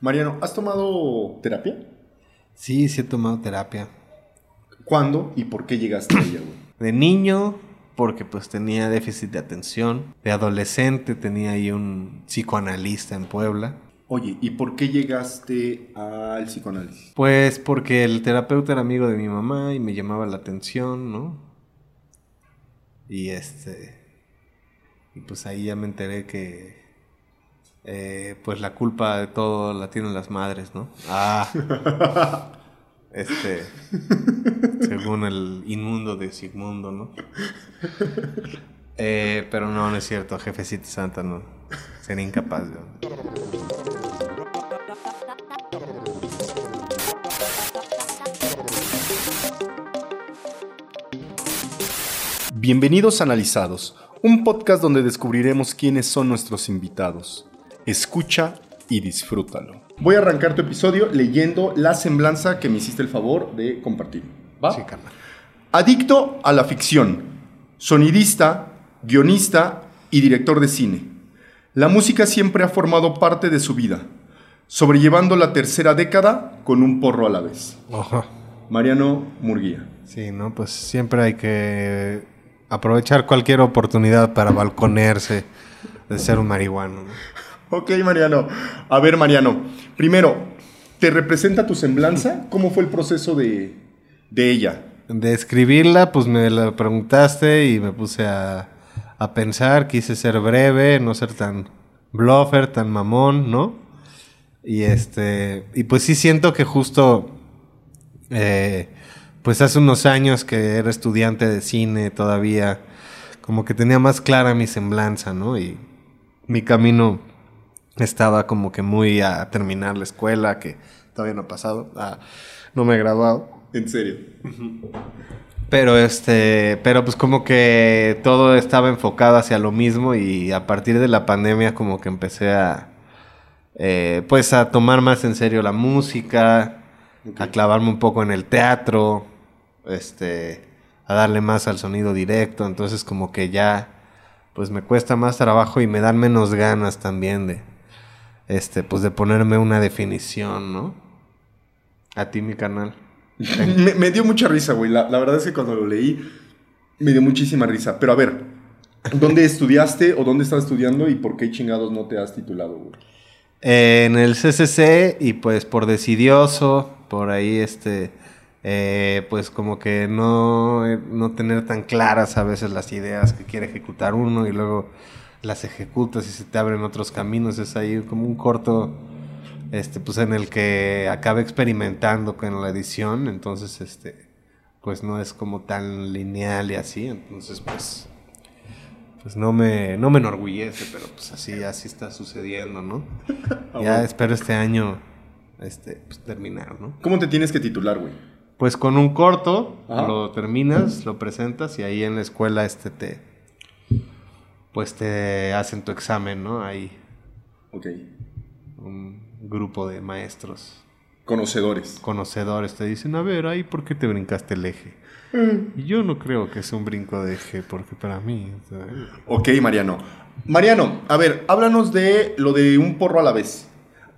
Mariano, ¿has tomado terapia? Sí, sí he tomado terapia. ¿Cuándo y por qué llegaste a ella, güey? De niño, porque pues tenía déficit de atención. De adolescente tenía ahí un psicoanalista en Puebla. Oye, ¿y por qué llegaste al psicoanálisis? Pues porque el terapeuta era amigo de mi mamá y me llamaba la atención, ¿no? Y este... Y pues ahí ya me enteré que... eh, pues la culpa de todo la tienen las madres, ¿no? Ah. Este... según el inmundo de Sigmundo, ¿no? Eh, pero no, no es cierto. Jefecita Santa no. Sería incapaz. yo. Bienvenidos a Analizados, un podcast donde descubriremos quiénes son nuestros invitados. Escucha y disfrútalo. Voy a arrancar tu episodio leyendo la semblanza que me hiciste el favor de compartir. ¿Va? Sí, carnal. Adicto a la ficción, sonidista, guionista y director de cine. La música siempre ha formado parte de su vida, sobrellevando la tercera década con un porro a la vez. Ajá. Mariano Murguía. Sí, ¿no? Pues siempre hay que aprovechar cualquier oportunidad para balconearse de ser un marihuano. ¿no? Ok, Mariano. A ver, Mariano. Primero, ¿te representa tu semblanza? ¿Cómo fue el proceso de, de ella? De escribirla, pues me la preguntaste y me puse a, a pensar, quise ser breve, no ser tan bluffer, tan mamón, ¿no? Y este, y pues sí siento que justo, eh, pues hace unos años que era estudiante de cine todavía, como que tenía más clara mi semblanza, ¿no? Y mi camino estaba como que muy a terminar la escuela, que todavía no ha pasado, no me he graduado. En serio. Pero este, pero pues como que todo estaba enfocado hacia lo mismo y a partir de la pandemia como que empecé a, eh, pues a tomar más en serio la música, a clavarme un poco en el teatro, este, a darle más al sonido directo, entonces como que ya, pues me cuesta más trabajo y me dan menos ganas también de, este, pues de ponerme una definición, ¿no? A ti mi canal. me, me dio mucha risa, güey. La, la verdad es que cuando lo leí, me dio muchísima risa. Pero a ver, ¿dónde estudiaste o dónde estás estudiando y por qué chingados no te has titulado, güey? Eh, en el CCC y pues por decidioso, por ahí este, eh, pues como que no, eh, no tener tan claras a veces las ideas que quiere ejecutar uno y luego las ejecutas y se te abren otros caminos, es ahí como un corto, este, pues en el que acabé experimentando con la edición, entonces este, pues no es como tan lineal y así, entonces pues pues no me, no me enorgullece, pero pues así, así está sucediendo, ¿no? ya espero este año este, pues, terminar, ¿no? ¿Cómo te tienes que titular, güey? Pues con un corto, Ajá. lo terminas, lo presentas y ahí en la escuela este te pues te hacen tu examen, ¿no? Hay Ok. un grupo de maestros Conocedores. conocedores te dicen, a ver, ahí por qué te brincaste el eje. Y yo no creo que sea un brinco de eje, porque para mí, Ok, Mariano. Mariano, a ver, háblanos de lo de un porro a la vez.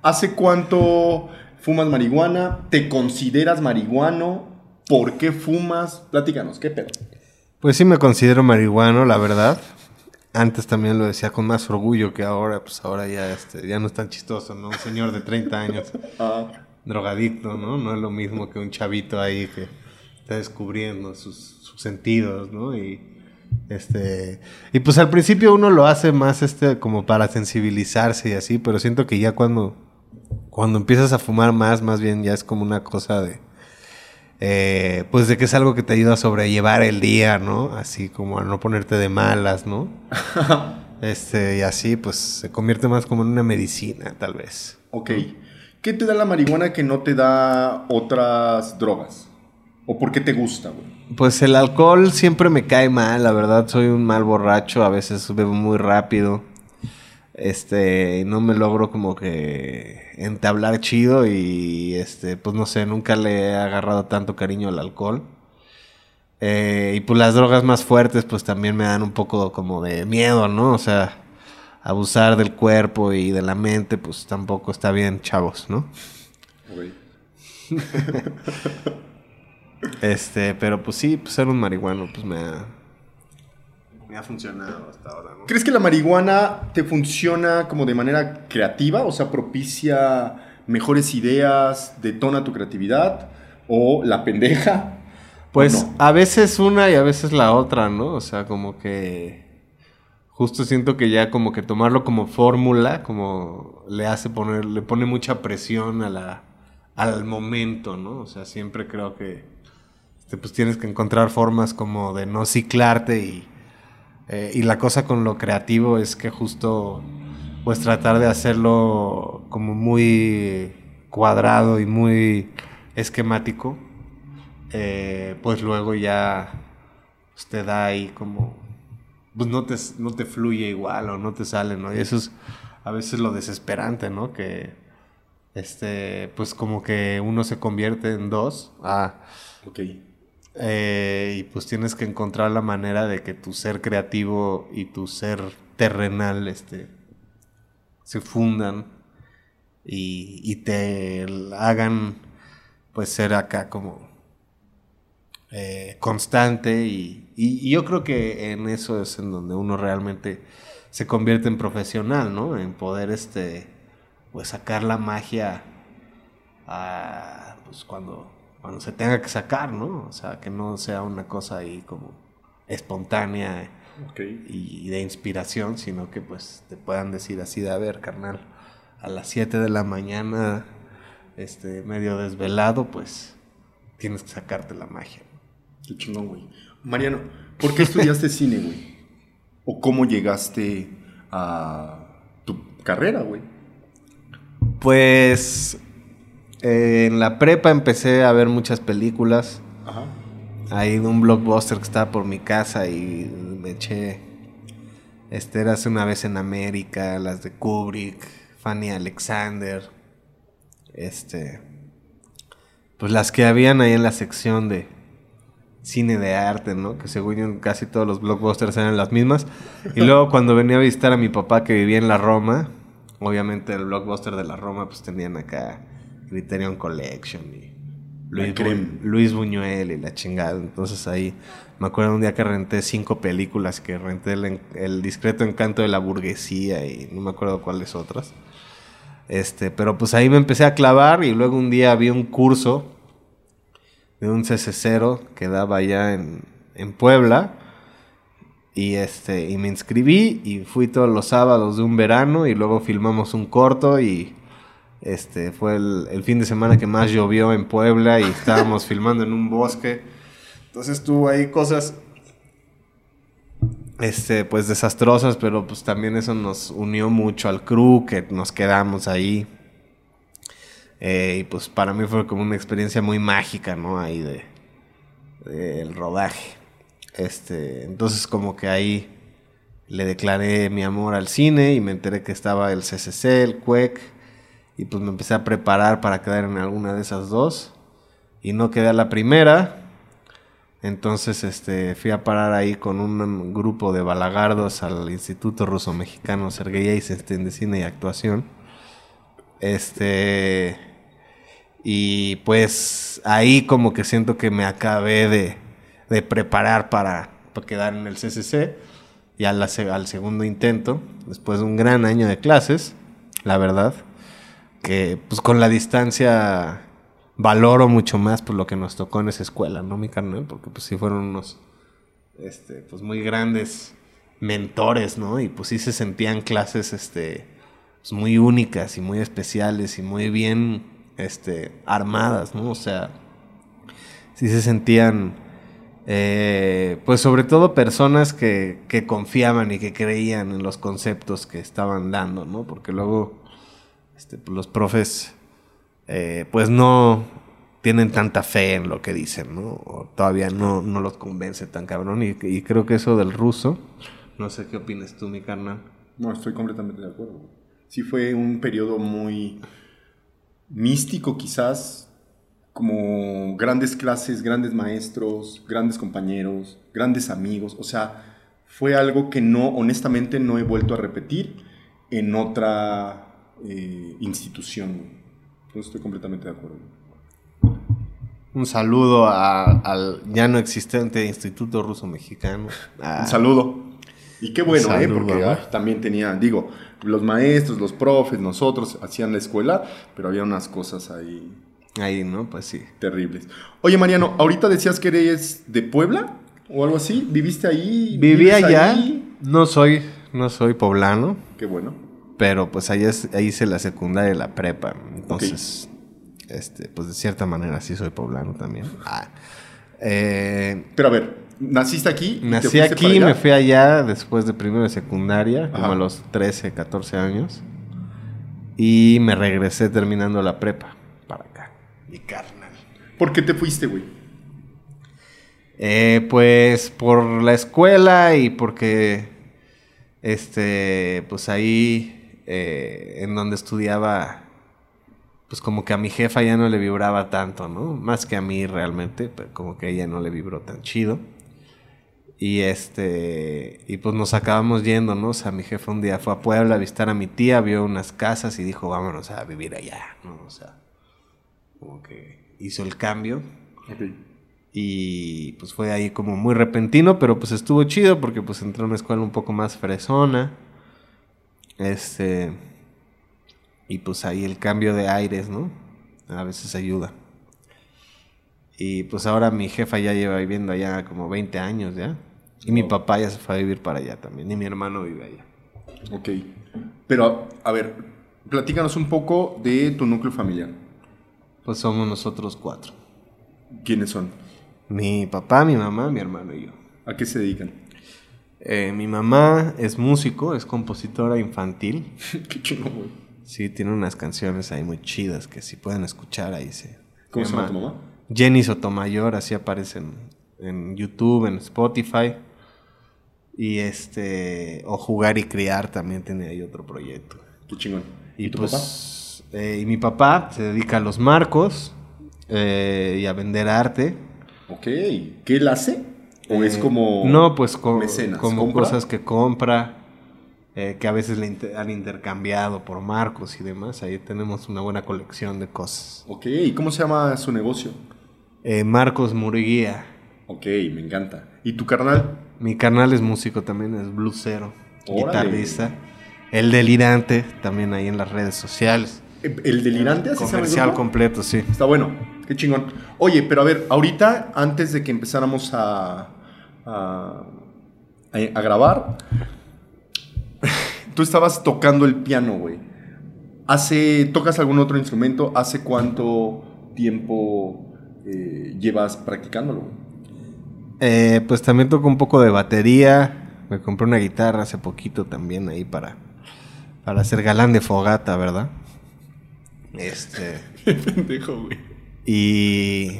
¿Hace cuánto fumas marihuana? ¿Te consideras marihuano? ¿Por qué fumas? Platícanos, ¿qué pedo? Pues sí me considero marihuano, la verdad. Antes también lo decía con más orgullo que ahora, pues ahora ya, este, ya no es tan chistoso, ¿no? Un señor de 30 años, Ah, drogadicto, ¿no? No es lo mismo que un chavito ahí que está descubriendo sus, sus sentidos, ¿no? Y, este, y pues al principio uno lo hace más, este, como para sensibilizarse y así, pero siento que ya cuando, cuando empiezas a fumar más, más bien ya es como una cosa de, eh, pues de que es algo que te ayuda a sobrellevar el día, ¿no? Así como a no ponerte de malas, ¿no? Este, y así, pues se convierte más como en una medicina, tal vez. ok. ¿Qué te da la marihuana que no te da otras drogas? ¿O por qué te gusta, güey? Pues el alcohol siempre me cae mal, la verdad, soy un mal borracho, a veces bebo muy rápido. Este, no me logro como que entablar chido y este, pues no sé, nunca le he agarrado tanto cariño al alcohol. Eh, y pues las drogas más fuertes pues también me dan un poco como de miedo, ¿no? O sea, abusar del cuerpo y de la mente, pues tampoco está bien, chavos, ¿no? este, pero pues sí, pues ser un marihuano, pues me ha, me ha funcionado hasta ahora, ¿no? ¿Crees que la marihuana te funciona como de manera creativa? O sea, propicia mejores ideas, detona tu creatividad o la pendeja. Pues a veces una y a veces la otra, ¿no? O sea, como que justo siento que ya como que tomarlo como fórmula, como le hace poner, le pone mucha presión a la, al momento, ¿no? O sea, siempre creo que este, pues tienes que encontrar formas como de no ciclarte y, eh, y la cosa con lo creativo es que justo pues tratar de hacerlo como muy cuadrado y muy esquemático, eh, pues luego ya te da ahí como, pues no te, no te fluye igual o no te sale, ¿no? Y eso es a veces lo desesperante, ¿no? Que, este, pues como que uno se convierte en dos. Ah, ok. Eh, y pues tienes que encontrar la manera de que tu ser creativo y tu ser terrenal, este, se fundan y, te hagan pues ser acá como eh, constante y, y, yo creo que en eso es en donde uno realmente se convierte en profesional, ¿no? En poder este pues sacar la magia a, pues cuando, cuando se tenga que sacar, ¿no? O sea, que no sea una cosa ahí como espontánea y, de inspiración, sino que pues te puedan decir así de, a ver, carnal, a las 7 de la mañana, este, medio desvelado, pues tienes que sacarte la magia. Qué chingón, güey. Mariano, ¿por qué estudiaste cine, güey? ¿O cómo llegaste a tu carrera, güey? Pues eh, en la prepa empecé a ver muchas películas. Ajá. Ahí en un blockbuster que estaba por mi casa y me eché. Este era hace una vez en América, las de Kubrick, Fanny Alexander. Este. Pues las que habían ahí en la sección de cine de arte, ¿no? Que según yo casi todos los blockbusters eran las mismas. Y luego cuando venía a visitar a mi papá que vivía en la Roma, obviamente el blockbuster de la Roma, pues tenían acá Criterion Collection y Luis, Buñuel y la chingada. Entonces ahí me acuerdo un día que renté cinco películas, que renté el, discreto encanto de la burguesía y no me acuerdo cuáles otras. Este, pero pues ahí me empecé a clavar y luego un día vi un curso de un CC0 que daba allá en, en Puebla y, este, y me inscribí y fui todos los sábados de un verano y luego filmamos un corto y este, fue el, fin de semana que más llovió en Puebla y estábamos filmando en un bosque. Entonces tuvo ahí cosas este, pues desastrosas, pero pues también eso nos unió mucho al crew, que nos quedamos ahí. Eh, y pues para mí fue como una experiencia muy mágica, ¿no? Ahí de, el rodaje. Este, entonces como que ahí le declaré mi amor al cine y me enteré que estaba el CCC, el CUEC, y pues me empecé a preparar para quedar en alguna de esas dos y no quedé a la primera. Entonces este, fui a parar ahí con un grupo de balagardos al Instituto Ruso Mexicano Sergei Eisenstein de Cine y Actuación. Este, y pues ahí como que siento que me acabé de, de preparar para, quedar en el CCC. Y al, al segundo intento, después de un gran año de clases, la verdad, que pues con la distancia valoro mucho más por lo que nos tocó en esa escuela, ¿no, mi carnal? Porque pues sí fueron unos, este, pues muy grandes mentores, ¿no? Y pues sí se sentían clases, este, pues, muy únicas y muy especiales y muy bien, este, armadas, ¿no? O sea, sí se sentían eh, pues sobre todo personas que, que, confiaban y que creían en los conceptos que estaban dando, ¿no? Porque luego este, pues, los profes eh, pues no tienen tanta fe en lo que dicen, ¿no? O todavía no, no los convence tan cabrón. Y, creo que eso del ruso, no sé qué opinas tú, mi carnal. No, estoy completamente de acuerdo. Sí fue un periodo muy místico quizás, como grandes clases, grandes maestros, grandes compañeros, grandes amigos. O sea, fue algo que no, honestamente, no he vuelto a repetir. en otra eh, institución. Yo estoy completamente de acuerdo. Un saludo a- al ya no existente Instituto Ruso Mexicano. Ah, Un saludo. Y qué bueno, ¿eh? Porque ah, también tenía, digo, los maestros, los profes, nosotros hacían la escuela, pero había unas cosas ahí Ahí, ¿no? Pues sí. terribles. Oye, Mariano, ahorita decías que eres de Puebla o algo así. ¿Viviste ahí? Viví ¿Vives allá. ahí? No soy, no soy poblano, Qué bueno. Pero pues ahí, es- ahí hice la secundaria y la prepa. Entonces, este, pues de cierta manera sí soy poblano también. Ah. Eh, Pero a ver, ¿naciste aquí? nací aquí, me fui allá después de primero de secundaria, como a los 13, 14 años. Y me regresé terminando la prepa para acá. Mi carnal. ¿Por qué te fuiste, güey? Eh, pues por la escuela y porque, este, pues ahí eh, en donde estudiaba, pues como que a mi jefa ya no le vibraba tanto, ¿no? Más que a mí realmente, pero como que a ella no le vibró tan chido. Y este, y pues nos acabamos yendo, ¿no? O sea, mi jefa un día fue a Puebla a visitar a mi tía, vio unas casas y dijo, vámonos a vivir allá, ¿no? O sea, como que hizo el cambio. Y pues fue ahí como muy repentino, pero pues estuvo chido porque pues entré a una escuela un poco más fresona. Este. Y pues ahí el cambio de aires, ¿no? A veces ayuda. Y pues ahora mi jefa ya lleva viviendo allá como 20 años ya. Y mi papá ya se fue a vivir para allá también. Y mi hermano vive allá. Ok. Pero, a ver, platícanos un poco de tu núcleo familiar. Pues somos nosotros cuatro. ¿Quiénes son? Mi papá, mi mamá, mi hermano y yo. ¿A qué se dedican? Eh, mi mamá es músico, es compositora infantil. qué chingón, güey. Sí, tiene unas canciones ahí muy chidas que si pueden escuchar ahí se. ¿Cómo se llama tu mamá? Jenny Sotomayor, así aparece en, en YouTube, en Spotify. Y este. O Jugar y Criar también tiene ahí otro proyecto. Qué chingón. Y, tu pues. eh, y mi papá se dedica a los marcos eh, y a vender arte. papá? Ok. ¿Qué él hace? ¿O es Eh, como. No, pues co- mecenas? como ¿Compra? cosas que compra, eh, que a veces le inter- han intercambiado por marcos y demás. Ahí tenemos una buena colección de cosas. Ok. ¿Y cómo se llama su negocio? Eh, Marcos Murguía. Ok, me encanta. ¿Y tu carnal? Mi carnal es músico también, es blusero, Órale. guitarrista. El delirante, también ahí en las redes sociales. ¿El delirante? ¿Así se llama el Comercial completo, sí. Está bueno, qué chingón. Oye, pero a ver, ahorita, antes de que empezáramos a, a, a grabar, tú estabas tocando el piano, güey. Hace, ¿Tocas algún otro instrumento? ¿Hace cuánto tiempo eh, llevas practicándolo? Eh, pues también toco un poco de batería. Me compré una guitarra hace poquito también ahí para, para hacer galán de fogata, ¿verdad? Este. Pendejo, güey. Y.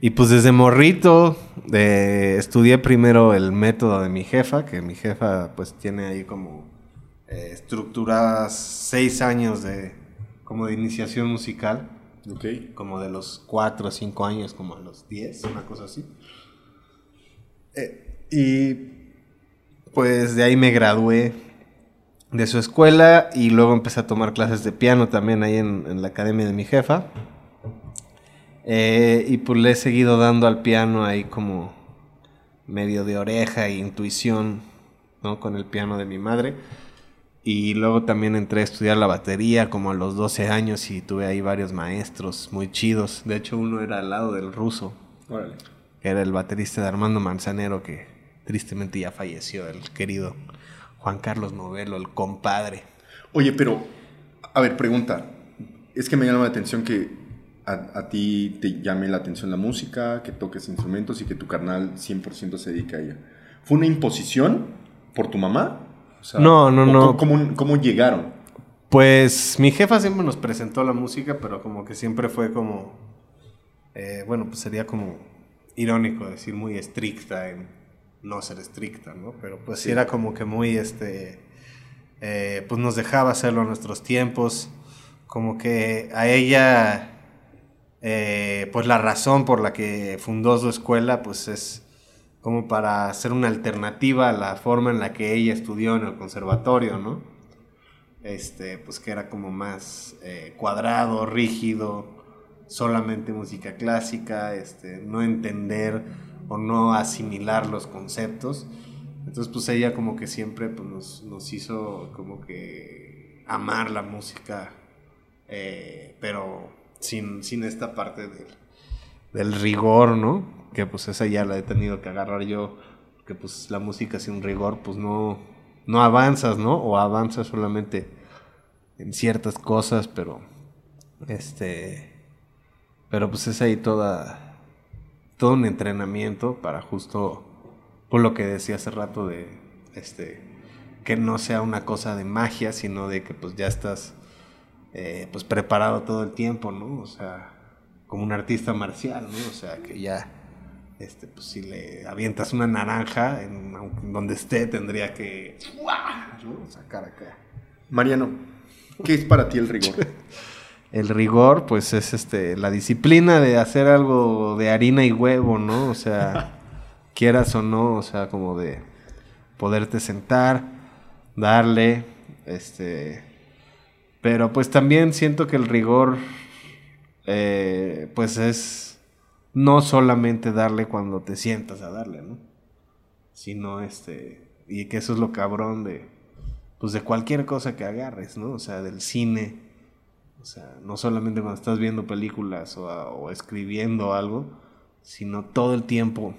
Y pues desde morrito de, estudié primero el método de mi jefa, que mi jefa pues tiene ahí como eh, estructuradas seis años de como de iniciación musical, Ok. como de los cuatro o cinco años como a los 10, una cosa así. Eh, y pues de ahí me gradué de su escuela y luego empecé a tomar clases de piano también ahí en, en la academia de mi jefa. Eh, y pues le he seguido dando al piano ahí como medio de oreja e intuición, ¿no? Con el piano de mi madre. Y luego también entré a estudiar la batería como a los 12 años y tuve ahí varios maestros muy chidos. De hecho, uno era al lado del ruso, Órale. era el baterista de Armando Manzanero, que tristemente ya falleció, el querido Juan Carlos Novelo, el compadre. Oye, pero, a ver, pregunta. Es que me llama la atención que a, a ti te llame la atención la música, que toques instrumentos y que tu carnal 100% se dedica a ella. ¿Fue una imposición por tu mamá? O sea, No, no, ¿o no. ¿cómo, cómo, llegaron? Pues mi jefa siempre nos presentó la música, pero como que siempre fue como, eh, bueno, pues sería como irónico decir muy estricta en no ser estricta, ¿no? Pero pues sí, Sí. era como que muy, este, eh, pues nos dejaba hacerlo a nuestros tiempos, como que a ella, eh, pues la razón por la que fundó su escuela, pues es como para hacer una alternativa a la forma en la que ella estudió en el conservatorio, ¿no? este, pues que era como más eh, cuadrado, rígido, solamente música clásica, este, no entender o no asimilar los conceptos. Entonces, pues ella como que siempre pues, nos, hizo como que amar la música, eh, pero sin, sin esta parte del, del rigor, ¿no? Que pues esa ya la he tenido que agarrar yo, que pues la música sin rigor, pues no, no avanzas, ¿no? O avanzas solamente en ciertas cosas, pero este, pero pues es ahí toda, todo un entrenamiento para justo, por lo que decía hace rato de, este, que no sea una cosa de magia, sino de que pues ya estás, eh, pues preparado todo el tiempo, ¿no? O sea, como un artista marcial, ¿no? O sea, que ya, este, pues si le avientas una naranja, en, donde esté, tendría que ¿no? sacar acá. Mariano, ¿qué es para ti el rigor? el rigor, pues es este, la disciplina de hacer algo de harina y huevo, ¿no? O sea, quieras o no, o sea, como de poderte sentar, darle, este, pero pues también siento que el rigor eh, pues es no solamente darle cuando te sientas a darle, ¿no? Sino este, y que eso es lo cabrón de, pues de cualquier cosa que agarres, ¿no? O sea, del cine, o sea, no solamente cuando estás viendo películas o, escribiendo algo, sino todo el tiempo,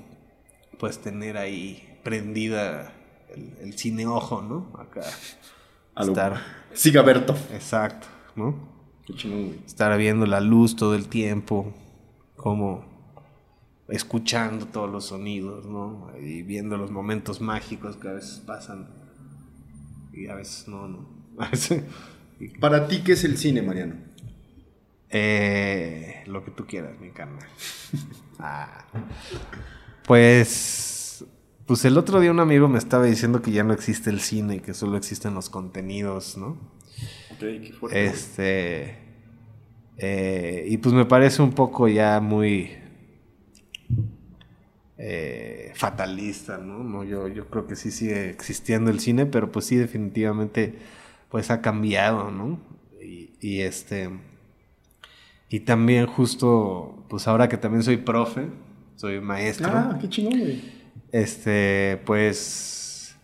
pues tener ahí prendida el, cine ojo, ¿no? Acá. Estar. Siga Berto. Exacto, ¿no? Estar viendo la luz todo el tiempo, como escuchando todos los sonidos, ¿no? Y viendo los momentos mágicos que a veces pasan y a veces no, ¿no? Para ti, ¿qué es el cine, Mariano? Eh, lo que tú quieras, mi carnal. Ah. Pues, pues el otro día un amigo me estaba diciendo que ya no existe el cine, que solo existen los contenidos, ¿no? Este. Eh, y pues me parece un poco ya muy. Eh, fatalista, ¿no? yo, yo creo que sí sigue existiendo el cine, pero pues sí, definitivamente, pues ha cambiado, ¿no? Y, este. Y también, justo, pues ahora que también soy profe, soy maestro. Ah, qué chingón, güey. Este, pues.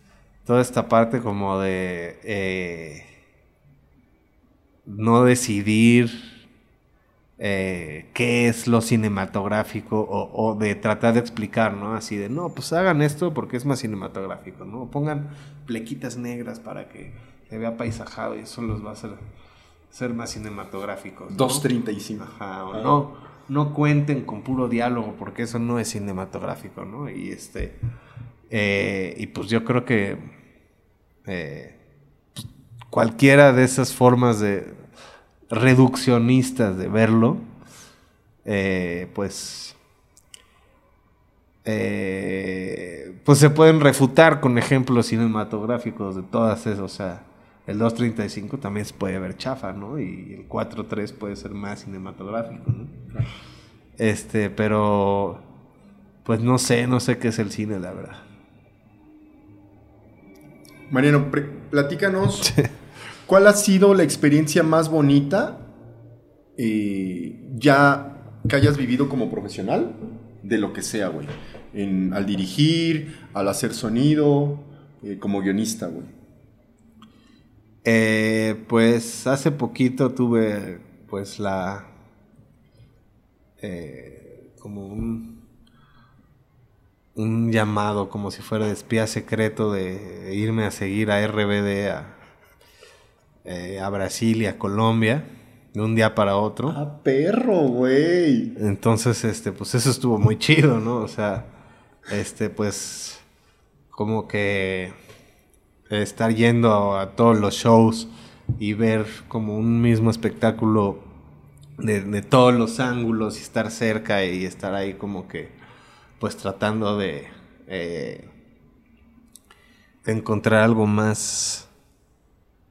Toda esta parte como de. Eh, no decidir eh, qué es lo cinematográfico o, de tratar de explicar, ¿no? Así de, no, pues hagan esto porque es más cinematográfico, ¿no? Pongan plequitas negras para que se vea paisajado y eso los va a hacer, ser más cinematográficos. 2.35. Ajá, o no, no cuenten con puro diálogo porque eso no es cinematográfico, ¿no? Y este, eh, y pues yo creo que... Eh, cualquiera de esas formas de reduccionistas de verlo, eh, pues, pues se pueden refutar con ejemplos cinematográficos de todas esas, o sea, el 2.35 también se puede ver chafa, ¿no? Y el 4.3 puede ser más cinematográfico, ¿no? Este, pero, pues no sé, no sé qué es el cine, la verdad. Mariano, platícanos ¿Cuál ha sido la experiencia más bonita eh, ya que hayas vivido como profesional? De lo que sea, güey. al dirigir, al hacer sonido, eh, como guionista, güey. Eh, pues hace poquito tuve pues la... como un, un llamado, como si fuera de espía secreto de irme a seguir a RBD a, eh, a Brasil y a Colombia de un día para otro. ¡A perro, güey! Entonces, este, pues eso estuvo muy chido, ¿no? O sea, este, pues, como que estar yendo a, todos los shows y ver como un mismo espectáculo de, todos los ángulos y estar cerca y estar ahí como que, pues tratando de, eh, de encontrar algo más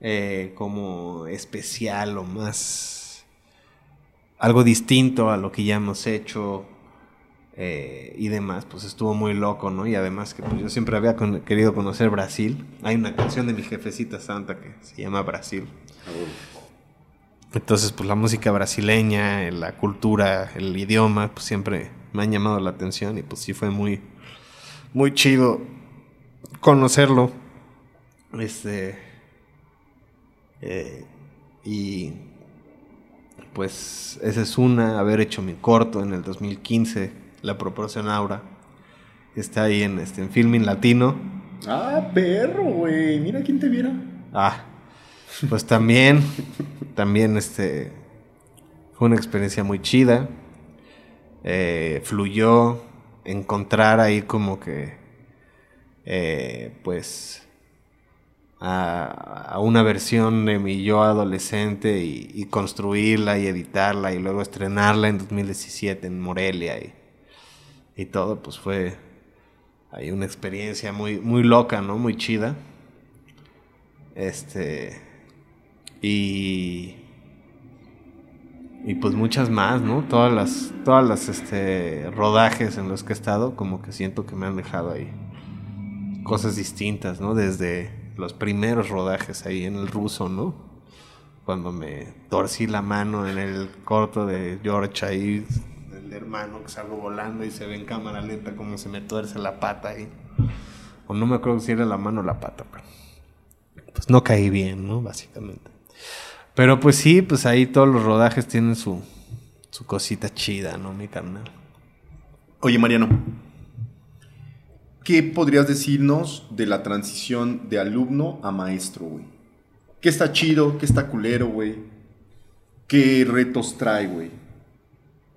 eh, como especial o más algo distinto a lo que ya hemos hecho. Eh, y demás, pues estuvo muy loco, ¿no? Y además que pues, yo siempre había querido conocer Brasil. Hay una canción de mi jefecita santa que se llama Brasil. Entonces, pues la música brasileña, la cultura, el idioma, pues siempre me han llamado la atención y pues sí fue muy, muy chido conocerlo. Este. eh, y pues esa es una, haber hecho mi corto en el 2015, La Proporción Aura. Está ahí en, este, en Filming Latino. Ah, perro, güey. Mira quién te viera. Ah, pues también, también este, fue una experiencia muy chida. Eh, fluyó encontrar ahí como que, eh, pues, a, a una versión de mi yo adolescente y, y construirla y editarla y luego estrenarla en 2017 en Morelia y, y todo, pues fue ahí una experiencia muy, muy loca, ¿no? Muy chida. Este. Y. Y pues muchas más, ¿no? Todas las. Todas las este. rodajes en los que he estado, como que siento que me han dejado ahí. Cosas distintas, ¿no? Desde los primeros rodajes ahí en el ruso, ¿no? Cuando me torcí la mano en el corto de George ahí, hermano que salgo volando y se ve en cámara lenta como se me tuerce la pata ahí. O no me acuerdo si era la mano o la pata, pero pues no caí bien, ¿no? Básicamente. Pero pues sí, pues ahí todos los rodajes tienen su, su cosita chida, ¿no? Mi carnal. Oye, Mariano. ¿Qué podrías decirnos de la transición de alumno a maestro, güey? ¿Qué está chido? ¿Qué está culero, güey? ¿Qué retos trae, güey?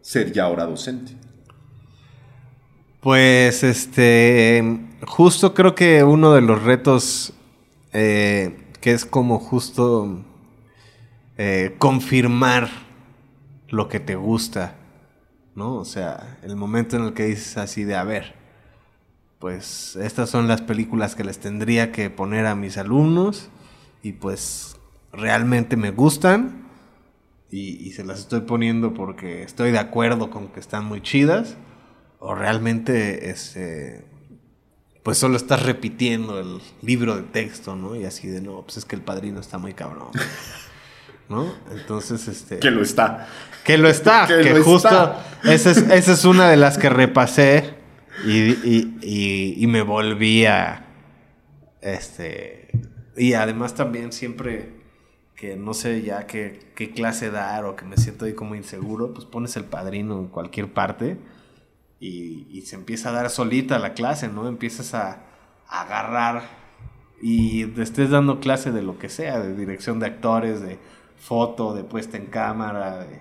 Ser ya ahora docente. Pues este, justo creo que uno de los retos eh, que es como justo eh, confirmar lo que te gusta, ¿no? O sea, el momento en el que dices así de, a ver, pues estas son las películas que les tendría que poner a mis alumnos y pues realmente me gustan y, y se las estoy poniendo porque estoy de acuerdo con que están muy chidas o realmente este pues solo estás repitiendo el libro de texto, ¿no? Y así de, no, pues es que el padrino está muy cabrón. ¿No? Entonces, este... Que lo está. Que lo está, Que que, lo justo está. Esa, es, esa es una de las que repasé y, y- y- y me volví a... Este... Y además también siempre que no sé ya qué, clase dar o que me siento ahí como inseguro, pues pones el padrino en cualquier parte y, se empieza a dar solita la clase, ¿no? Empiezas a, a agarrar y te estés dando clase de lo que sea, de dirección de actores, de foto, de puesta en cámara, de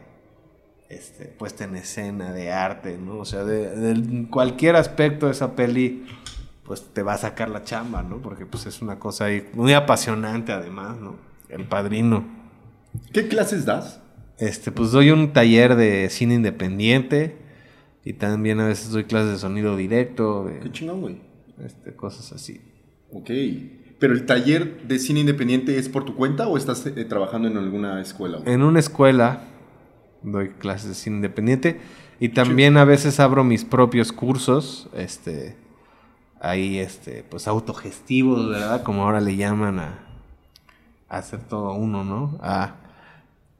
este, puesta en escena, de arte, ¿no? O sea, de, de cualquier aspecto de esa peli, pues te va a sacar la chamba, ¿no? Porque pues es una cosa ahí muy apasionante además, ¿no? El padrino. ¿Qué clases das? Este, pues doy un taller de cine independiente y también a veces doy clases de sonido directo, Qué chingón, güey. este, cosas así. Ok. ¿Pero el taller de cine independiente es por tu cuenta o estás eh, trabajando en alguna escuela? güey? En una escuela doy clases de cine independiente y también a veces abro mis propios cursos, este, ahí, este, pues autogestivos, ¿verdad? Como ahora le llaman a, a hacer todo uno, ¿no? A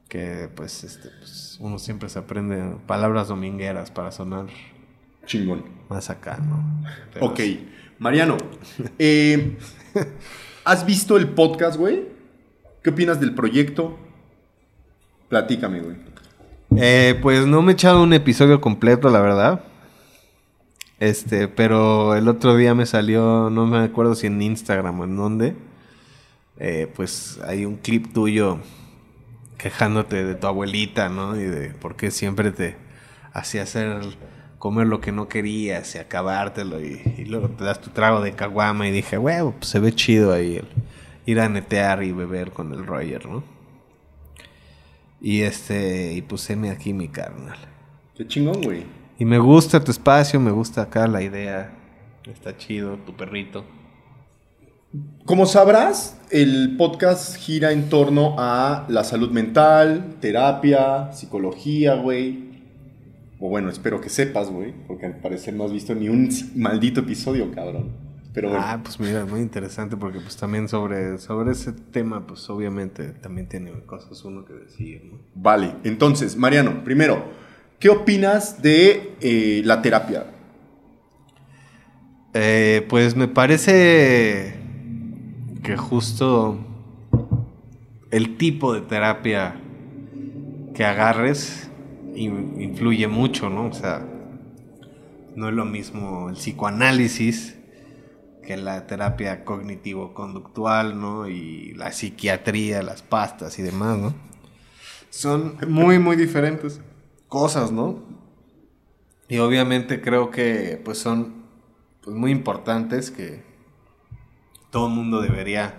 que, pues, este, pues, uno siempre se aprende palabras domingueras para sonar Chingón. más acá, ¿no? Pero Ok. Mariano, eh, ¿has visto el podcast, güey? ¿Qué opinas del proyecto? Platícame, güey. Eh, pues no me he echado un episodio completo, la verdad. Este, pero el otro día me salió, no me acuerdo si en Instagram o en dónde. Eh, pues hay un clip tuyo quejándote de tu abuelita, ¿no? Y de por qué siempre te hacía hacer comer lo que no querías y acabártelo y, y luego te das tu trago de caguama y dije, huevo, pues se ve chido ahí el ir a netear y beber con el Roger, ¿no? Y este, y puseme aquí mi carnal. Qué chingón, güey. Y me gusta tu espacio, me gusta acá la idea. Está chido, tu perrito. Como sabrás, el podcast gira en torno a la salud mental, terapia, psicología, güey. O bueno, espero que sepas, güey, porque al parecer no has visto ni un maldito episodio, cabrón. Pero bueno. Ah, pues mira, muy interesante porque pues también sobre, sobre ese tema, pues obviamente también tiene cosas uno que decir, ¿no? Vale, entonces, Mariano, primero, ¿qué opinas de eh, la terapia? Eh, pues me parece que justo el tipo de terapia que agarres influye mucho, ¿no? O sea, no es lo mismo el psicoanálisis que la terapia cognitivo-conductual, ¿no? Y la psiquiatría, las pastas y demás, ¿no? Son muy, muy diferentes cosas, ¿no? Y obviamente creo que pues son pues, muy importantes que todo el mundo debería,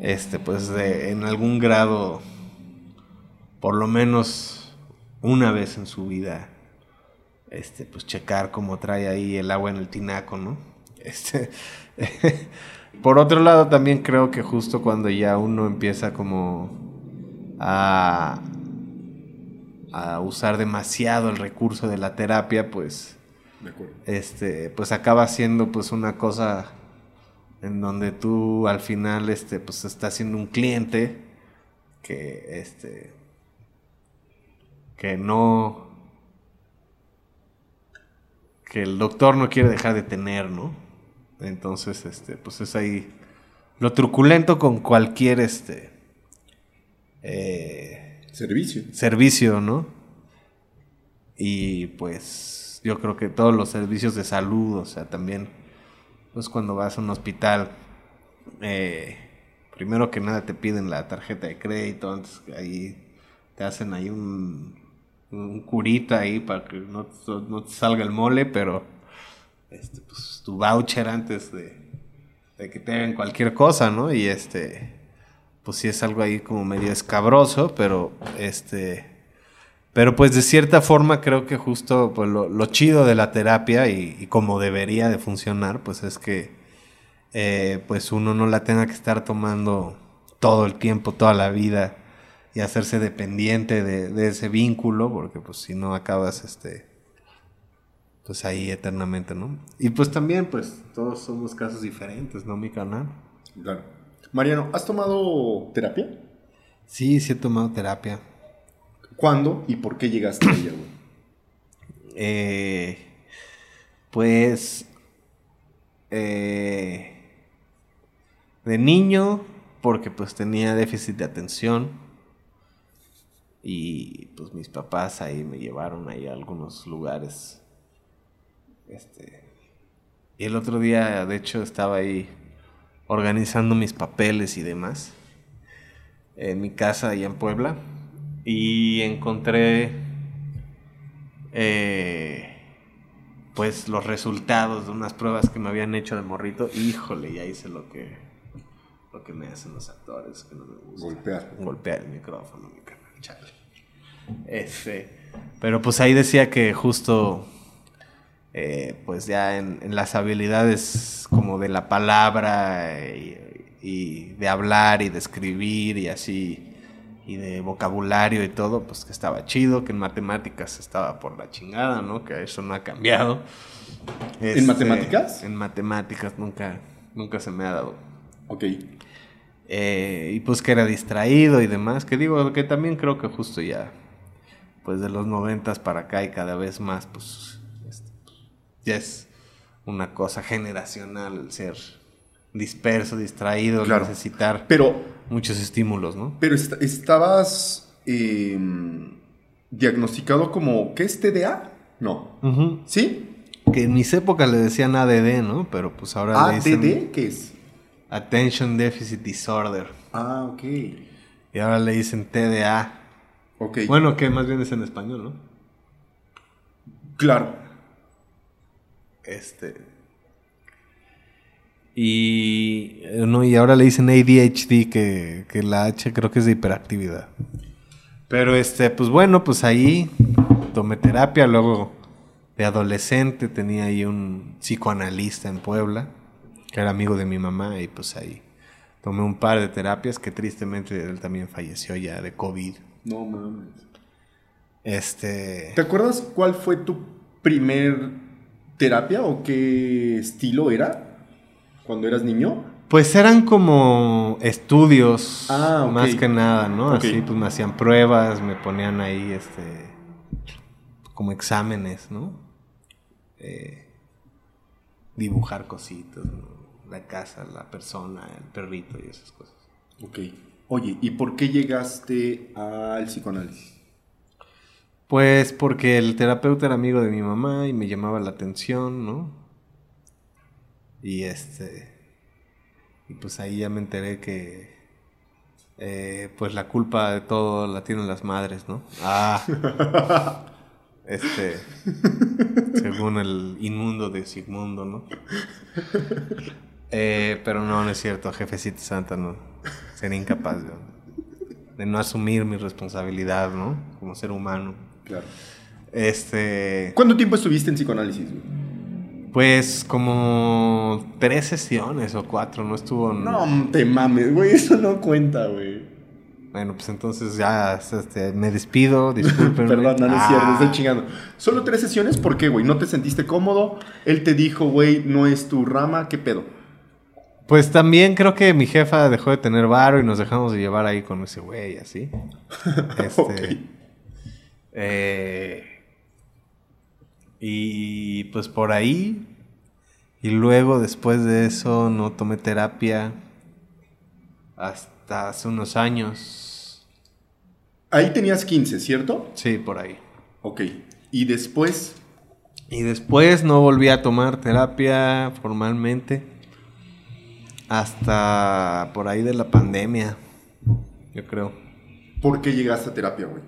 este, pues de, en algún grado, por lo menos una vez en su vida, este, pues checar cómo trae ahí el agua en el tinaco, ¿no? Este, por otro lado, también creo que justo cuando ya uno empieza como a, a usar demasiado el recurso de la terapia, pues, este, pues acaba siendo pues una cosa en donde tú al final este, pues estás siendo un cliente que este que no que el doctor no quiere dejar de tener, ¿no? Entonces, este, pues es ahí lo truculento con cualquier este eh, servicio. Servicio, ¿no? Y pues yo creo que todos los servicios de salud, o sea, también pues cuando vas a un hospital, eh, primero que nada te piden la tarjeta de crédito, antes ahí te hacen ahí un, un curita ahí para que no, te salga el mole, pero este, pues, tu voucher antes de, de, que te hagan cualquier cosa, ¿no? Y este, pues sí es algo ahí como medio escabroso, pero este pero pues de cierta forma creo que justo pues, lo, chido de la terapia y, como debería de funcionar, pues es que eh, pues uno no la tenga que estar tomando todo el tiempo, toda la vida y hacerse dependiente de, ese vínculo, porque pues si no acabas este pues ahí eternamente, ¿no? Y pues también pues todos somos casos diferentes, ¿no, mi canal? Claro. Mariano, ¿has tomado terapia? Sí, sí he tomado terapia. ¿Cuándo y por qué llegaste a ella? Eh, pues. Eh, de niño, porque pues tenía déficit de atención. Y pues mis papás ahí me llevaron ahí a algunos lugares. Este. Y el otro día, de hecho, estaba ahí organizando mis papeles y demás. En mi casa allá en Puebla y encontré eh, pues los resultados de unas pruebas que me habían hecho de morrito. Híjole, ya hice lo que lo que me hacen los actores, que no me gusta. Golpear. Golpear el micrófono, mi canal, Este, pero pues ahí decía que justo eh, pues ya en, las habilidades como de la palabra y de hablar y de escribir y así y de vocabulario y todo, pues que estaba chido, que en matemáticas estaba por la chingada, ¿no? Que eso no ha cambiado. ¿En este, matemáticas? En matemáticas nunca, nunca se me ha dado. Ok. Eh, y pues que era distraído y demás, que digo que también creo que justo ya, pues de los noventas para acá y cada vez más, pues este, ya es una cosa generacional el ser disperso, distraído, necesitar pero, muchos estímulos, ¿no? Pero estabas em, diagnosticado como, ¿qué es TDA? No. ¿Sí? Que en mis épocas le decían ADD, ¿no? Pero pues ahora le dicen... qué es? Attention Deficit Disorder. Ah, ok. Y ahora le dicen TDA. Ok. Bueno, que más bien es en español, ¿no? Claro. Este... Y, no, y ahora le dicen ADHD, que, que la H creo que es de hiperactividad. Pero este, pues bueno, pues ahí tomé terapia, luego de adolescente tenía ahí un psicoanalista en Puebla, que era amigo de mi mamá, y pues ahí tomé un par de terapias que tristemente él también falleció ya de COVID. No mames. Este. ¿Te acuerdas cuál fue tu primer terapia o qué estilo era cuando eras niño? Pues eran como estudios, Ah, más que nada, ¿no? Así pues me hacían pruebas, me ponían ahí, este, como exámenes, ¿no? Eh, dibujar cositas, ¿no? La casa, la persona, el perrito y esas cosas. Ok. Oye, ¿y por qué llegaste al psicoanálisis? Pues porque el terapeuta era amigo de mi mamá y me llamaba la atención, ¿no? Y este. Y pues ahí ya me enteré que. eh, pues la culpa de todo la tienen las madres, ¿no? Ah. Este. según el inmundo de Sigmundo, ¿no? Eh, pero no, no es cierto. Jefecita Santa no. Sería incapaz de, de no asumir mi responsabilidad, ¿no? Como ser humano. Claro. Este. ¿Cuánto tiempo estuviste en psicoanálisis? güey? Pues como tres sesiones o cuatro, no estuvo. No te mames, güey, eso no cuenta, güey. Bueno, pues entonces ya este, me despido, disculpen. Perdón, no, no es cierto, estoy chingando. Solo tres sesiones, ¿por qué, güey? ¿No te sentiste cómodo? Él te dijo, güey, no es tu rama, ¿qué pedo? Pues también creo que mi jefa dejó de tener varo y nos dejamos de llevar ahí con ese güey, así. Este, eh, y pues por ahí. Y luego después de eso no tomé terapia hasta hace unos años. Ahí tenías 15, ¿cierto? Sí, por ahí. Ok. Y después, Y después no volví a tomar terapia formalmente hasta por ahí de la pandemia, yo creo. ¿por qué llegaste a terapia, güey?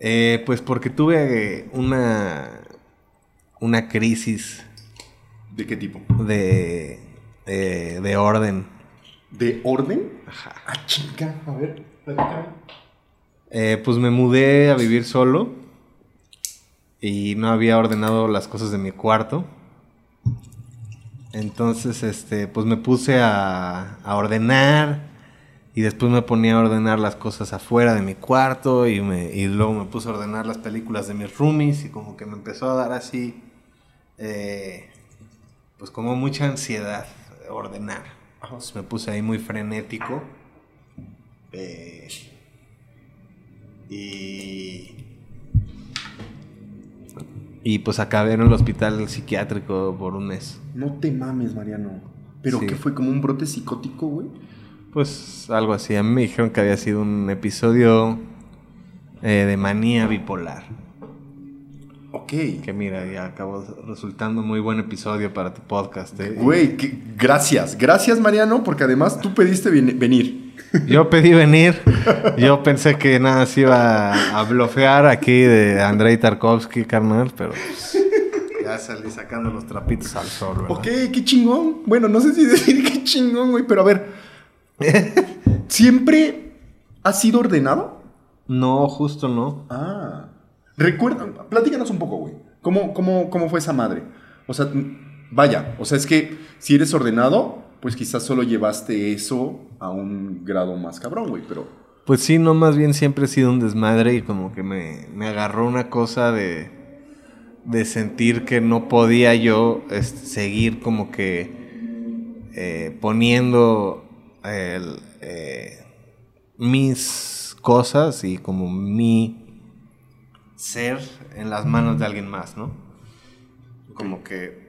Eh, pues porque tuve eh, una, una crisis ¿De qué tipo? de, eh, de orden. ¿De orden? Ajá. Ah, chica, a ver. Eh, pues me mudé a vivir solo y no había ordenado las cosas de mi cuarto. Entonces, este, pues me puse a, a ordenar y después me ponía a ordenar las cosas afuera de mi cuarto y, me, y luego me puse a ordenar las películas de mis roomies y como que me empezó a dar así, eh, pues como mucha ansiedad ordenar. Entonces me puse ahí muy frenético. Eh, y. Y pues acabé en el hospital psiquiátrico por un mes. No te mames, Mariano. ¿Pero Sí. qué fue? ¿Como un brote psicótico, güey? Pues algo así. A mí me dijeron que había sido un episodio eh, de manía bipolar. Ok. Que mira, ya acabó resultando muy buen episodio para tu podcast. ¿eh? Güey, que- gracias. Gracias, Mariano, porque además tú pediste ven- venir. Yo pedí venir. Yo pensé que nada se iba a blofear aquí de Andrei Tarkovsky, carnal, pero pues, ya salí sacando los trapitos al sol, ¿verdad? Ok, qué chingón. Bueno, no sé si decir qué chingón, güey, pero a ver. ¿Siempre has sido ordenado? No, justo no. Ah. Recuerda, platícanos un poco, güey. ¿Cómo, cómo, ¿Cómo fue esa madre? O sea, vaya, o sea, es que si eres ordenado, pues quizás solo llevaste eso a un grado más cabrón, güey, pero... Pues sí, no, más bien siempre he sido un desmadre y como que me, me agarró una cosa de, de sentir que no podía yo este, seguir como que eh, poniendo el, eh, mis cosas y como mi ser en las manos de alguien más, ¿no? Como que,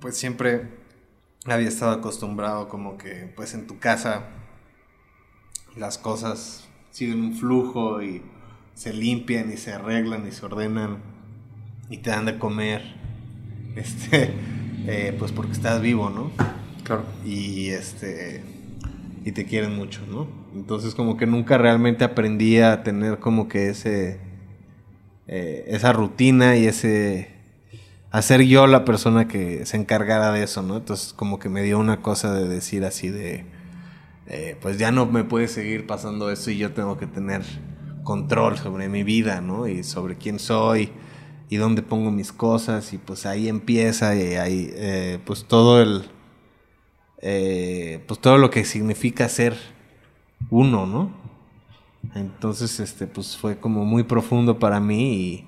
pues siempre había estado acostumbrado como que, pues en tu casa las cosas siguen un flujo y se limpian y se arreglan y se ordenan y te dan de comer, este, eh, pues porque estás vivo, ¿no? Claro. y este y te quieren mucho, ¿no? Entonces como que nunca realmente aprendí a tener como que ese eh, esa rutina y ese hacer yo la persona que se encargara de eso, ¿no? Entonces como que me dio una cosa de decir así de eh, pues ya no me puede seguir pasando eso y yo tengo que tener control sobre mi vida, ¿no? Y sobre quién soy y dónde pongo mis cosas y pues ahí empieza y ahí eh, pues todo el eh, pues todo lo que significa ser uno, ¿no? Entonces, este, pues fue como muy profundo para mí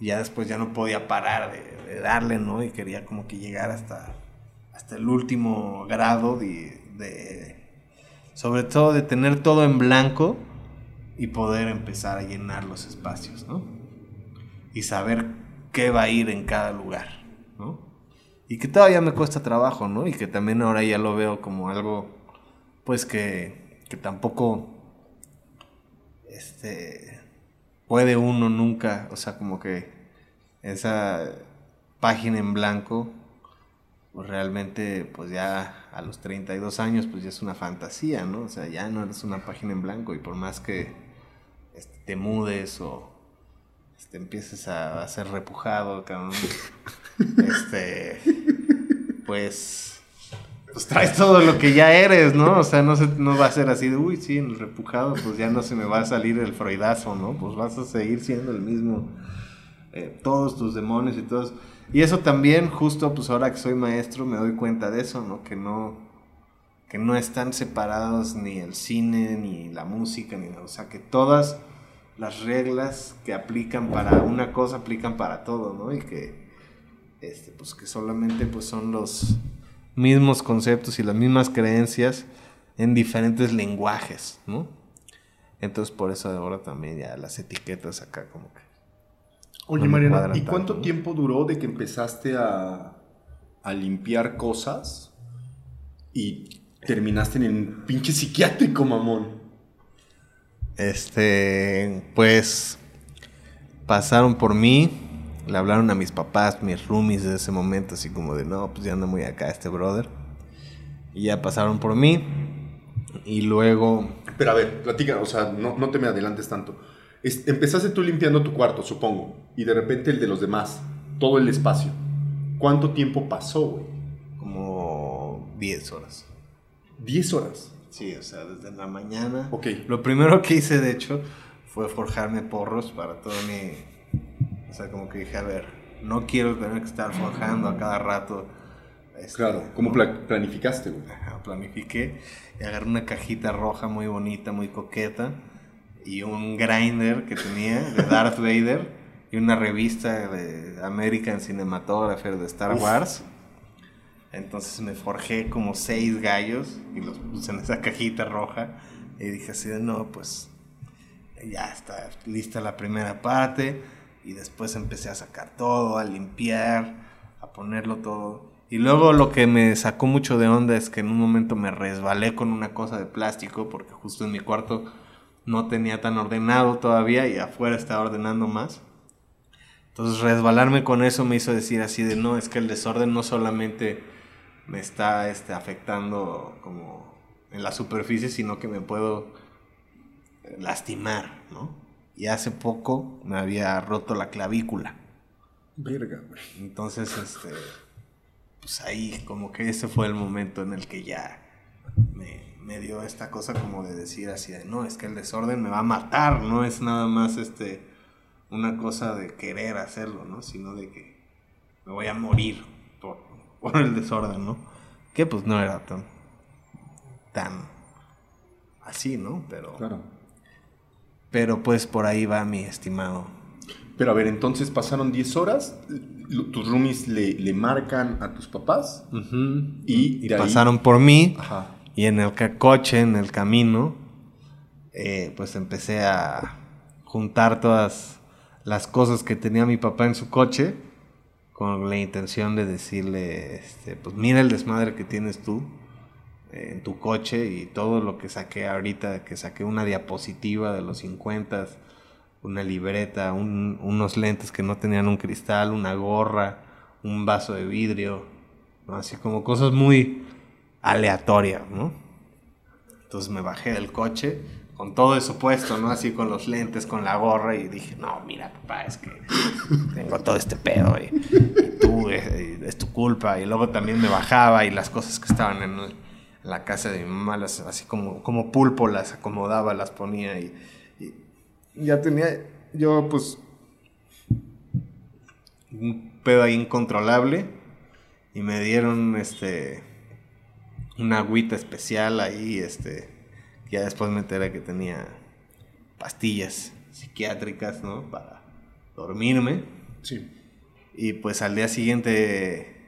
y ya después ya no podía parar de, darle, ¿no? Y quería como que llegar hasta, hasta el último grado de, sobre todo de tener todo en blanco y poder empezar a llenar los espacios, ¿no? Y saber qué va a ir en cada lugar. Y que todavía me cuesta trabajo, ¿no? Y que también ahora ya lo veo como algo, pues que, que tampoco, este, puede uno nunca, o sea, como que esa página en blanco, pues realmente, pues ya a los 32 años, pues ya es una fantasía, ¿no? O sea, ya no eres una página en blanco y por más que este, te mudes o este, empieces a, ser repujado, este, pues pues traes todo lo que ya eres, ¿no? O sea, no, se, no va a ser así de, uy, sí, en el repujado, pues ya no se me va a salir el freudazo, ¿no? Pues vas a seguir siendo el mismo, eh, todos tus demonios y todos. Y eso también, justo, pues ahora que soy maestro, me doy cuenta de eso, ¿no? Que no, que no están separados ni el cine, ni la música, ni nada. O sea, que todas las reglas que aplican para una cosa aplican para todo, ¿no? Y que, este, pues que solamente pues son los mismos conceptos y las mismas creencias en diferentes lenguajes, ¿no? Entonces por eso ahora también ya las etiquetas acá como que... Oye Mariana, ¿y cuánto tiempo duró de que empezaste a, a limpiar cosas y terminaste en el pinche psiquiátrico, mamón? Este, pues pasaron por mí, le hablaron a mis papás, mis roomies de ese momento, así como de, no, pues ya anda muy acá este brother. Y ya pasaron por mí. Y luego... Pero a ver, platica, o sea, no, no te me adelantes tanto. empezaste tú limpiando tu cuarto, supongo, y de repente el de los demás, todo el espacio. ¿Cuánto tiempo pasó, güey? Como 10 horas. ¿10 horas? Sí, o sea, desde la mañana. Ok. Lo primero que hice, de hecho, fue forjarme porros para todo mi o sea, como que dije, a ver, no quiero tener que estar forjando a cada rato. Este, claro, ¿cómo planificaste, güey? planifiqué y agarré una cajita roja muy bonita, muy coqueta y un grinder que tenía de Darth Vader y una revista de American Cinematographer de Star Wars. Entonces me forjé como seis gallos y los puse en esa cajita roja y dije así de no, pues ya está lista la primera parte y después empecé a sacar todo, a limpiar, a ponerlo todo. Y luego lo que me sacó mucho de onda es que en un momento me resbalé con una cosa de plástico porque justo en mi cuarto no tenía tan ordenado todavía y afuera estaba ordenando más. Entonces resbalarme con eso me hizo decir así de no, es que el desorden no solamente me está este, afectando como en la superficie, sino que me puedo lastimar, ¿no? Y hace poco me había roto la clavícula. Verga, güey. Entonces, este, pues ahí como que ese fue el momento en el que ya me, me, dio esta cosa como de decir así de, no, es que el desorden me va a matar, no es nada más este, una cosa de querer hacerlo, ¿no? Sino de que me voy a morir por, por el desorden, ¿no? Que pues no era tan, tan así, ¿no? Pero... Claro pero pues por ahí va mi estimado. Pero a ver, entonces pasaron 10 horas, tus roomies le, le marcan a tus papás y, pasaron por mí y en el coche, en el camino, eh, pues empecé a juntar todas las cosas que tenía mi papá en su coche con la intención de decirle, este, pues mira el desmadre que tienes tú en tu coche y todo lo que saqué ahorita, que saqué una diapositiva de los 50, una libreta, unos lentes que no tenían un cristal, una gorra, un vaso de vidrio, así como cosas muy aleatorias, ¿no? Entonces me bajé del coche con todo eso puesto, ¿no? Así con los lentes, con la gorra y dije, no, mira, papá, es que tengo todo este pedo y, tú, eh, es, tu culpa. Y luego también me bajaba y las cosas que estaban en el la casa de mi mamá, así como, como pulpo las acomodaba, las ponía y, ya tenía yo pues un pedo ahí incontrolable y me dieron este una agüita especial ahí, este, ya después me enteré que tenía pastillas psiquiátricas, ¿no? Para dormirme. Sí. Y pues al día siguiente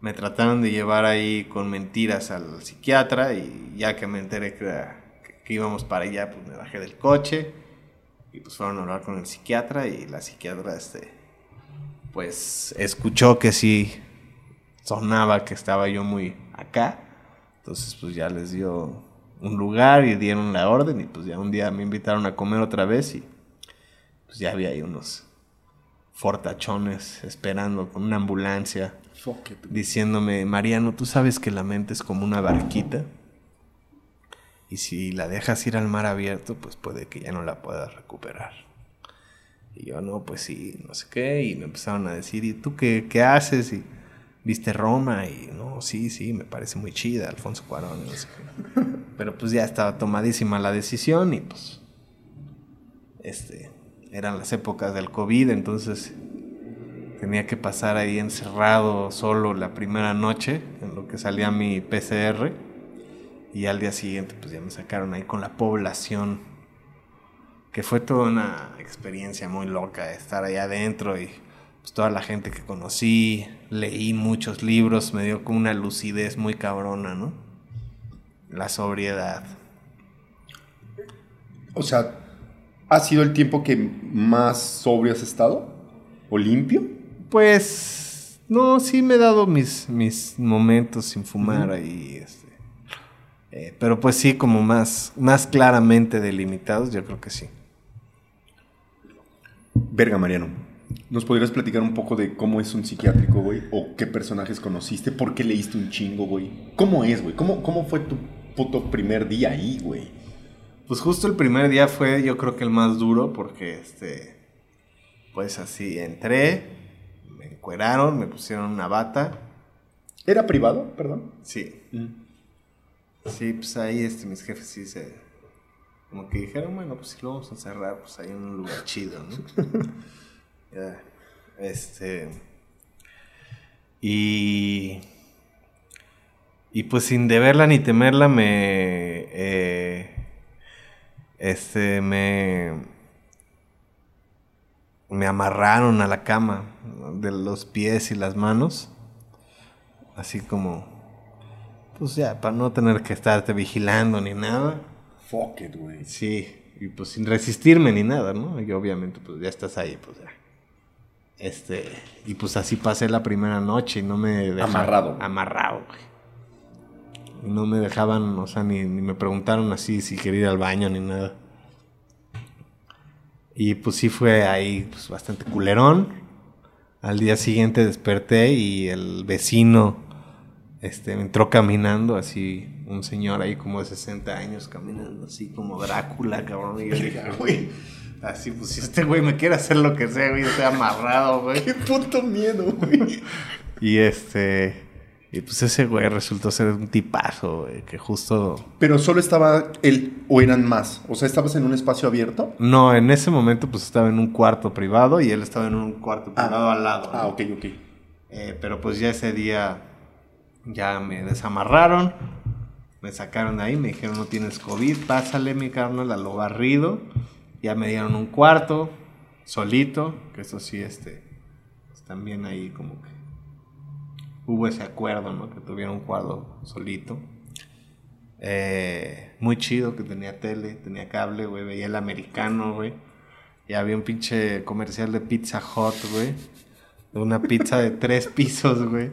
me trataron de llevar ahí con mentiras al psiquiatra y ya que me enteré que, íbamos para allá, pues me bajé del coche y pues fueron a hablar con el psiquiatra y la psiquiatra, este, pues escuchó que sí sonaba que estaba yo muy acá. Entonces pues ya les dio un lugar y dieron la orden y pues ya un día me invitaron a comer otra vez y pues ya había ahí unos fortachones esperando con una ambulancia diciéndome, Mariano, tú sabes que la mente es como una barquita y si la dejas ir al mar abierto, pues puede que ya no la puedas recuperar. Y yo, no, pues sí, no sé qué, y me empezaron a decir, ¿y tú qué, qué haces? Y viste Roma, y no, sí, sí, me parece muy chida, Alfonso Cuarón, no sé qué. Pero pues ya estaba tomadísima la decisión y pues, este, eran las épocas del COVID, entonces tenía que pasar ahí encerrado solo la primera noche, en lo que salía mi PCR y al día siguiente, pues ya me sacaron ahí con la población. Que fue toda una experiencia muy loca estar ahí adentro y pues, toda la gente que conocí. Leí muchos libros, me dio como una lucidez muy cabrona, ¿no? La sobriedad. O sea, ¿ha sido el tiempo que más sobrio has estado? ¿O limpio? Pues no, sí me he dado mis, mis momentos sin fumar ahí. Este, eh, pero pues sí, como más, más claramente delimitados, yo creo que sí. Verga, Mariano. ¿Nos podrías platicar un poco de cómo es un psiquiátrico, güey? ¿O qué personajes conociste? ¿Por qué leíste un chingo, güey? ¿Cómo es, güey? ¿Cómo, ¿Cómo fue tu puto primer día ahí, güey? Pues justo el primer día fue yo creo que el más duro porque, este, pues así, entré, me encueraron, me pusieron una bata. ¿Era privado, perdón? Sí. Mm. Sí, pues ahí este, mis jefes sí se. Como que dijeron, bueno, pues si lo vamos a encerrar, pues ahí en un lugar chido, ¿no? ya, este. Y. Y pues sin deberla ni temerla me. Eh, este, me. Me amarraron a la cama de los pies y las manos. Así como pues ya, para no tener que estarte vigilando ni nada. Fuck it, güey. Sí, y pues sin resistirme ni nada, ¿no? Y obviamente, pues ya estás ahí, pues ya. Este, y pues así pasé la primera noche y no me dejaban. Amarrado. Amarrado, güey. Y no me dejaban, o sea, ni, ni me preguntaron así si quería ir al baño ni nada. Y pues sí fue ahí pues, bastante culerón. Al día siguiente desperté y el vecino este, entró caminando así, un señor ahí como de 60 años caminando así como Drácula, cabrón. Y yo dije, güey, así pues si este güey me quiere hacer lo que sea, güey, estoy amarrado, güey. Qué puto miedo, güey. y este, y pues ese güey resultó ser un tipazo, güey, que justo... Pero solo estaba él o eran más, o sea, ¿estabas en un espacio abierto? No, en ese momento pues estaba en un cuarto privado y él estaba en un cuarto ah. privado al lado. Ah, ok, ok. Eh, pero pues ya ese día ya me desamarraron, me sacaron de ahí, me dijeron no tienes COVID, pásale mi carnal a lo barrido. Ya me dieron un cuarto, solito, que eso sí, este, pues también ahí como que hubo ese acuerdo, ¿no? Que tuviera un cuarto solito. Eh, muy chido que tenía tele, tenía cable, güey, veía el americano, güey. Y había un pinche comercial de Pizza Hut, güey una pizza de tres pisos, güey.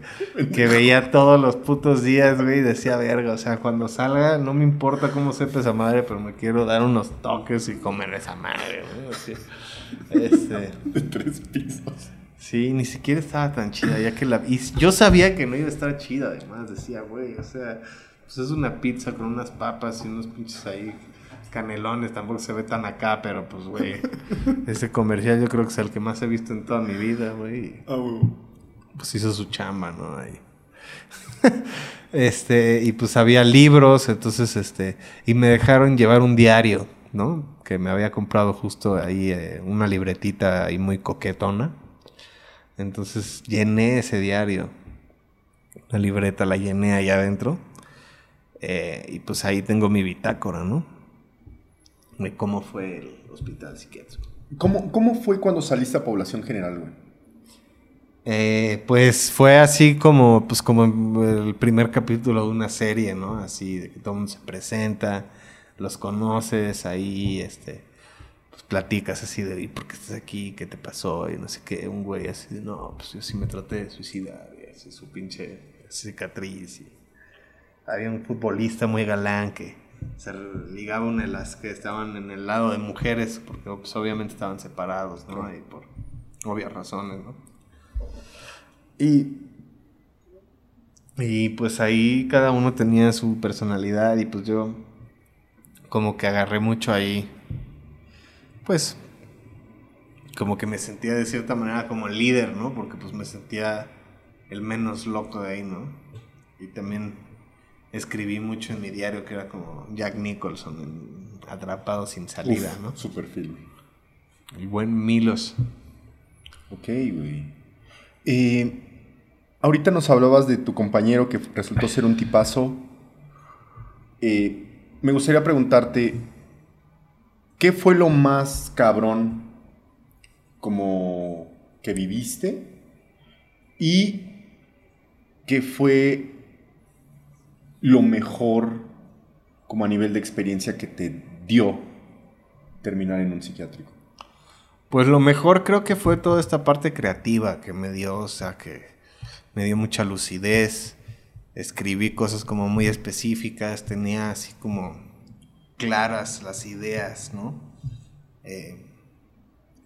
Que veía todos los putos días, güey. Y decía, verga, o sea, cuando salga, no me importa cómo sepa esa madre, pero me quiero dar unos toques y comer esa madre, güey. Este. De tres pisos. Sí, ni siquiera estaba tan chida, ya que la. Y yo sabía que no iba a estar chida, además. Decía, güey, o sea, pues es una pizza con unas papas y unos pinches ahí canelones, tampoco se ve tan acá, pero pues, güey, ese comercial yo creo que es el que más he visto en toda mi vida, güey. Ah, pues hizo su chamba, ¿no? Ahí. este, y pues había libros, entonces, este, y me dejaron llevar un diario, ¿no? Que me había comprado justo ahí eh, una libretita ahí muy coquetona. Entonces llené ese diario. La libreta la llené allá adentro. Eh, y pues ahí tengo mi bitácora, ¿no? de cómo fue el hospital psiquiátrico. ¿Cómo, cómo fue cuando saliste a población general, güey? Eh, pues fue así como, pues como el primer capítulo de una serie, ¿no? Así de que todo el mundo se presenta, los conoces ahí, este, platicas así de, ¿por qué estás aquí? ¿Qué te pasó? Y no sé qué, un güey así de, no, pues yo sí me traté de suicidar, y así su pinche cicatriz. Y había un futbolista muy galán que se ligaba una de las que estaban en el lado de mujeres, porque pues, obviamente estaban separados, ¿no? Y por obvias razones, ¿no? Y, y pues ahí cada uno tenía su personalidad y pues yo como que agarré mucho ahí, pues como que me sentía de cierta manera como el líder, ¿no? Porque pues me sentía el menos loco de ahí, ¿no? Y también escribí mucho en mi diario que era como Jack Nicholson, en Atrapado sin salida, ¿no? Super film. El buen Milos. Ok, güey. Eh, ahorita nos hablabas de tu compañero que resultó ser un tipazo. Eh, me gustaría preguntarte, ¿qué fue lo más cabrón como que viviste? ¿Y qué fue lo mejor como a nivel de experiencia que te dio terminar en un psiquiátrico? Pues lo mejor creo que fue toda esta parte creativa que me dio, o sea, que me dio mucha lucidez. Escribí cosas como muy específicas, tenía así como claras las ideas, ¿no? Eh,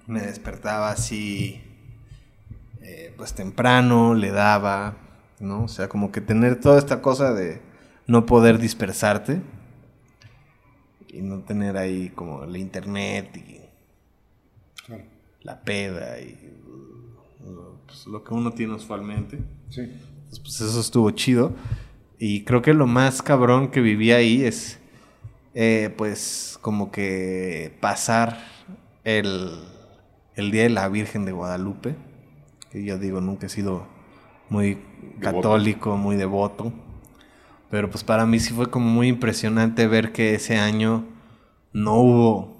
me despertaba así, eh, pues temprano, le daba, ¿no? O sea, como que tener toda esta cosa de no poder dispersarte y no tener ahí como el internet y la peda y pues, lo que uno tiene usualmente. Sí. pues eso estuvo chido. Y creo que lo más cabrón que viví ahí es, eh, pues, como que pasar el, el Día de la Virgen de Guadalupe. Que yo digo, nunca he sido muy católico, muy devoto. Pero pues para mí sí fue como muy impresionante ver que ese año no hubo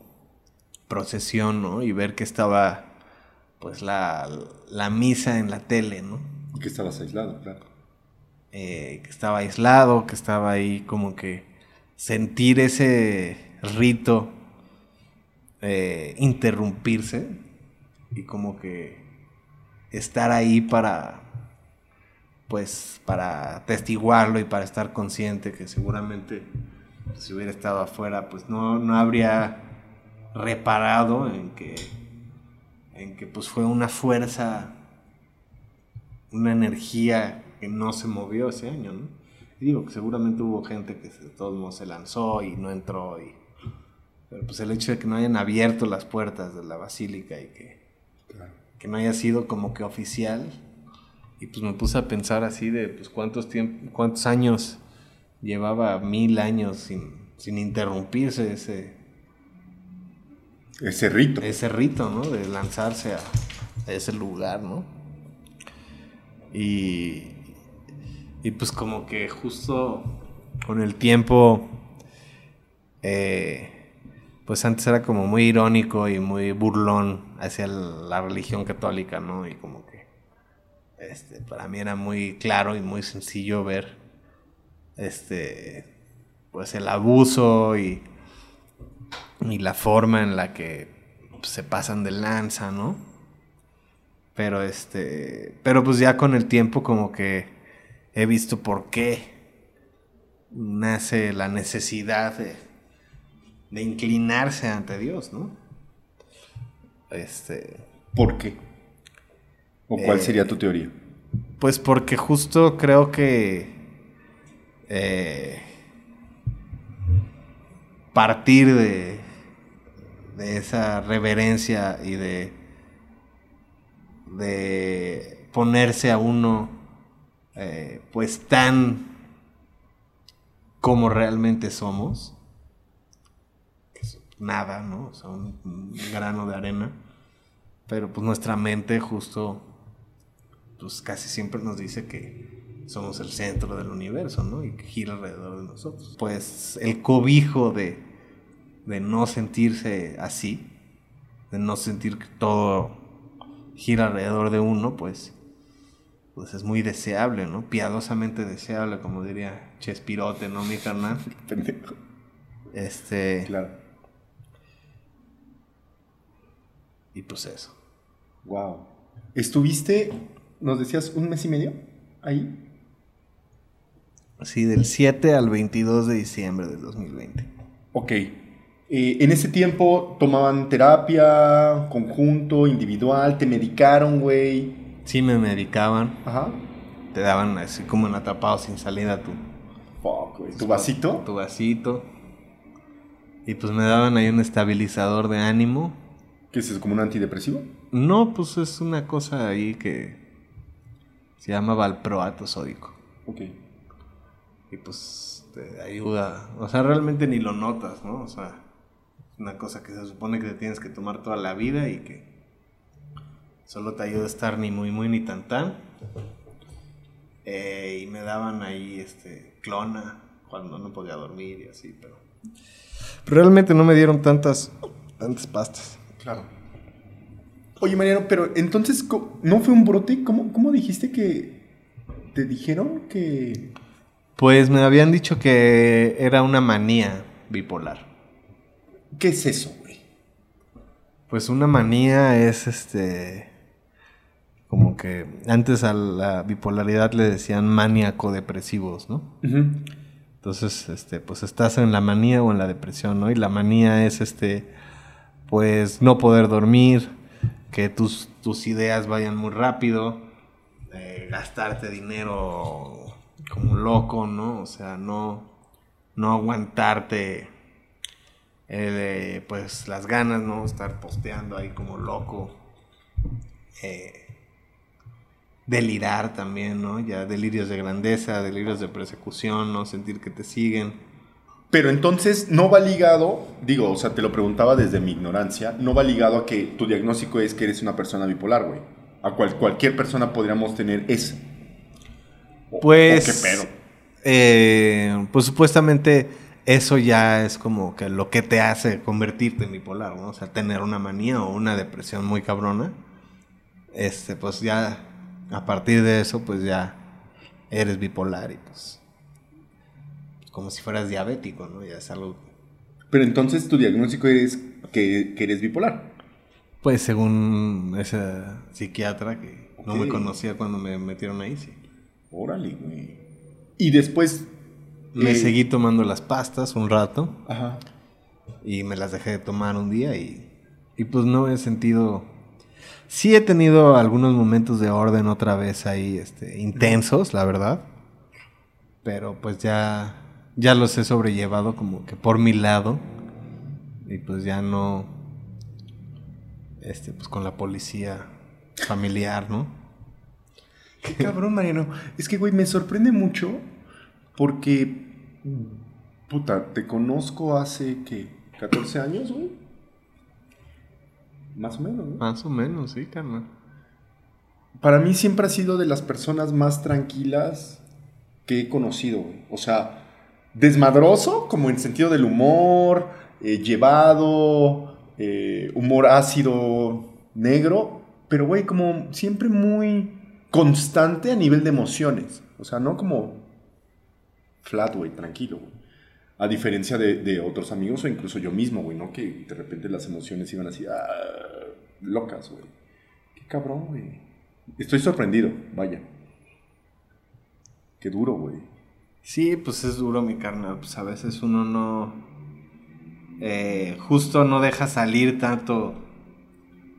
procesión, ¿no? Y ver que estaba pues la, la misa en la tele, ¿no? Y que estabas aislado, claro. Eh, que estaba aislado, que estaba ahí como que sentir ese rito eh, interrumpirse y como que estar ahí para pues para atestiguarlo y para estar consciente que seguramente si hubiera estado afuera pues no, no habría reparado en que, en que pues fue una fuerza, una energía que no se movió ese año, ¿no? Y digo que seguramente hubo gente que de todos modos se lanzó y no entró, y, pero pues el hecho de que no hayan abierto las puertas de la basílica y que, que no haya sido como que oficial, y pues me puse a pensar así de pues cuántos, cuántos años llevaba mil años sin, sin interrumpirse ese, ese rito. Ese rito, ¿no? De lanzarse a, ese lugar, ¿no? Y, y pues como que justo con el tiempo, eh, pues antes era como muy irónico y muy burlón hacia la religión católica, ¿no? Y como que este, para mí era muy claro y muy sencillo ver este, pues el abuso y y la forma en la que se pasan de lanza, ¿no? Pero este, pero pues ya con el tiempo como que he visto por qué nace la necesidad de, de inclinarse ante Dios, ¿no? Este, ¿por qué? ¿O cuál sería tu teoría? Pues porque justo creo que eh, partir de de esa reverencia y de, de ponerse a uno eh, pues tan como realmente somos, nada, ¿no? O sea, un, grano de arena, pero pues nuestra mente justo pues casi siempre nos dice que somos el centro del universo, ¿no? Y que gira alrededor de nosotros. Pues el cobijo de de no sentirse así, de no sentir que todo gira alrededor de uno, pues, pues es muy deseable, ¿no? Piadosamente deseable, como diría Chespirote, ¿no, mi carnal? Pendejo. Este, Claro. y pues eso. Wow. ¿Estuviste, nos decías, un mes y medio ahí? Sí, del 7 al 22 de diciembre del 2020. Ok. Eh, en ese tiempo tomaban terapia, conjunto, individual, te medicaron, güey. Sí me medicaban, Ajá. te daban así como en atrapado sin salida tu, Fuck, güey. ¿Tu vasito? tu vasito. Y pues me daban ahí un estabilizador de ánimo. ¿Qué es eso, como un antidepresivo? No, pues es una cosa ahí que se llama valproato sódico. Ok. Y pues te ayuda. O sea, realmente ni lo notas, ¿no? O sea, es una cosa que se supone que te tienes que tomar toda la vida y que solo te ayuda a estar ni muy muy ni tan tan. Eh, y me daban ahí este clona cuando no podía dormir y así, pero realmente no me dieron tantas tantas pastas. Claro. Oye, Mariano, pero entonces, ¿no fue un brote? ¿Cómo, cómo dijiste que te dijeron que... Pues me habían dicho que era una manía bipolar. ¿Qué es eso, güey? Pues una manía es este. Como que antes a la bipolaridad le decían maníaco-depresivos, ¿no? Entonces, este, pues estás en la manía o en la depresión, ¿no? Y la manía es este, pues no poder dormir, que tus, tus ideas vayan muy rápido, eh, gastarte dinero como loco, ¿no? O sea, no, no aguantarte, eh, pues las ganas, ¿no? Estar posteando ahí como loco. Eh, delirar también, ¿no? Ya delirios de grandeza, delirios de persecución, ¿no? Sentir que te siguen. Pero entonces no va ligado, digo, o sea, te lo preguntaba desde mi ignorancia, no va ligado a que tu diagnóstico es que eres una persona bipolar, güey. A cual, cualquier persona podríamos tener ese. O- Pues. o qué pedo. eh, pues supuestamente eso ya es como que lo que te hace convertirte en bipolar, ¿no? O sea, tener una manía o una depresión muy cabrona. Este, pues ya a partir de eso, pues ya eres bipolar y pues. Como si fueras diabético, ¿no? Ya es algo. Pero entonces tu diagnóstico es que, que eres bipolar. Pues según esa psiquiatra que no me conocía cuando me metieron ahí, sí. Órale, güey. Y después... Me eh, seguí tomando las pastas un rato. Ajá. y me las dejé de tomar un día y, y pues no he sentido... Sí he tenido algunos momentos de orden otra vez ahí, este, intensos, la verdad. Pero pues ya, ya los he sobrellevado como que por mi lado. Y pues ya no, este, pues con la policía familiar, ¿no? Qué cabrón, Mariano. Es que, güey, me sorprende mucho porque, puta, te conozco hace, ¿qué? ¿14 años, güey? Más o menos, ¿no? Más o menos, sí, carnal. Para mí siempre ha sido de las personas más tranquilas que he conocido, güey. O sea, desmadroso, como en sentido del humor, eh, llevado, eh, humor ácido, negro, pero, güey, como siempre muy constante a nivel de emociones. O sea, no como flat, güey, tranquilo, güey. A diferencia de, otros amigos o incluso yo mismo, güey, ¿no? Que de repente las emociones iban así, ah, locas, güey. Qué cabrón, güey. Estoy sorprendido, vaya. Qué duro, güey. Sí, pues es duro mi carnal. Pues a veces uno no. eh, justo no deja salir tanto.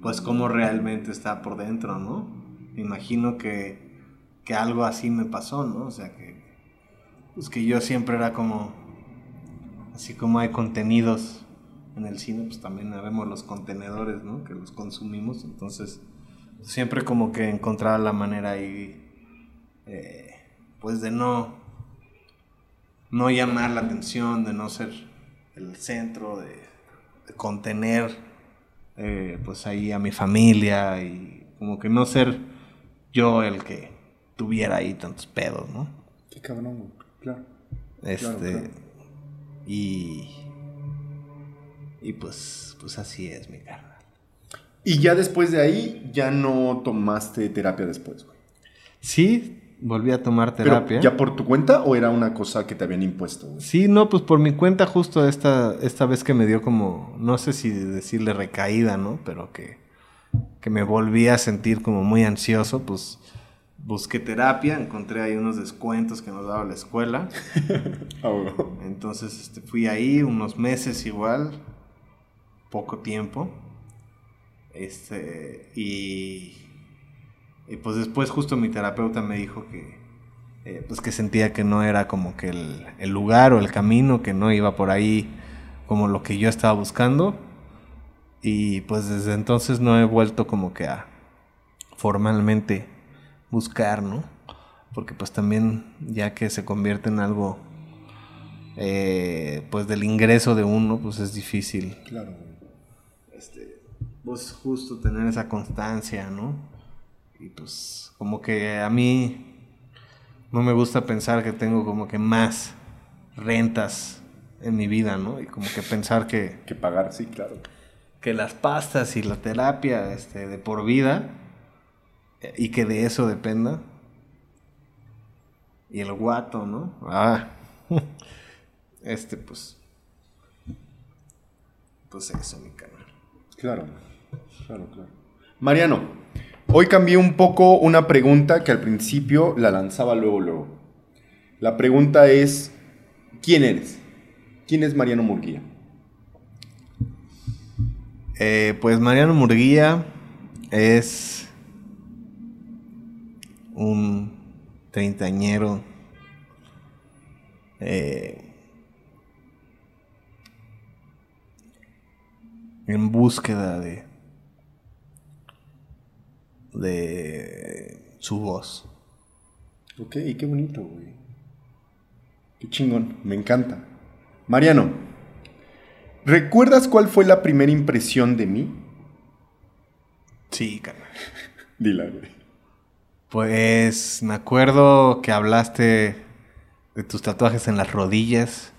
Pues como realmente está por dentro, ¿no? Me imagino que, que algo así me pasó, ¿no? O sea que. Pues que yo siempre era como. Así como hay contenidos en el cine, pues también vemos los contenedores, ¿no? Que los consumimos. Entonces, siempre como que encontraba la manera ahí. eh, pues de no no llamar la atención, de no ser el centro, de, de contener eh, pues ahí a mi familia y como que no ser yo el que tuviera ahí tantos pedos, ¿no? Qué cabrón. Claro. Este claro. Y Y pues, pues así es, mi carnal. Y ya después de ahí, ya no tomaste terapia después, güey. Sí, volví a tomar Pero, terapia. ¿Ya por tu cuenta o era una cosa que te habían impuesto, güey? Sí, no, pues por mi cuenta justo esta, esta vez que me dio como, no sé si decirle recaída, ¿no? Pero que, que me volví a sentir como muy ansioso, pues busqué terapia, encontré ahí unos descuentos que nos daba la escuela. Ah. Entonces este, fui ahí unos meses igual, poco tiempo. Este, y, y pues después justo mi terapeuta me dijo que, eh, pues que sentía que no era como que el, el lugar o el camino, que no iba por ahí como lo que yo estaba buscando. Y pues desde entonces no he vuelto como que a formalmente buscar, ¿no? Porque pues también ya que se convierte en algo, eh, pues del ingreso de uno, pues es difícil Claro, este, pues justo tener esa constancia, ¿no? Y pues como que a mí no me gusta pensar que tengo como que más rentas en mi vida, ¿no? Y como que pensar que, Que pagar, sí, claro. que las pastas y la terapia este, de por vida y que de eso dependa. Y el guato, ¿no? Ah. Este, pues. Pues eso, mi canal. Claro, claro, claro. Mariano, hoy cambié un poco una pregunta que al principio la lanzaba luego, luego. La pregunta es, ¿quién eres? ¿Quién es Mariano Murguía? Eh, pues Mariano Murguía es un treintañero eh, en búsqueda de de su voz. Ok, qué bonito, güey. Qué chingón, me encanta. Mariano, ¿recuerdas cuál fue la primera impresión de mí? Sí, carnal. Dila, güey. Pues me acuerdo que hablaste de tus tatuajes en las rodillas,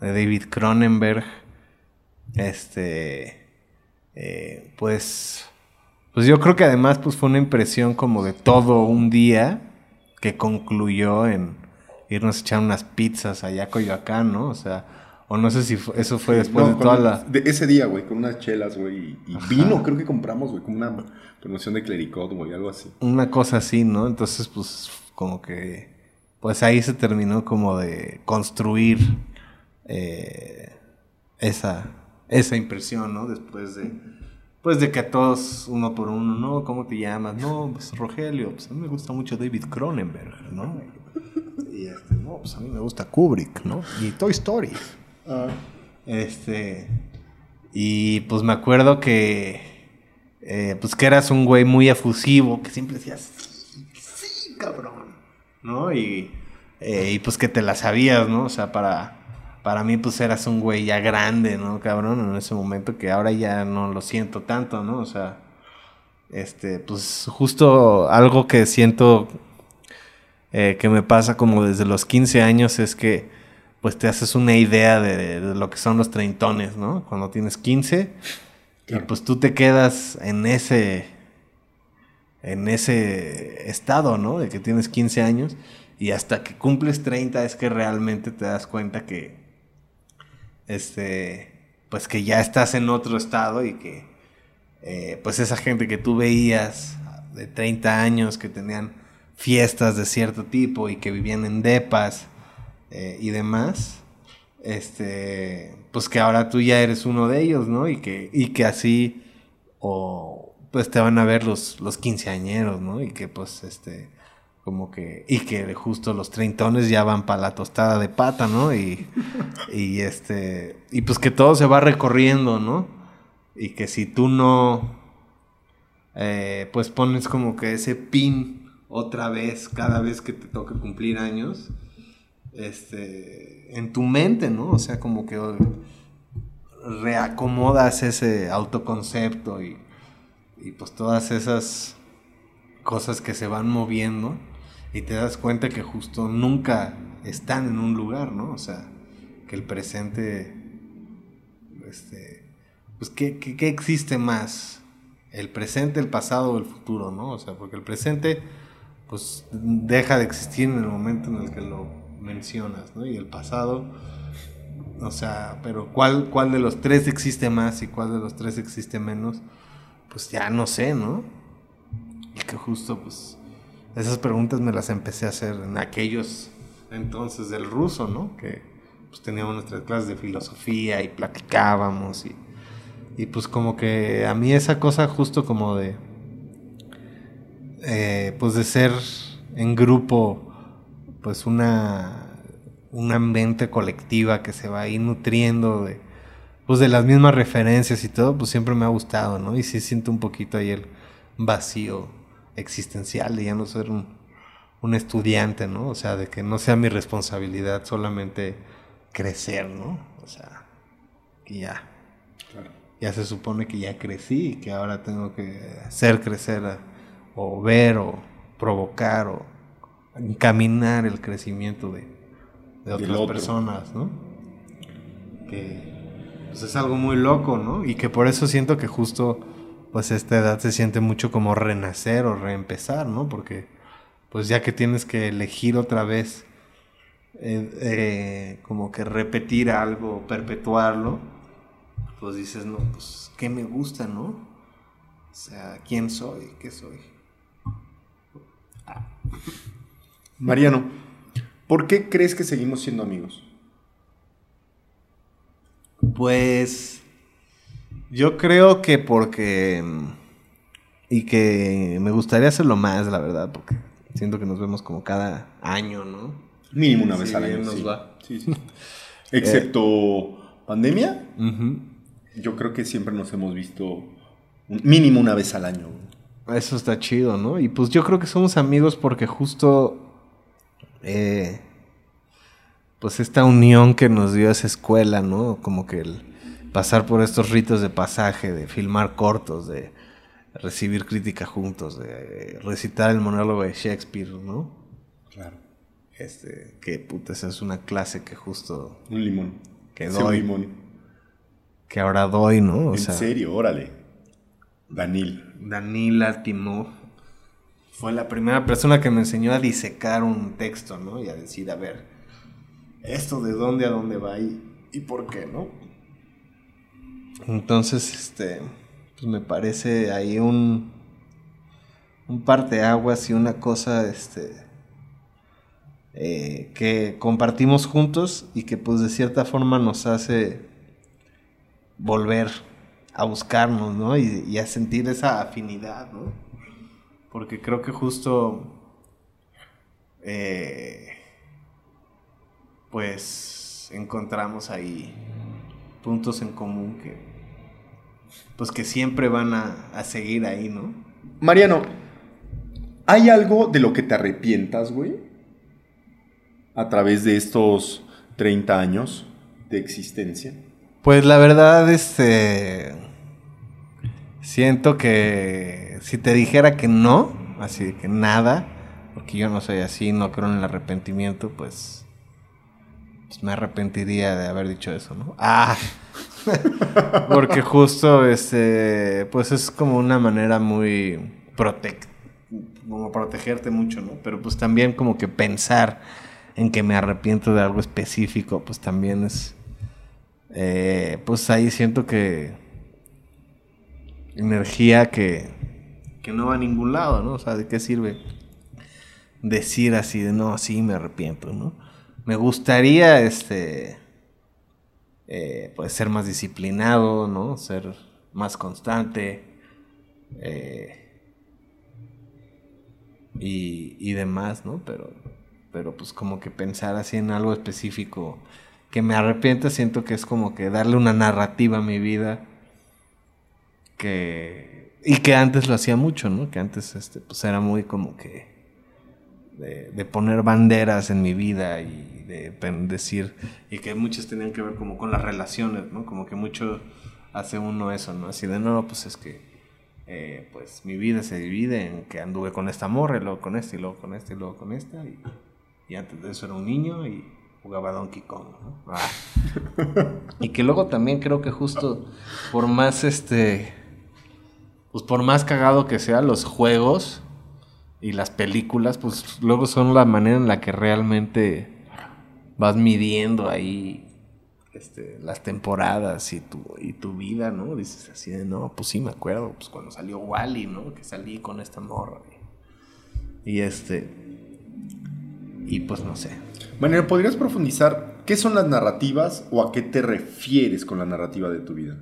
de David Cronenberg. Este, eh, pues, pues yo creo que además pues fue una impresión como de todo un día que concluyó en irnos a echar unas pizzas allá a Coyoacán, ¿no? O sea, o no sé si fue- eso fue después No, de toda la... de ese día, güey, con unas chelas, güey, y, y vino, creo que compramos, güey, con una promoción de Clericot, güey, algo así. una cosa así, ¿no? Entonces, pues, como que, pues ahí se terminó como de construir eh, esa, esa impresión, ¿no? Después de, pues de que a todos, uno por uno, ¿no? ¿Cómo te llamas? No, pues Rogelio, pues a mí me gusta mucho David Cronenberg, ¿no? Y este, no, pues a mí me gusta Kubrick, ¿no? Y Toy Story. Este. Y pues me acuerdo que. eh, pues que eras un güey muy efusivo, que siempre decías. Sí, sí, cabrón. ¿No? Y. eh, y pues que te la sabías, ¿no? O sea, para. Para mí, pues eras un güey ya grande, ¿no, cabrón? En ese momento que ahora ya no lo siento tanto, ¿no? O sea. Este, pues justo algo que siento eh, que me pasa como desde los 15 años es que pues te haces una idea de, de lo que son los treintones, ¿no? Cuando tienes 15 y pues tú te quedas en ese en ese estado, ¿no? De que tienes 15 años y hasta que cumples 30 es que realmente te das cuenta que este pues que ya estás en otro estado y que eh, pues esa gente que tú veías de 30 años que tenían fiestas de cierto tipo y que vivían en depas eh, y demás, este, pues que ahora tú ya eres uno de ellos, ¿no? Y que, y que así, o pues te van a ver los, los quinceañeros, ¿no? Y que pues, este, como que, y que justo los treintones ya van para la tostada de pata, ¿no? Y, y este, y pues que todo se va recorriendo, ¿no? Y que si tú no, eh, pues pones como que ese pin otra vez cada vez que te toca cumplir años, este, en tu mente, ¿no? O sea, como que reacomodas ese autoconcepto y, y pues todas esas cosas que se van moviendo y te das cuenta que justo nunca están en un lugar, ¿no? O sea, que el presente, este, pues, ¿qué, qué, existe más? ¿El presente, el pasado o el futuro, no? O sea, porque el presente, pues, deja de existir en el momento en el que lo mencionas, ¿no? Y el pasado, o sea, pero ¿cuál, cuál de los tres existe más y cuál de los tres existe menos? Pues ya no sé, ¿no? Y que justo, pues, esas preguntas me las empecé a hacer en aquellos entonces del ruso, ¿no? Que pues teníamos nuestras clases de filosofía y platicábamos y, y pues como que a mí esa cosa justo como de, eh, pues de ser en grupo, pues una, una mente colectiva que se va ahí nutriendo de, pues de las mismas referencias y todo, pues siempre me ha gustado, ¿no? Y sí siento un poquito ahí el vacío existencial de ya no ser un, un estudiante, ¿no? O sea, de que no sea mi responsabilidad solamente crecer, ¿no? O sea, que ya. Ya se supone que ya crecí y que ahora tengo que hacer crecer o ver o provocar o encaminar el crecimiento de, de otras personas, ¿no? Que pues es algo muy loco, ¿no? Y que por eso siento que justo pues esta edad se siente mucho como renacer o reempezar, ¿no? Porque pues ya que tienes que elegir otra vez eh, eh, como que repetir algo, perpetuarlo, pues dices, no, pues, ¿qué me gusta, no? O sea, ¿quién soy? ¿Qué soy? Mariano, ¿por qué crees que seguimos siendo amigos? Pues yo creo que porque... Y que me gustaría hacerlo más, la verdad, porque siento que nos vemos como cada año, ¿no? Mínimo una vez al año. Nos va. Sí, sí. Excepto pandemia, yo creo que siempre nos hemos visto mínimo una vez al año. Eso está chido, ¿no? Y pues yo creo que somos amigos porque justo... Eh, pues esta unión que nos dio esa escuela, ¿no? Como que el pasar por estos ritos de pasaje, de filmar cortos, de recibir crítica juntos, de recitar el monólogo de Shakespeare, ¿no? Claro. Este, que puta, esa es una clase que justo... Un limón. Que doy. Un limón. Que ahora doy, ¿no? O en serio, órale. Danil. Danil Altimov fue la primera persona que me enseñó a disecar un texto, ¿no? Y a decir, a ver, esto de dónde a dónde va y, y por qué, ¿no? Entonces, este pues me parece ahí un, un parteaguas y una cosa este, eh, que compartimos juntos y que pues de cierta forma nos hace volver a buscarnos, ¿no? Y, a sentir esa afinidad, ¿no? Porque creo que justo, eh, pues, encontramos ahí puntos en común que, pues que siempre van a, seguir ahí, ¿no? Mariano, ¿hay algo de lo que te arrepientas, güey? A través de estos 30 años de existencia. Pues la verdad, este. Siento que si te dijera que no, así que nada, porque yo no soy así, no creo en el arrepentimiento, pues. Pues me arrepentiría de haber dicho eso, ¿no? Ah. Porque justo, este, pues es como una manera muy como protegerte mucho, ¿no? Pero pues también como que pensar en que me arrepiento de algo específico, pues también es, eh, pues ahí siento que energía que, que no va a ningún lado, ¿no? O sea, ¿de qué sirve decir así de no, sí me arrepiento, ¿no? Me gustaría, este eh, pues ser más disciplinado, ¿no? Ser más constante. Eh, y, demás, ¿no? Pero, pero pues como que pensar así en algo específico que me arrepienta, siento que es como que darle una narrativa a mi vida que... Y que antes lo hacía mucho, ¿no? Que antes este, pues era muy como que... de poner banderas en mi vida y de decir, y que muchas tenían que ver como con las relaciones, ¿no? Como que mucho hace uno eso, ¿no? Así de, no, pues es que, eh, pues mi vida se divide en que anduve con esta morra, y luego con este, y luego con este, y luego con esta, y, antes de eso era un niño, y, jugaba Donkey Kong. ¿no? Ah. y que luego también creo que justo por más este, pues por más cagado que sea los juegos y las películas, pues luego son la manera en la que realmente vas midiendo ahí este, las temporadas y tu, y tu vida, ¿no? Dices así de, no, pues sí me acuerdo, pues cuando salió Wally, ¿no? Que salí con esta morra. Y, este, y pues no sé. Bueno, ¿podrías profundizar qué son las narrativas o a qué te refieres con la narrativa de tu vida?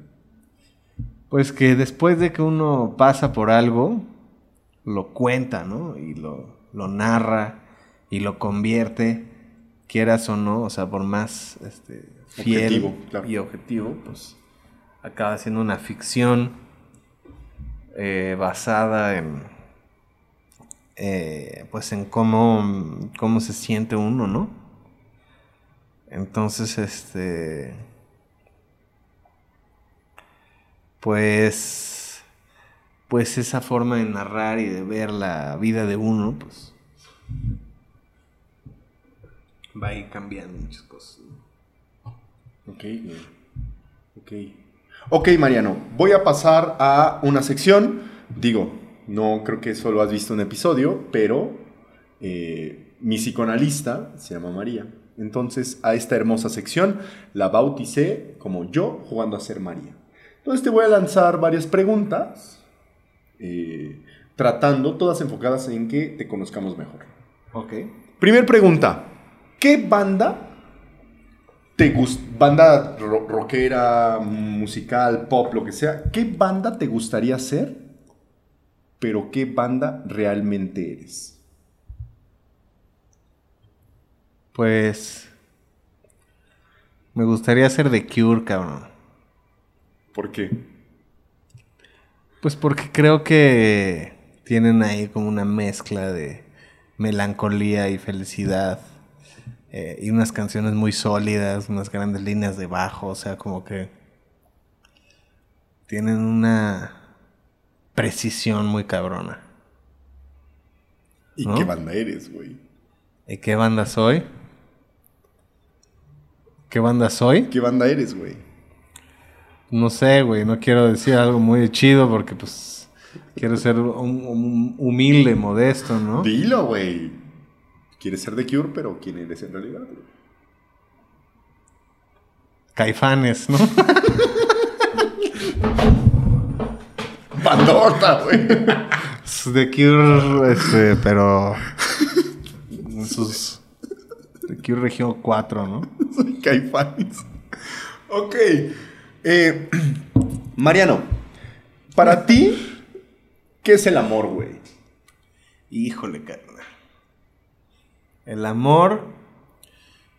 Pues que después de que uno pasa por algo, lo cuenta, ¿no? Y lo, lo narra y lo convierte, quieras o no, o sea, por más este, fiel y objetivo, pues acaba siendo una ficción eh, basada en, eh, pues en cómo, cómo se siente uno, ¿no? Entonces, este, pues, pues esa forma de narrar y de ver la vida de uno, pues, va a ir cambiando muchas cosas. Ok, ok. Ok, Mariano, voy a pasar a una sección. Digo, no creo que solo has visto un episodio, pero eh, mi psicoanalista se llama María. Entonces, a esta hermosa sección la bauticé como yo jugando a ser María. Entonces, te voy a lanzar varias preguntas, eh, tratando, todas enfocadas en que te conozcamos mejor. Ok. Primer pregunta: ¿Qué banda te gusta, banda rockera, musical, pop, lo que sea, ¿qué banda te gustaría ser? Pero ¿qué banda realmente eres? Pues me gustaría ser The Cure, cabrón. ¿Por qué? Pues porque creo que tienen ahí como una mezcla de melancolía y felicidad eh, y unas canciones muy sólidas, unas grandes líneas de bajo, o sea, como que tienen una precisión muy cabrona. ¿Y qué banda eres, güey? ¿Y qué banda soy? ¿Qué banda soy? ¿Qué banda eres, güey? No sé, güey, no quiero decir algo muy chido porque pues quiero ser un humilde, modesto, ¿no? Dilo, güey. Quieres ser de Cure, pero ¿quién eres en realidad? Caifanes, ¿no? Pandorta, güey. De Cure, este, pero. En sus. De Cure Región 4, ¿no? Soy Caifanes. Ok. Eh, Mariano, para ti, ¿qué es el amor, güey? Híjole, carnal. El amor,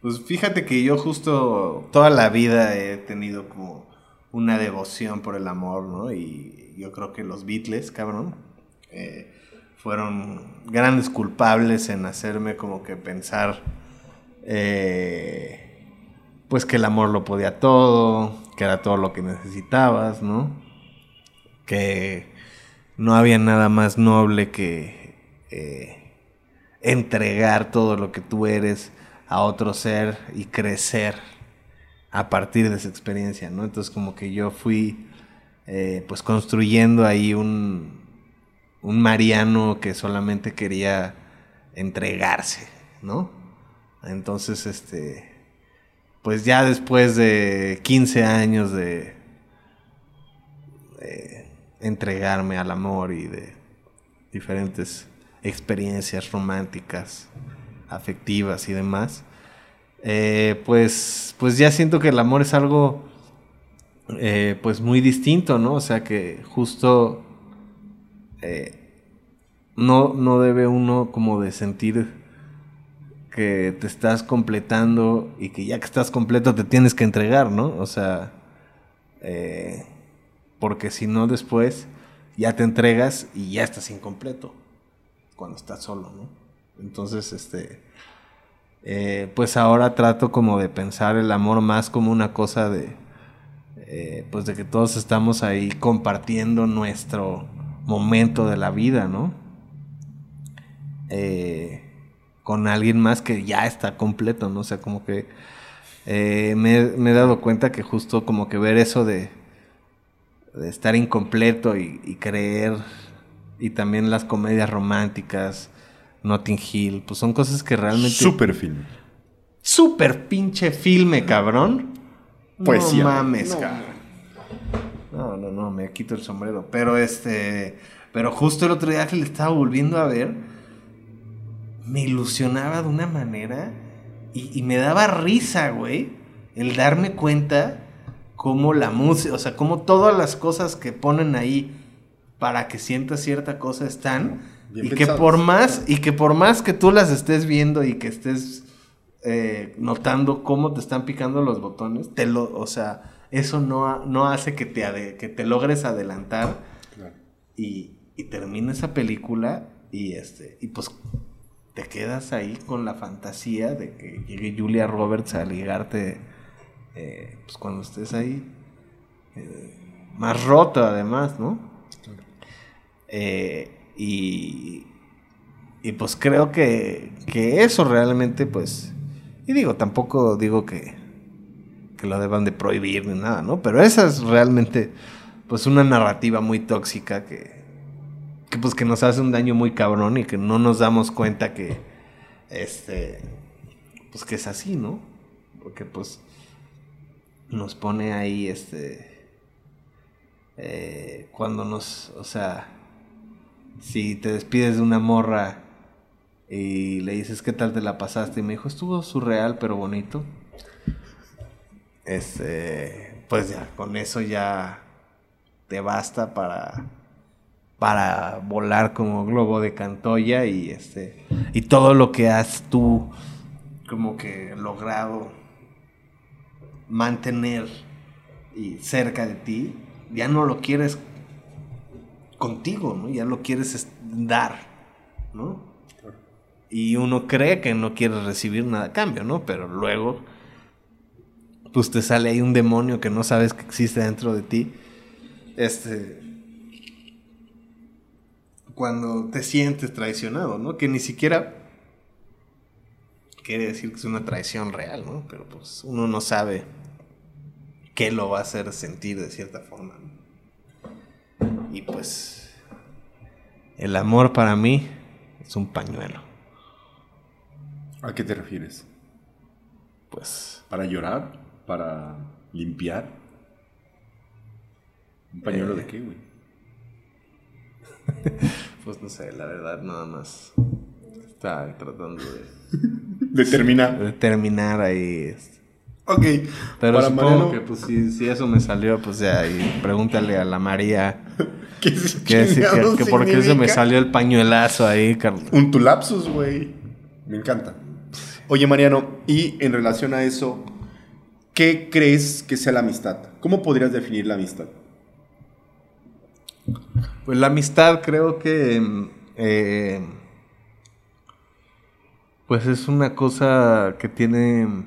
pues fíjate que yo justo toda la vida he tenido como una devoción por el amor, ¿no? Y yo creo que los Beatles, cabrón, eh, fueron grandes culpables en hacerme como que pensar, eh, pues que el amor lo podía todo, que era todo lo que necesitabas, ¿no? Que no había nada más noble que... Eh, entregar todo lo que tú eres a otro ser y crecer a partir de esa experiencia, ¿no? Entonces como que yo fui eh, pues construyendo ahí un, un Mariano que solamente quería entregarse, ¿no? Entonces, este, pues ya después de 15 años de, entregarme al amor y de diferentes experiencias románticas, afectivas y demás, eh, pues, pues ya siento que el amor es algo eh, pues muy distinto, ¿no? O sea que justo eh, no, no debe uno como de sentir que te estás completando y que ya que estás completo te tienes que entregar, ¿no? O sea, porque si no después ya te entregas y ya estás incompleto cuando estás solo, ¿no? Entonces, este, eh, pues ahora trato como de pensar el amor más como una cosa de, eh, pues de que todos estamos ahí compartiendo nuestro momento de la vida, ¿no? Eh, con alguien más que ya está completo, ¿no? O sea, como que eh, me, me, he dado cuenta que justo como que ver eso de, de estar incompleto y, y, creer, y también las comedias románticas, Notting Hill, pues son cosas que realmente... Super filme. Super pinche filme, cabrón. Pues no mames, cabrón. No, no, no, me quito el sombrero. Pero este... Pero justo el otro día que le estaba volviendo a ver, me ilusionaba de una manera y, y me daba risa, güey, el darme cuenta cómo la música, o sea, cómo todas las cosas que ponen ahí para que sientas cierta cosa están Bien y que por más y que por más que tú las estés viendo y que estés eh, notando cómo te están picando los botones, te lo, o sea, eso no, no hace que te, que te logres adelantar claro. y, y termina esa película y este y pues te quedas ahí con la fantasía de que llegue Julia Roberts a ligarte eh, pues cuando estés ahí eh, más roto además, ¿no? Eh, y, y pues creo que, que eso realmente pues y digo, tampoco digo que, que lo deban de prohibir ni nada, ¿no? Pero esa es realmente pues una narrativa muy tóxica que, que pues que nos hace un daño muy cabrón y que no nos damos cuenta que este pues que es así, ¿no? Porque pues nos pone ahí este eh, cuando nos, o sea, si te despides de una morra y le dices qué tal te la pasaste y me dijo estuvo surreal pero bonito, este, pues ya con eso ya te basta para para volar como globo de Cantoya y este y todo lo que has tú como que logrado mantener y cerca de ti ya no lo quieres contigo, ¿no? Ya lo quieres dar, ¿no? Y uno cree que no quiere recibir nada a cambio, ¿no? Pero luego pues te sale ahí un demonio que no sabes que existe dentro de ti. Este cuando te sientes traicionado, ¿no? Que ni siquiera quiere decir que es una traición real, ¿no? Pero pues uno no sabe qué lo va a hacer sentir de cierta forma. ¿no? Y pues el amor para mí es un pañuelo. ¿A qué te refieres? Pues... ¿Para llorar? ¿Para limpiar? ¿Un pañuelo eh... de qué, güey? pues no sé, la verdad, nada más. Está tratando de. de terminar. De terminar ahí. Ok. Pero Para supongo Mariano... que, pues, si, si, eso me salió, pues ya, y pregúntale a la María. ¿Qué, que, que, que por qué se me salió el pañuelazo ahí, Carlos. Un tulapsus, güey. Me encanta. Oye, Mariano, y en relación a eso, ¿qué crees que sea la amistad? ¿Cómo podrías definir la amistad? Pues la amistad creo que... Eh, pues es una cosa que tiene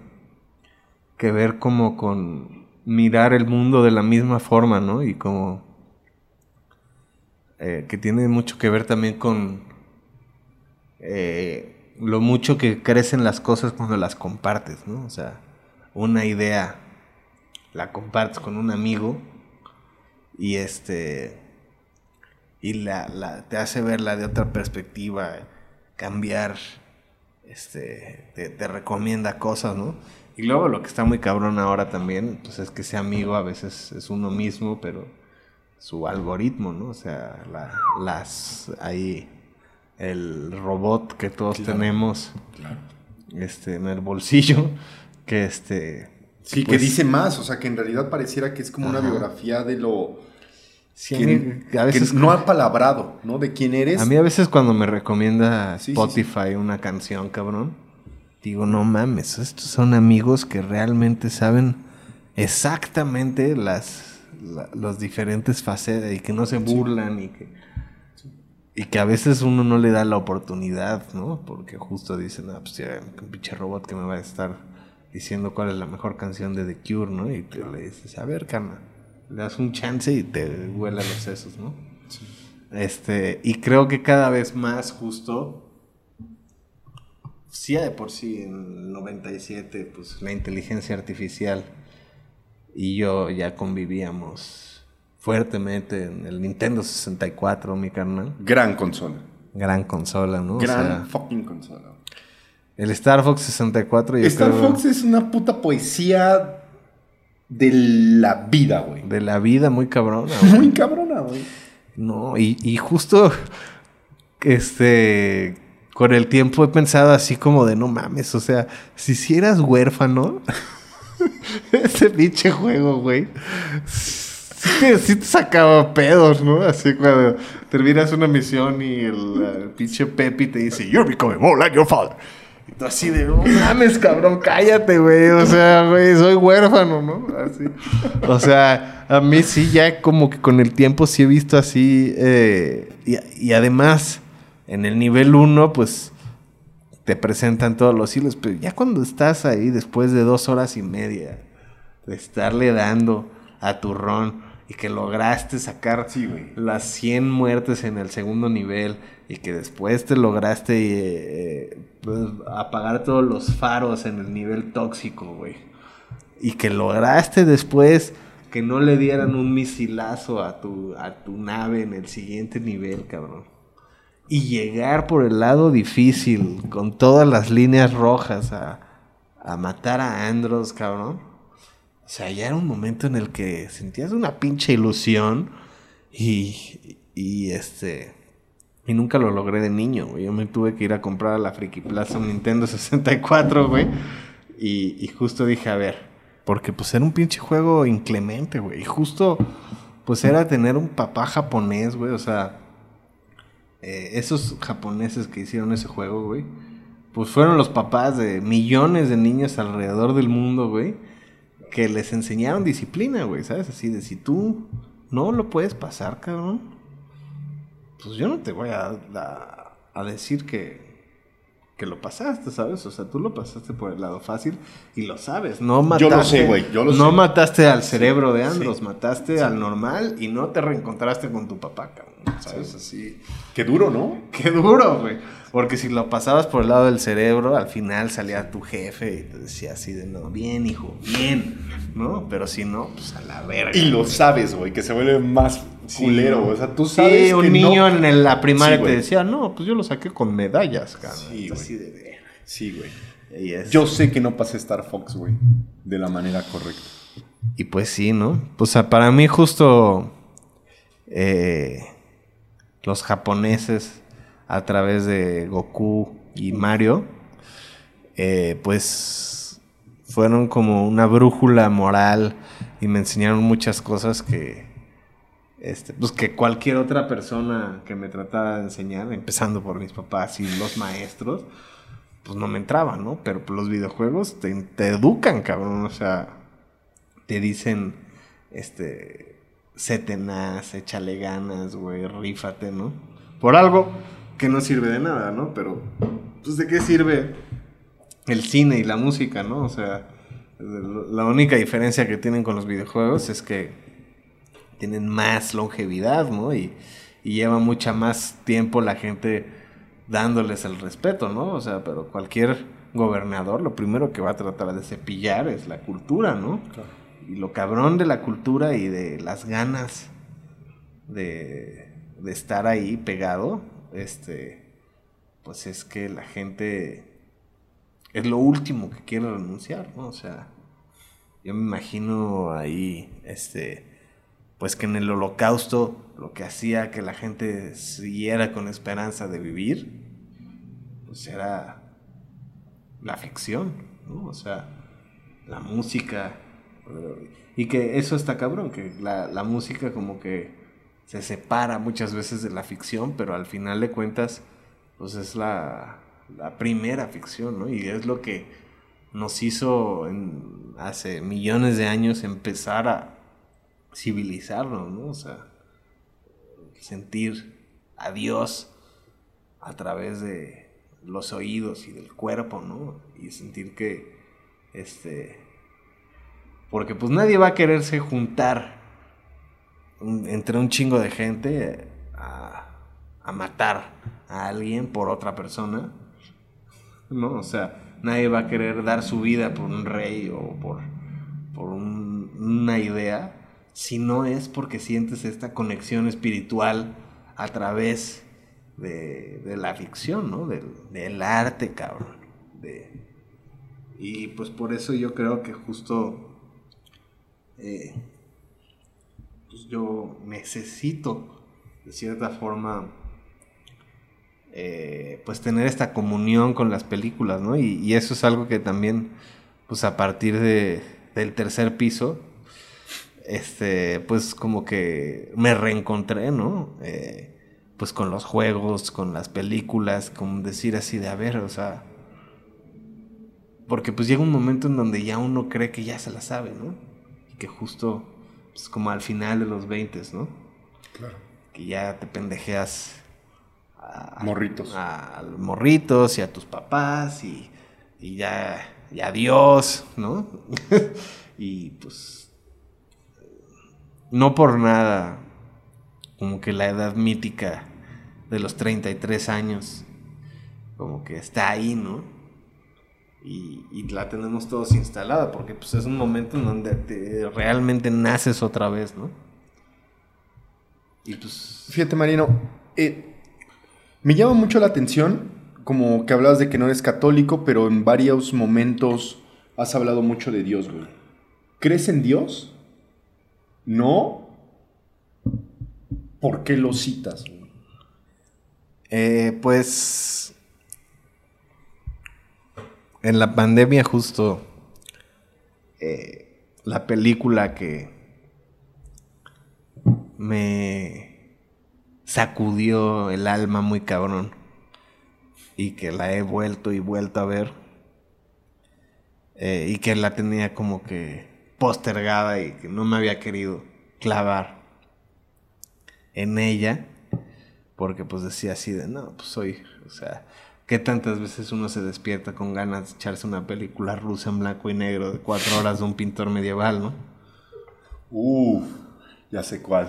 que ver como con mirar el mundo de la misma forma, ¿no? Y como... Eh, que tiene mucho que ver también con eh, lo mucho que crecen las cosas cuando las compartes, ¿no? O sea, una idea la compartes con un amigo y este y la, la, te hace verla de otra perspectiva, cambiar, este, te, te, recomienda cosas, ¿no? Y luego lo que está muy cabrón ahora también, pues es que ese amigo a veces es uno mismo, pero su algoritmo, ¿no? O sea, la, las, ahí, el robot que todos claro, tenemos claro. Este, en el bolsillo, que este... Sí, pues, que dice más, o sea, que en realidad pareciera que es como ajá. una biografía de lo Sí, que, a veces que no ha palabrado, ¿no? De quién eres. A mí a veces cuando me recomienda sí, Spotify sí, una canción, cabrón, digo, no mames, estos son amigos que realmente saben exactamente las, la, los diferentes facetas y que no se burlan y que y que a veces uno no le da la oportunidad, ¿no? Porque justo dicen, ah, pues ya, un pinche robot que me va a estar diciendo cuál es la mejor canción de The Cure, ¿no? Y te le dices, a ver, calma le das un chance y te vuela los sesos, ¿no? Sí. Este, y creo que cada vez más justo sí, de por sí, en el 97, pues la inteligencia artificial y yo ya convivíamos fuertemente en el Nintendo 64, mi carnal. Gran consola. Gran consola, ¿no? Gran fucking consola. El Star Fox 64 y Star Fox es una puta poesía de la vida, güey. De la vida muy cabrona, Muy cabrona, güey. No, y, y justo, este, con el tiempo he pensado así como de no mames, o sea, si hicieras huérfano, ese pinche juego, güey. Sí te, sacaba pedos, ¿no? Así cuando terminas una misión y el, pinche Pepi te dice, You're becoming more like your father. Así de, no mames, cabrón, cállate, güey. O sea, güey, soy huérfano, ¿no? Así. O sea, a mí sí, ya como que con el tiempo sí he visto así. Eh, y, y además, en el nivel 1, pues te presentan todos los hilos, pero ya cuando estás ahí después de dos horas y media de estarle dando a tu ron y que lograste sacar las 100 muertes en el segundo nivel y que después te lograste eh, pues, apagar todos los faros en el nivel tóxico, güey. Y que lograste después que no le dieran un misilazo a tu, a tu nave en el siguiente nivel, cabrón y llegar por el lado difícil, con todas las líneas rojas, a, matar a Andros, cabrón. O sea, ya era un momento en el que sentías una pinche ilusión y, y este... Y nunca lo logré de niño. Yo me tuve que ir a comprar a la Friki Plaza un Nintendo 64, güey. Y, y justo dije, a ver, porque pues era un pinche juego inclemente, güey. Y justo, pues era tener un papá japonés, güey. O sea, eh, esos japoneses que hicieron ese juego, güey, pues fueron los papás de millones de niños alrededor del mundo, güey, que les enseñaron disciplina, güey, ¿sabes? Así de si tú no lo puedes pasar, cabrón, pues yo no te voy a, a decir que, que lo pasaste, ¿sabes? O sea, tú lo pasaste por el lado fácil y lo sabes. No mataste, yo lo sé, güey. Yo lo no mataste al cerebro de Andros, mataste al normal y no te reencontraste con tu papá, cabrón. ¿Sabes? Así. Qué duro, ¿no? Qué duro, güey. Porque si lo pasabas por el lado del cerebro, al final salía tu jefe y te decía así de no, bien, hijo, bien, ¿no? Pero si no, pues a la verga. Y lo sabes, güey, que se vuelve más culero. O sea, tú sabes. Sí, un niño en la primaria te decía, no, pues yo lo saqué con medallas, cara. Sí, güey. Sí, güey. Yo sé que no pasé Star Fox, güey, de la manera correcta. Y pues sí, ¿no? Pues para mí justo eh, los japoneses a través de Goku y Mario, eh, pues fueron como una brújula moral y me enseñaron muchas cosas que, este, pues que cualquier otra persona que me tratara de enseñar, empezando por mis papás y los maestros, pues no me entraban, ¿no? Pero los videojuegos te, te educan, cabrón, o sea, te dicen, este, sé tenaz, échale ganas, güey, rífate, ¿no? Por algo que no sirve de nada, ¿no? Pero, pues, ¿de qué sirve el cine y la música, ¿no? O sea, la única diferencia que tienen con los videojuegos es que tienen más longevidad, ¿no? Y, lleva mucha más tiempo la gente dándoles el respeto, ¿no? O sea, pero cualquier gobernador lo primero que va a tratar de cepillar es la cultura, ¿no? Y lo cabrón de la cultura y de las ganas de, de estar ahí pegado, este, pues es que la gente es lo último que quiere renunciar, ¿no? O sea, yo me imagino ahí, este, pues que en el holocausto lo que hacía que la gente siguiera con esperanza de vivir, pues era la ficción, ¿no? O sea, la música. Y que eso está cabrón, que la, música como que se separa muchas veces de la ficción, pero al final de cuentas, pues es la, la primera ficción, ¿no? Y es lo que nos hizo hace millones de años empezar a, civilizarnos, ¿no? O sea, sentir a Dios a través de los oídos y del cuerpo, ¿no? Y sentir que, este, porque pues nadie va a quererse juntar entre un chingo de gente a, matar a alguien por otra persona. ¿no? O sea, nadie va a querer dar su vida por un rey o por, por una idea si no es porque sientes esta conexión espiritual a través de, la ficción, ¿no? Del, arte, cabrón. y pues por eso yo creo que justo eh, pues yo necesito, de cierta forma, eh, pues tener esta comunión con las películas, ¿no? Y, eso es algo que también, pues a partir de, del tercer piso, este, pues como que me reencontré, ¿no? Eh, pues con los juegos, con las películas, como decir así de, a ver, o sea, porque pues llega un momento en donde ya uno cree que ya se la sabe, ¿no? Y que justo, pues como al final de los 20, ¿no? Claro. Que ya te pendejeas a morritos. A, morritos y a tus papás y, y ya, y adiós, ¿no? y pues no por nada, como que la edad mítica de los 33 años, como que está ahí, ¿no? Y, la tenemos todos instalada, porque pues es un momento en donde realmente naces otra vez, ¿no? Y pues... Fíjate, Marino, eh, me llama mucho la atención, como que hablabas de que no eres católico, pero en varios momentos has hablado mucho de Dios, güey. ¿Crees en Dios? No. ¿Por qué lo citas? Eh, pues. En la pandemia, justo. Eh, la película que. Me sacudió el alma muy cabrón. Y que la he vuelto y vuelto a ver. Eh, y que la tenía como que postergada y que no me había querido clavar en ella, porque pues decía así de, no, pues soy, o sea, que tantas veces uno se despierta con ganas de echarse una película rusa en blanco y negro de cuatro horas de un pintor medieval, ¿no? Uf, ya sé cuál.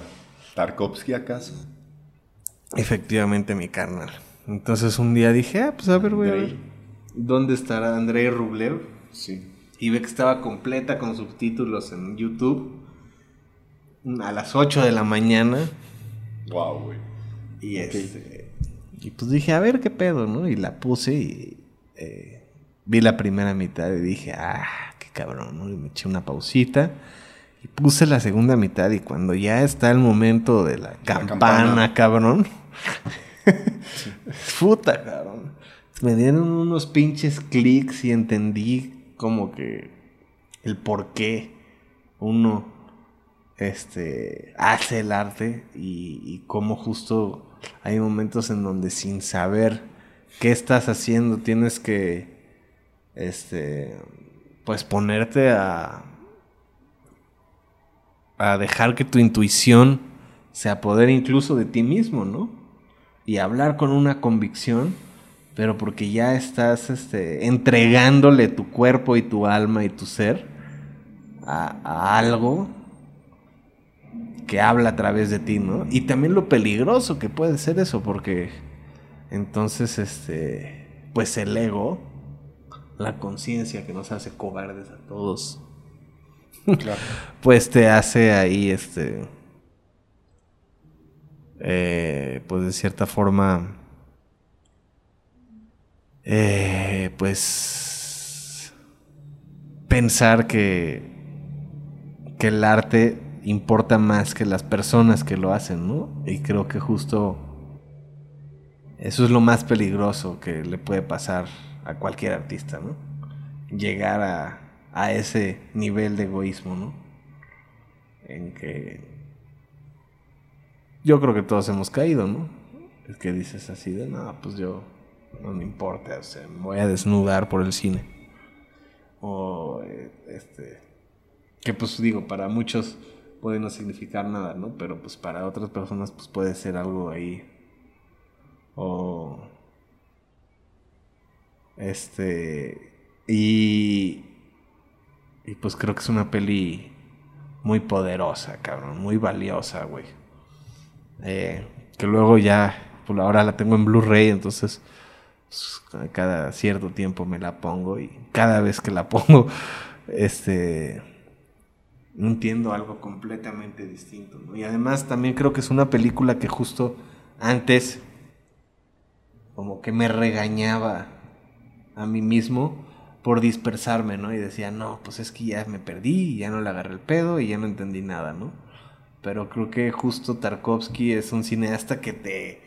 ¿Tarkovsky acaso? Efectivamente, mi carnal. Entonces un día dije, ah, pues a ver, güey. ¿Dónde estará Andrei Rublev? Sí y ve que estaba completa con subtítulos en YouTube a las 8 de la mañana. Wow, güey. Y este, y pues dije, a ver qué pedo, ¿no? Y la puse y eh, vi la primera mitad y dije, ah, qué cabrón, ¿no? Y me eché una pausita y puse la segunda mitad y cuando ya está el momento de la, campana, cabrón. Puta, cabrón. Me dieron unos pinches clics y entendí como que el por qué uno este, hace el arte y, cómo justo hay momentos en donde sin saber qué estás haciendo tienes que este pues ponerte a a dejar que tu intuición se apodere incluso de ti mismo, ¿no? Y hablar con una convicción pero porque ya estás este, entregándole tu cuerpo y tu alma y tu ser a, algo que habla a través de ti, ¿no? Y también lo peligroso que puede ser eso, porque entonces, este, pues el ego, la conciencia que nos hace cobardes a todos, pues te hace ahí, este, eh, pues de cierta forma, eh, pues pensar que, que el arte importa más que las personas que lo hacen, ¿no? Y creo que justo eso es lo más peligroso que le puede pasar a cualquier artista, ¿no? Llegar a, a ese nivel de egoísmo, ¿no? En que yo creo que todos hemos caído, ¿no? Es que dices así de, no, pues yo no me importa, o sea, me voy a desnudar por el cine. O eh, este, que pues digo, para muchos puede no significar nada, ¿no? Pero pues para otras personas pues puede ser algo ahí. O este y y pues creo que es una peli muy poderosa, cabrón, muy valiosa, güey. Eh, que luego ya, pues ahora la tengo en Blu-ray, entonces pues, cada cierto tiempo me la pongo y cada vez que la pongo, este, entiendo algo completamente distinto. Y además también creo que es una película que justo antes como que me regañaba a mí mismo por dispersarme, ¿no? Y decía, no, pues es que ya me perdí, ya no le agarré el pedo y ya no entendí nada, ¿no? Pero creo que justo Tarkovsky es un cineasta que te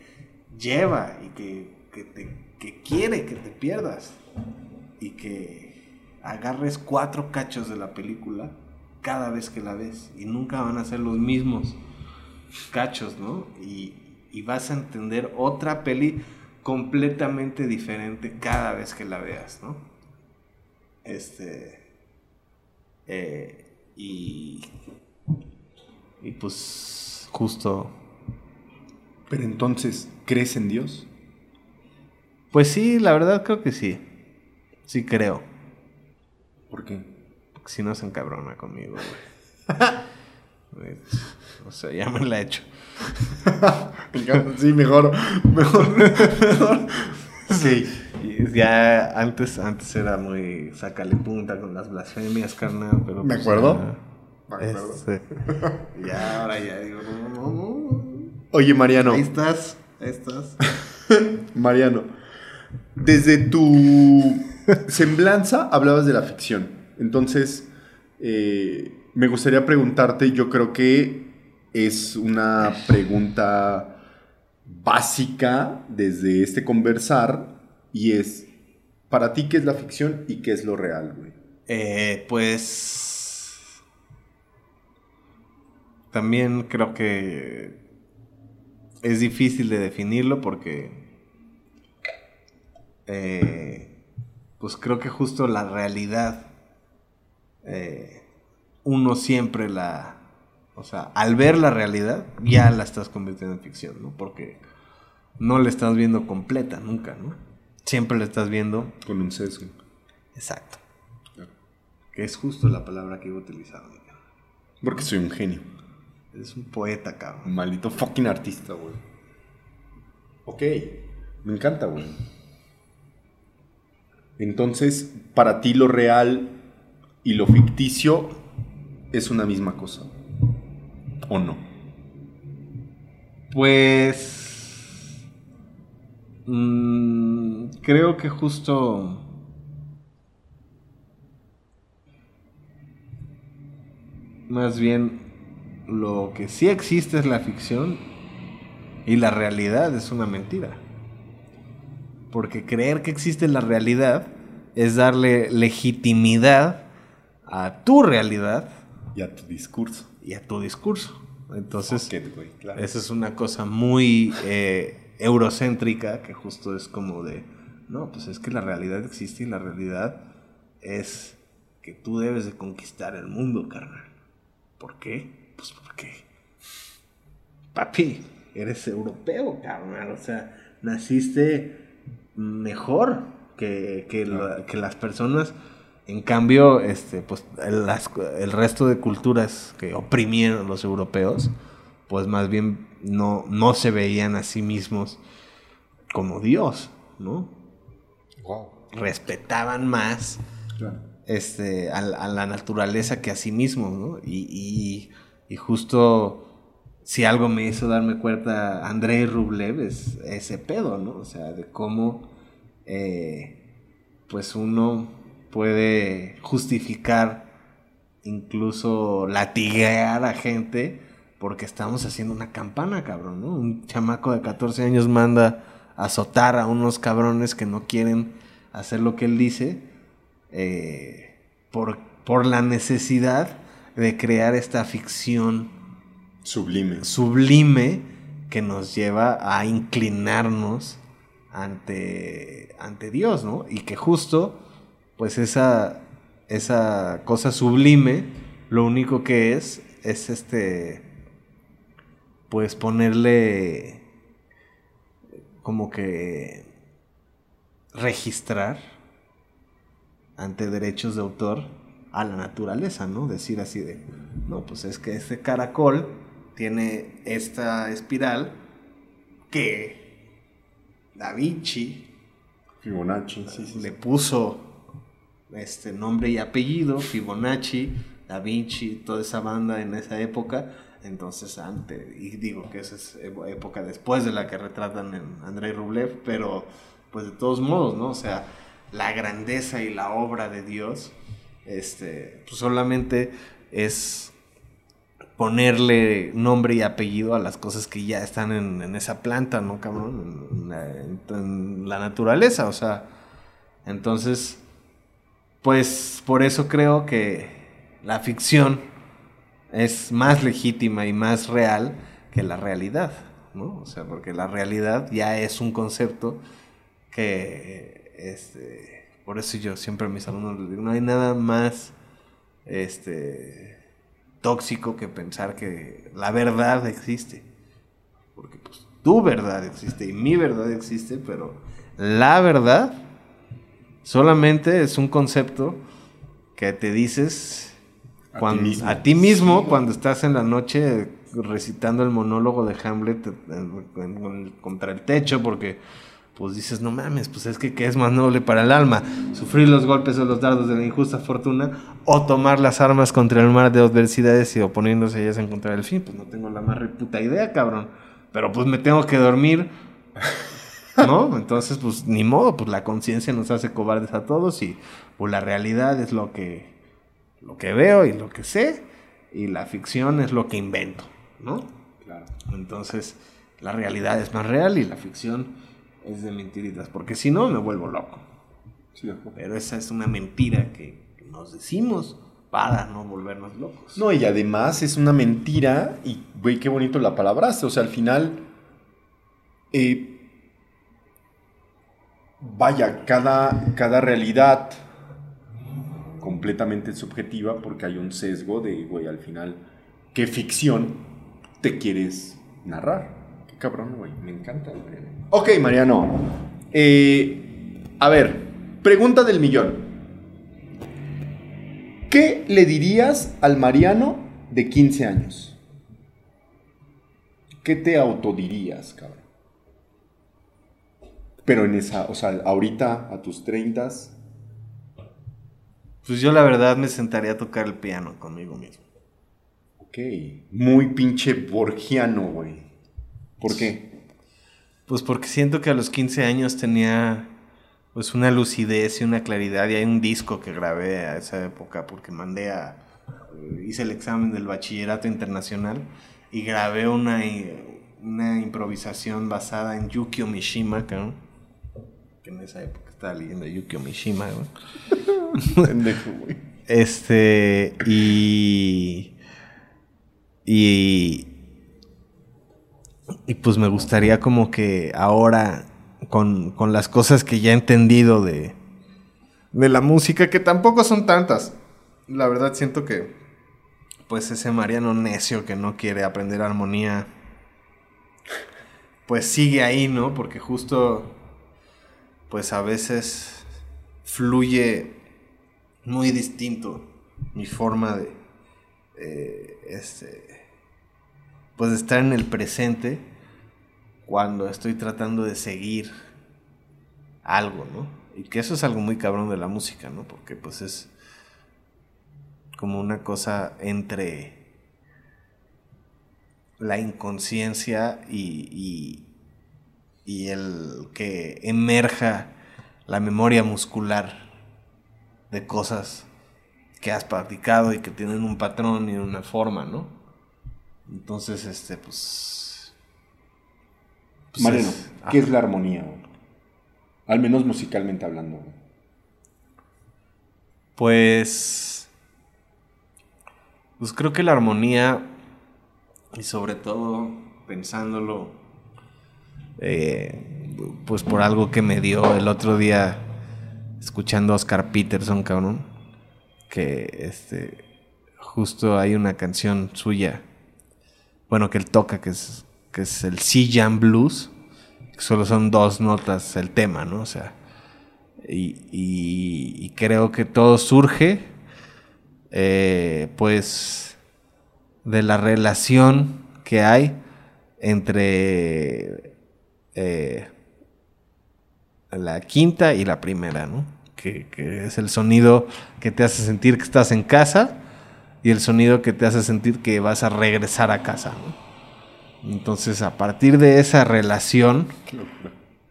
lleva y que, que quiere que te pierdas y que agarres cuatro cachos de la película cada vez que la ves y nunca van a ser los mismos cachos, ¿no? Y, y vas a entender otra peli completamente diferente cada vez que la veas, ¿no? Este. Eh, y. Y pues. Justo. Pero entonces, ¿crees en Dios? Pues sí, la verdad creo que sí. Sí creo. ¿Por qué? Porque si no se encabrona conmigo, güey. o sea, ya me la he hecho. sí, mejor. Mejor. mejor. Sí. ya antes, antes era muy sacale punta con las blasfemias, carnal. Pero ¿Me pues acuerdo? ya- Me acuerdo. este, ya, ahora ya digo, no, no, no. Oye, Mariano. Ahí estás, ahí estás. Mariano. Desde tu semblanza hablabas de la ficción. Entonces, eh, me gustaría preguntarte, yo creo que es una pregunta básica desde este conversar y es, para ti, ¿qué es la ficción y qué es lo real, güey? Eh, pues. También creo que es difícil de definirlo porque. Eh, pues creo que justo la realidad. eh, uno siempre la. O sea, al ver la realidad, ya la estás convirtiendo en ficción, ¿no? Porque no la estás viendo completa, nunca, ¿no? Siempre la estás viendo Con un sesgo. Exacto. Que es justo la palabra que iba a utilizar. amigo. Porque soy un genio. Es un poeta, cabrón. Maldito fucking artista, güey. Ok. Me encanta, güey. Entonces, para ti lo real y lo ficticio es una misma cosa. ¿O no? Pues... mm, creo que justo... Más bien, lo que sí existe es la ficción y la realidad es una mentira. Porque creer que existe la realidad es darle legitimidad a tu realidad Y a tu discurso. y a tu discurso. Entonces, güey, claro. esa es una cosa muy eh, eurocéntrica que justo es como de, no, pues es que la realidad existe y la realidad es que tú debes de conquistar el mundo, carnal. ¿Por qué? Pues porque, papi, eres europeo, carnal. O sea, naciste mejor que, que, la- que las personas. En cambio, este, pues el, las- el resto de culturas que oprimieron los europeos, pues más bien no, no se veían a sí mismos como Dios, ¿no? Wow. Respetaban más Claro. este, a, la- a la naturaleza que a sí mismos, ¿no? Y, y- y justo si algo me hizo darme cuenta Andrei Rublev es ese pedo, ¿no? O sea, de cómo eh, pues uno puede justificar incluso latiguear a gente porque estamos haciendo una campana, cabrón, ¿no? Un chamaco de 14 años manda a azotar a unos cabrones que no quieren hacer lo que él dice eh, por, por la necesidad de crear esta ficción Sublime. sublime que nos lleva a inclinarnos ante, ante Dios, ¿no? Y que justo, pues esa, esa cosa sublime, lo único que es, es este, pues ponerle como que registrar ante derechos de autor a la naturaleza, ¿no? Decir así de, no, pues es que este caracol tiene esta espiral que Da Vinci Fibonacci, sí, sí. le puso este nombre y apellido, Fibonacci, Da Vinci, toda esa banda en esa época. Entonces, antes, y digo que esa es epo- época después de la que retratan en Andrei Rublev, pero pues de todos modos, ¿no? O sea, la grandeza y la obra de Dios, este, pues solamente es ponerle nombre y apellido a las cosas que ya están en, esa planta, ¿no, cabrón? En, la- en- en la naturaleza, o sea. Entonces, pues por eso creo que la ficción es más legítima y más real que la realidad, ¿no? O sea, porque la realidad ya es un concepto que, este, por eso yo siempre a mis alumnos les digo, no hay nada más, este, tóxico que pensar que la verdad existe. Porque pues tu verdad existe y mi verdad existe, pero la verdad solamente es un concepto que te dices A ti cuando- mismo. a ti mismo cuando estás en la noche recitando el monólogo de Hamlet en- en- en- contra el techo porque pues dices, no mames, pues es que ¿qué es más noble para el alma? ¿Sufrir los golpes o los dardos de la injusta fortuna o tomar las armas contra el mar de adversidades y oponiéndose a ellas en contra del fin? Pues no tengo la más reputa idea, cabrón. Pero pues me tengo que dormir, ¿no? Entonces, pues ni modo, pues la conciencia nos hace cobardes a todos y pues la realidad es lo que, lo que veo y lo que sé y la ficción es lo que invento, ¿no? Claro. Entonces, la realidad es más real y la ficción es de mentiritas, porque si no me vuelvo loco. Sí. Pero esa es una mentira que nos decimos para no volvernos locos. No, y además es una mentira, y güey, qué bonito la palabraste. O sea, al final. eh, vaya, cada, cada realidad completamente subjetiva, porque hay un sesgo de, güey, al final, ¿qué ficción te quieres narrar? Qué cabrón, güey, me encanta. güey. Ok, Mariano. eh, a ver, pregunta del millón. ¿Qué le dirías al Mariano de 15 años? ¿Qué te autodirías, cabrón? Pero en esa, o sea, ahorita, a tus 30, Pues yo la verdad me sentaría a tocar el piano conmigo mismo. ok, muy pinche borgiano, güey. ¿Por qué? Pues porque siento que a los 15 años tenía pues una lucidez y una claridad y hay un disco que grabé a esa época porque mandé a hice el examen del bachillerato internacional y grabé una, una improvisación basada en Yukio Mishima, cabrón. que en esa época estaba leyendo Yukio Mishima, güey. Este, y. Y. Y pues me gustaría como que ahora, con, con las cosas que ya he entendido de, de la música, que tampoco son tantas. La verdad siento que, pues ese Mariano necio que no quiere aprender armonía, pues sigue ahí, ¿no? Porque justo, pues a veces fluye muy distinto mi forma de eh, este pues estar en el presente cuando estoy tratando de seguir algo, ¿no? Y que eso es algo muy cabrón de la música, ¿no? Porque pues es como una cosa entre la inconsciencia y, y, y el que emerja la memoria muscular de cosas que has practicado y que tienen un patrón y una forma, ¿no? Entonces, este, pues... pues Mariano, es- ¿qué es la armonía? güey? Al menos musicalmente hablando. güey. Pues... Pues creo que la armonía, y sobre todo pensándolo, eh, pues por algo que me dio el otro día escuchando a Oscar Peterson, cabrón, que este, justo hay una canción suya, bueno, que él toca, que es, que es el C Jam Blues, solo son dos notas el tema, ¿no? O sea, y creo que todo surge, eh, pues, de la relación que hay entre eh, la quinta y la primera, ¿no? Que, que es el sonido que te hace sentir que estás en casa y el sonido que te hace sentir que vas a regresar a casa, ¿no? Entonces, a partir de esa relación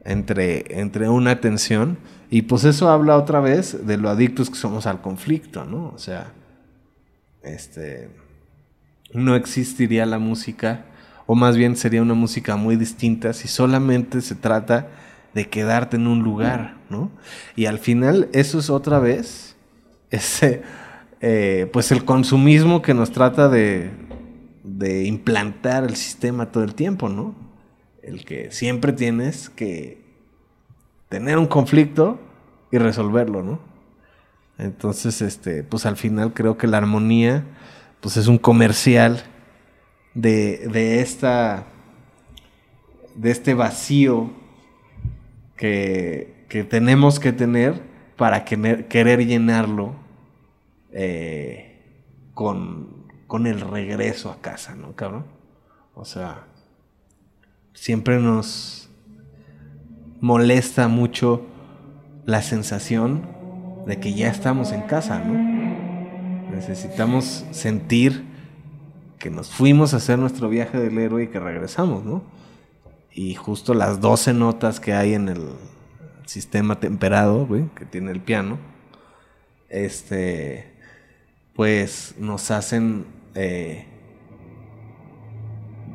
entre, entre una tensión, y pues eso habla otra vez de lo adictos que somos al conflicto, ¿no? O sea, este, no existiría la música, o más bien sería una música muy distinta si solamente se trata de quedarte en un lugar, ¿no? Y al final eso es otra vez ese, eh, pues el consumismo que nos trata de, de implantar el sistema todo el tiempo, ¿no? El que siempre tienes que tener un conflicto y resolverlo, ¿no? Entonces, este, pues al final creo que la armonía, pues es un comercial de, de esta, de este vacío que, que tenemos que tener para querer, querer llenarlo eh, con, con el regreso a casa, ¿no, cabrón? O sea, siempre nos molesta mucho la sensación de que ya estamos en casa, ¿no? Necesitamos sentir que nos fuimos a hacer nuestro viaje del héroe y que regresamos, ¿no? Y justo las 12 notas que hay en el sistema temperado, güey, que tiene el piano, este, pues nos hacen eh,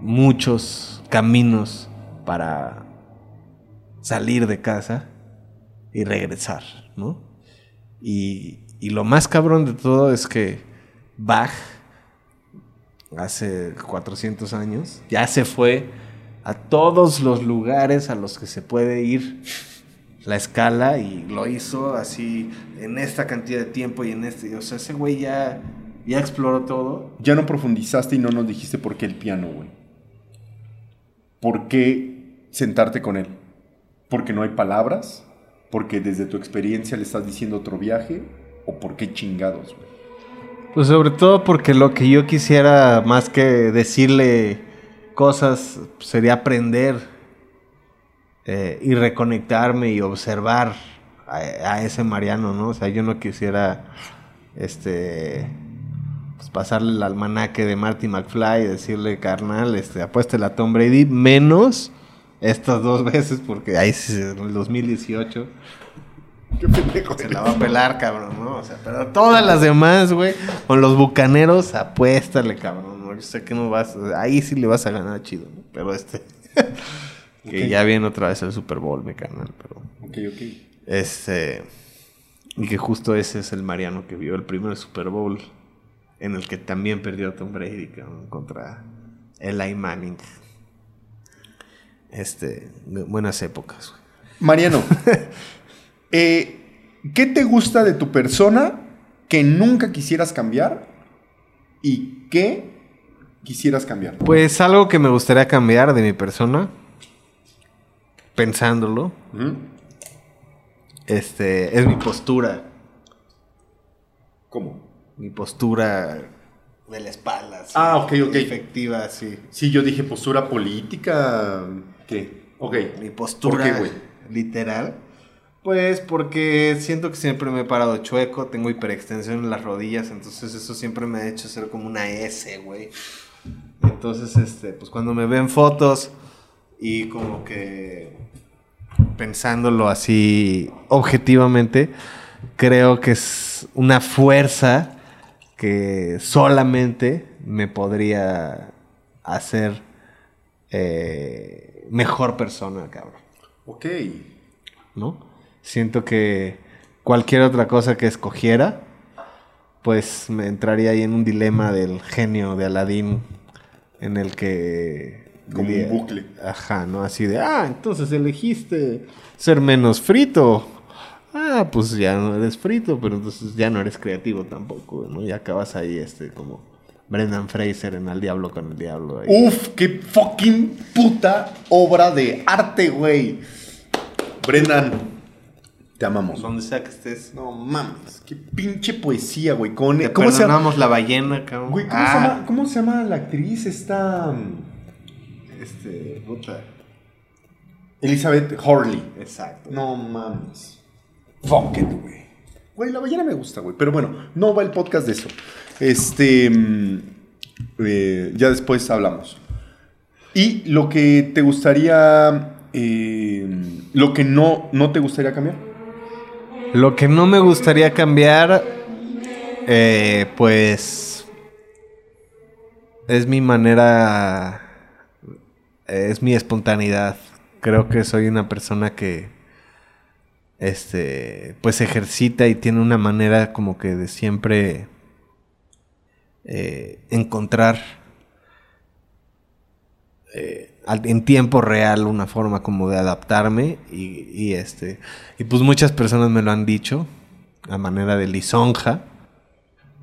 muchos caminos para salir de casa y regresar, ¿no? Y, y lo más cabrón de todo es que Bach, hace 400 años, ya se fue a todos los lugares a los que se puede ir la escala y lo hizo así en esta cantidad de tiempo y en este, o sea, ese güey ya, ya exploró todo. Ya no profundizaste y no nos dijiste por qué el piano, güey. ¿Por qué sentarte con él? ¿Porque no hay palabras? ¿Porque desde tu experiencia le estás diciendo otro viaje? ¿O por qué chingados, güey? Pues sobre todo porque lo que yo quisiera más que decirle cosas sería aprender eh, y reconectarme y observar a, a, ese Mariano, ¿no? O sea, yo no quisiera este pues pasarle el almanaque de Marty McFly y decirle, carnal, este, apuéstele a Tom Brady, menos estas dos veces, porque ahí en el 2018 Qué pendejo. se la va a pelar, cabrón, ¿no? O sea, pero todas las demás, güey, con los bucaneros, apuéstale, cabrón. ¿no? Yo sé que no vas, ahí sí le vas a ganar chido, ¿no? Pero este, que ya viene otra vez el Super Bowl, mi carnal, pero Ok, ok. Este, y que justo ese es el Mariano que vio el primer Super Bowl, en el que también perdió Tom Brady, contra Eli Manning. Este, buenas épocas. Mariano, eh, ¿qué te gusta de tu persona que nunca quisieras cambiar? ¿Y qué quisieras cambiar? Pues algo que me gustaría cambiar de mi persona, pensándolo. Este, es mi postura. ¿Cómo? Mi postura de la espalda. así, Ah, ok, ok. Efectiva, sí. Sí, yo dije postura política. ¿Qué? Ok. Mi postura ¿Por qué, güey? literal. Pues porque siento que siempre me he parado chueco, tengo hiperextensión en las rodillas, entonces eso siempre me ha hecho ser como una S, güey. Entonces, este, pues cuando me ven fotos y como que pensándolo así objetivamente, creo que es una fuerza que solamente me podría hacer eh, mejor persona, cabrón. Ok. ¿No? Siento que cualquier otra cosa que escogiera, pues me entraría ahí en un dilema del genio de Aladín, en el que... Como un bucle. Ajá, ¿no? Así de, ah, entonces elegiste ser menos frito. Ah, pues ya no eres frito, pero entonces ya no eres creativo tampoco, ¿no? Y acabas ahí, este, como Brendan Fraser en Al Diablo con el Diablo. ahí. Uf, qué fucking puta obra de arte, güey. Brendan, te amamos. Donde sea que estés. No mames, qué pinche poesía, güey. Con, Te ¿Cómo se llama? perdonamos la ballena, cabrón. Güey, ¿cómo, Ah, se llama, ¿cómo se llama la actriz esta? Este, puta. Elizabeth Hurley. Exacto. No mames. Fuck it, güey. Güey, la ballena me gusta, güey. Pero bueno, no va el podcast de eso. Este. mm, eh, ya después hablamos. Y lo que te gustaría. eh, lo que no, no te gustaría cambiar. Lo que no me gustaría cambiar, eh, pues, es mi manera, es mi espontaneidad. Creo que soy una persona que, este, pues ejercita y tiene una manera como que de siempre eh, encontrar eh, en tiempo real una forma como de adaptarme y, y, este y pues muchas personas me lo han dicho a manera de lisonja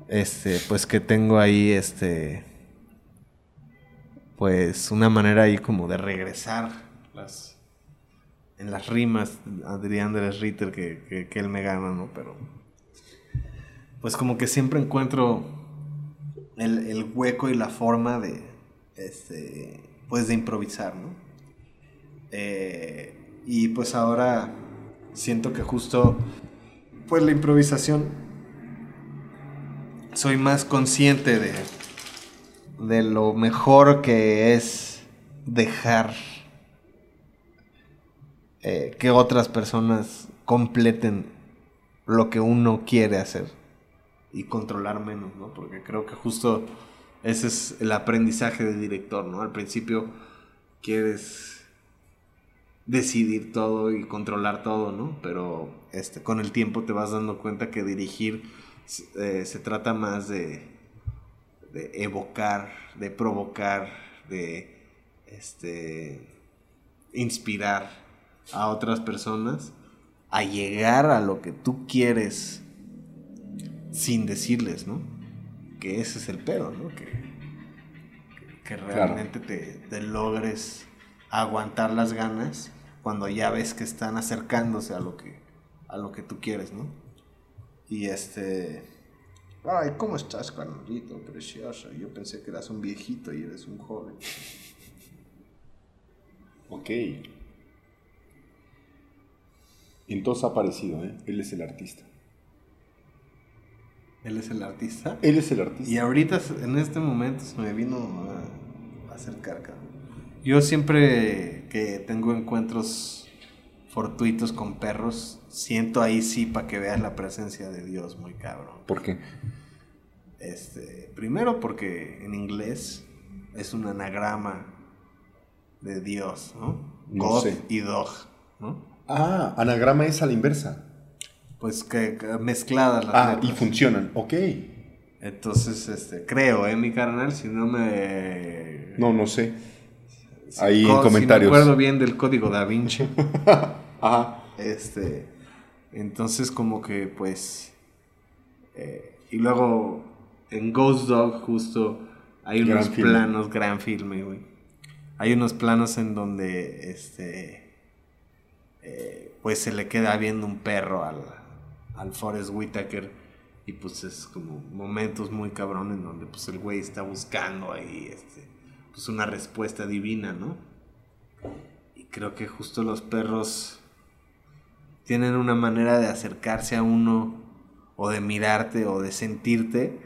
este pues que tengo ahí este pues una manera ahí como de regresar las en las rimas Adrián de Ritter que, que, él me gana no pero pues como que siempre encuentro el, el hueco y la forma de este pues de improvisar no Eh, y pues ahora siento que justo pues la improvisación soy más consciente de de lo mejor que es dejar eh, que otras personas completen lo que uno quiere hacer y controlar menos, ¿no? Porque creo que justo ese es el aprendizaje de director, ¿no? Al principio quieres decidir todo y controlar todo, ¿no? Pero este, con el tiempo te vas dando cuenta que dirigir eh, se trata más de, de evocar, de provocar, de este, inspirar a otras personas a llegar a lo que tú quieres sin decirles, ¿no? Que ese es el pedo, ¿no? Que, que realmente te, te logres aguantar las ganas cuando ya ves que están acercándose a lo que, a lo que tú quieres, ¿no? Y este... Ay, ¿cómo estás, carnalito? Precioso. Yo pensé que eras un viejito y eres un joven. Ok. Entonces ha aparecido, ¿eh? Él es el artista. Él es el artista. Él es el artista. Y ahorita, en este momento, se me vino a, a acercar, cabrón. Yo siempre que tengo encuentros fortuitos con perros, siento ahí sí para que veas la presencia de Dios muy cabrón. ¿Por qué? Este, primero porque en inglés es un anagrama de Dios, ¿no? No God sé. y dog, ¿no? Ah, anagrama es a la inversa. Pues que, que mezcladas las Ah, y funcionan. Ok. Entonces, este, creo, ¿eh? Mi carnal, si no me... No, no sé. si ahí en co- comentarios. Si me acuerdo bien del código da Vinci. Ajá. este, entonces como que, pues... eh, y luego, en Ghost Dog justo hay Gran unos filme. planos, gran filme, güey. Hay unos planos en donde, este... eh, pues se le queda viendo un perro al, al Forrest Whitaker y pues es como momentos muy cabrón en donde pues el güey está buscando ahí este pues una respuesta divina, ¿no? Y creo que justo los perros tienen una manera de acercarse a uno o de mirarte o de sentirte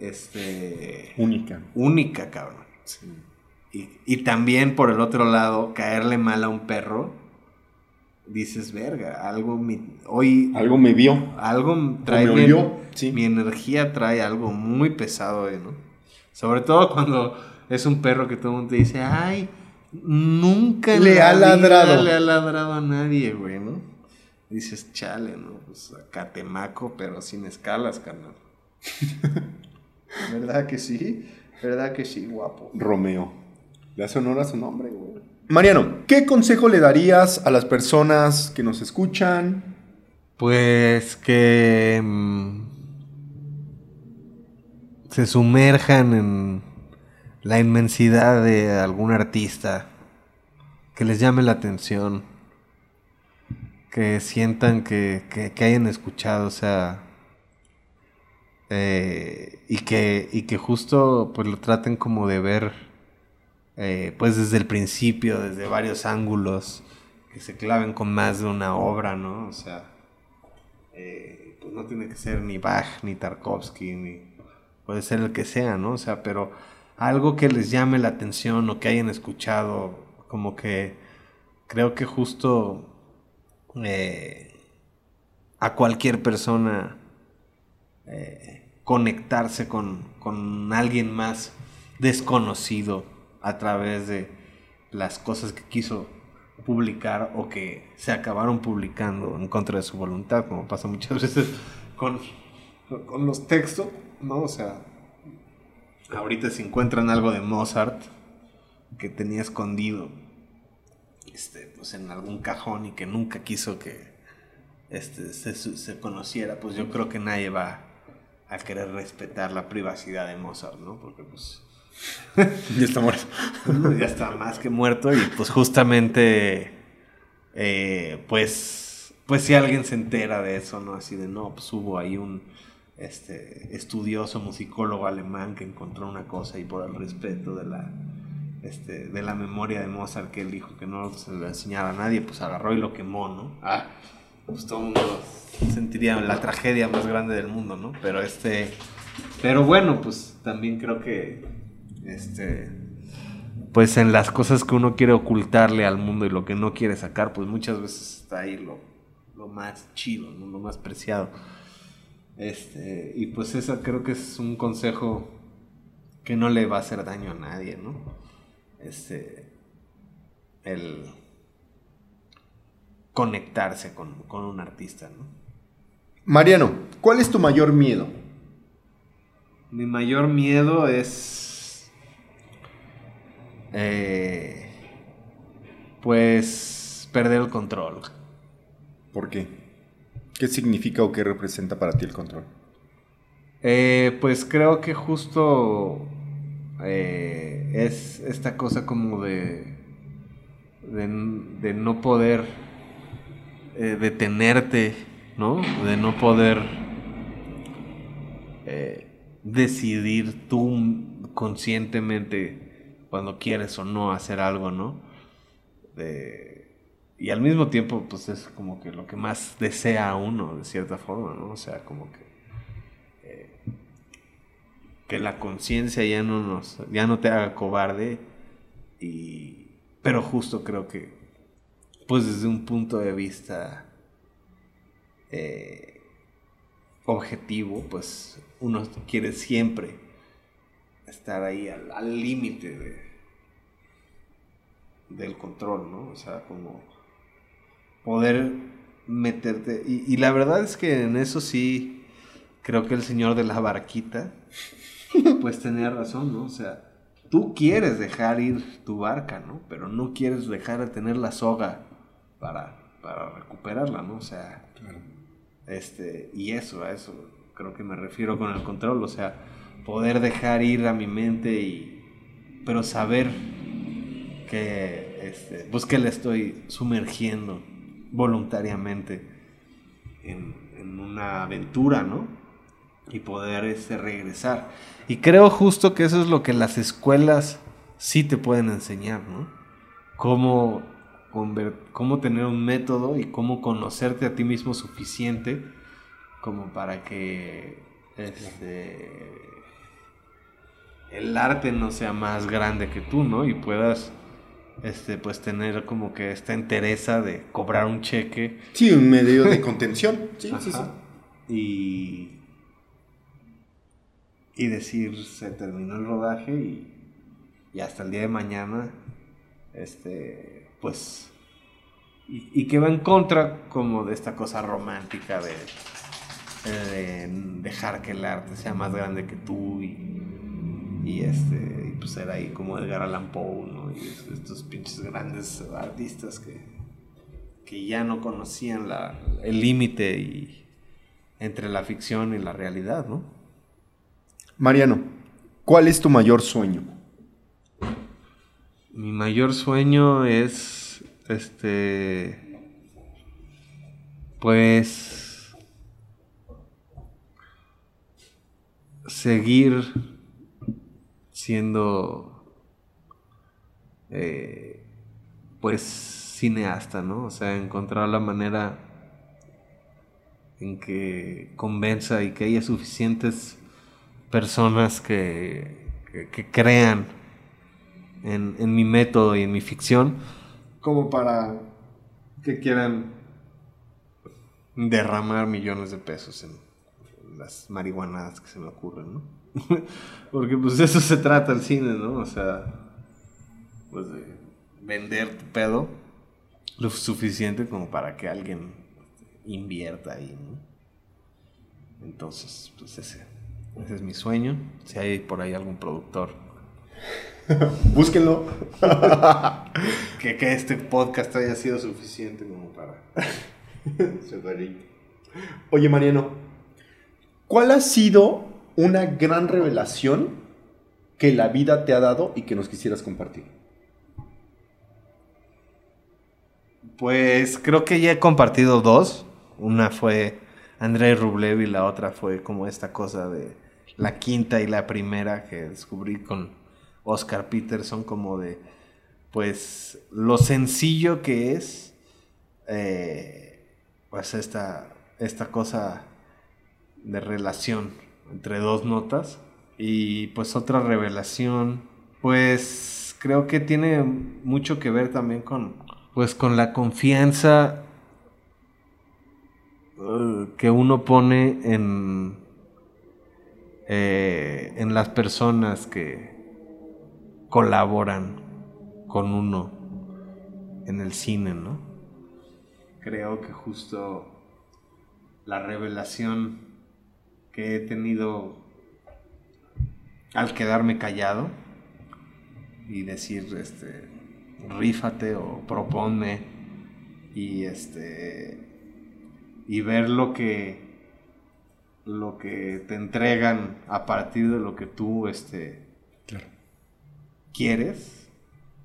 este Única. única, cabrón. Y, y también por el otro lado, caerle mal a un perro, dices, verga, algo mi- hoy Algo me vio. algo trae me mi, olió, sí. mi energía trae algo muy pesado hoy, ¿no? Sobre todo cuando es un perro que todo el mundo te dice, ay, nunca Le la ha ladrado". le ha ladrado a nadie, güey, ¿no? Dices, chale, ¿no? Pues acá te maco, pero sin escalas, carnal. ¿Verdad que sí? ¿Verdad que sí, guapo? Romeo. Le hace honor a su nombre, güey. Mariano, ¿qué consejo le darías a las personas que nos escuchan? Pues que mm, se sumerjan en la inmensidad de algún artista, que les llame la atención, que sientan que, que- que hayan escuchado, o sea, eh, y, que, y que justo pues lo traten como de ver, eh, pues desde el principio, desde varios ángulos, que se claven con más de una obra, ¿no? O sea, eh, pues no tiene que ser ni Bach, ni Tarkovsky, ni puede ser el que sea, ¿no? O sea, pero algo que les llame la atención o que hayan escuchado, como que creo que justo a cualquier persona conectarse con, con alguien más desconocido a través de las cosas que quiso publicar o que se acabaron publicando en contra de su voluntad, como pasa muchas veces con, con los textos, ¿no? O sea, ahorita se encuentran algo de Mozart que tenía escondido este, pues en algún cajón y que nunca quiso que este, se, se conociera, pues yo creo que nadie va a querer respetar la privacidad de Mozart, ¿no? Porque pues ya está muerto. ya está más que muerto y pues justamente, eh, pues, pues si alguien se entera de eso, ¿no? Así de, no, pues hubo ahí un este, estudioso musicólogo alemán que encontró una cosa y por el respeto de la, este, de la memoria de Mozart que él dijo que no se le enseñara a nadie, pues agarró y lo quemó, ¿no? Ah, pues todo el mundo sentiría la tragedia más grande del mundo, ¿no? Pero este, pero bueno, pues también creo que este, pues en las cosas que uno quiere ocultarle al mundo y lo que no quiere sacar, pues muchas veces está ahí lo, lo más chido, lo más preciado. Este, y pues eso creo que es un consejo que no le va a hacer daño a nadie, ¿no? Este, el conectarse con, con un artista, ¿no? Mariano, ¿cuál es tu mayor miedo? Mi mayor miedo es eh, pues perder el control. ¿Por qué? ¿Qué significa o qué representa para ti el control? Eh, pues creo que justo eh, es esta cosa como de, de, no poder detenerte, ¿no? De no poder decidir tú conscientemente cuando quieres o no hacer algo, ¿no? y al mismo tiempo, pues es como que lo que más desea uno, de cierta forma, ¿no? O sea, como que... Eh, que la conciencia ya no nos... ya no te haga cobarde y... Pero justo creo que, pues desde un punto de vista eh, objetivo, pues uno quiere siempre estar ahí al límite de, del control, ¿no? O sea, como poder meterte. Y, la verdad es que en eso sí creo que el señor de la barquita, pues tenía razón, ¿no? O sea, tú quieres dejar ir tu barca, ¿no? Pero no quieres dejar de tener la soga para, para recuperarla, ¿no? O sea, este, y eso, a eso creo que me refiero con el control, o sea, poder dejar ir a mi mente y, pero saber que, este, pues que le estoy sumergiendo voluntariamente en, una aventura, ¿no? Y poder este, regresar. Y creo justo que eso es lo que las escuelas sí te pueden enseñar, ¿no? Cómo, cómo tener un método y cómo conocerte a ti mismo suficiente como para que este, el arte no sea más grande que tú, ¿no? Y puedas este, pues tener como que esta entereza de cobrar un cheque. Sí, un medio de contención. Sí, sí, sí. Y, y decir, se terminó el rodaje y, y hasta el día de mañana, este, pues, y, que va en contra como de esta cosa romántica de, de dejar que el arte sea más grande que tú y y este, y pues era ahí como Edgar Allan Poe, ¿no? Y estos pinches grandes artistas que, que ya no conocían la, el límite entre la ficción y la realidad, ¿no? Mariano, ¿cuál es tu mayor sueño? Mi mayor sueño es, este, pues, seguir siendo, eh, pues, cineasta, ¿no? O sea, encontrar la manera en que convenza y que haya suficientes personas que, que, crean en, mi método y en mi ficción como para que quieran derramar millones de pesos en las marihuanadas que se me ocurren, ¿no? Porque pues de eso se trata el cine, ¿no? O sea, pues de vender tu pedo lo suficiente como para que alguien invierta ahí, ¿no? Entonces, pues ese, ese es mi sueño. Si hay por ahí algún productor. Búsquenlo. que, que este podcast haya sido suficiente como para... Oye, Mariano, ¿cuál ha sido una gran revelación que la vida te ha dado y que nos quisieras compartir? Pues creo que ya he compartido dos. Una fue Andrei Rublev y la otra fue como esta cosa de la quinta y la primera que descubrí con Oscar Peterson, como de pues lo sencillo que es eh, pues esta, esta cosa de relación entre dos notas. Y pues otra revelación pues creo que tiene mucho que ver también con pues con la confianza uh, que uno pone en, eh, en las personas que colaboran con uno en el cine, ¿no? Creo que justo la revelación que he tenido al quedarme callado y decir, este, rífate o proponme y este y ver lo que lo que te entregan a partir de lo que tú este quieres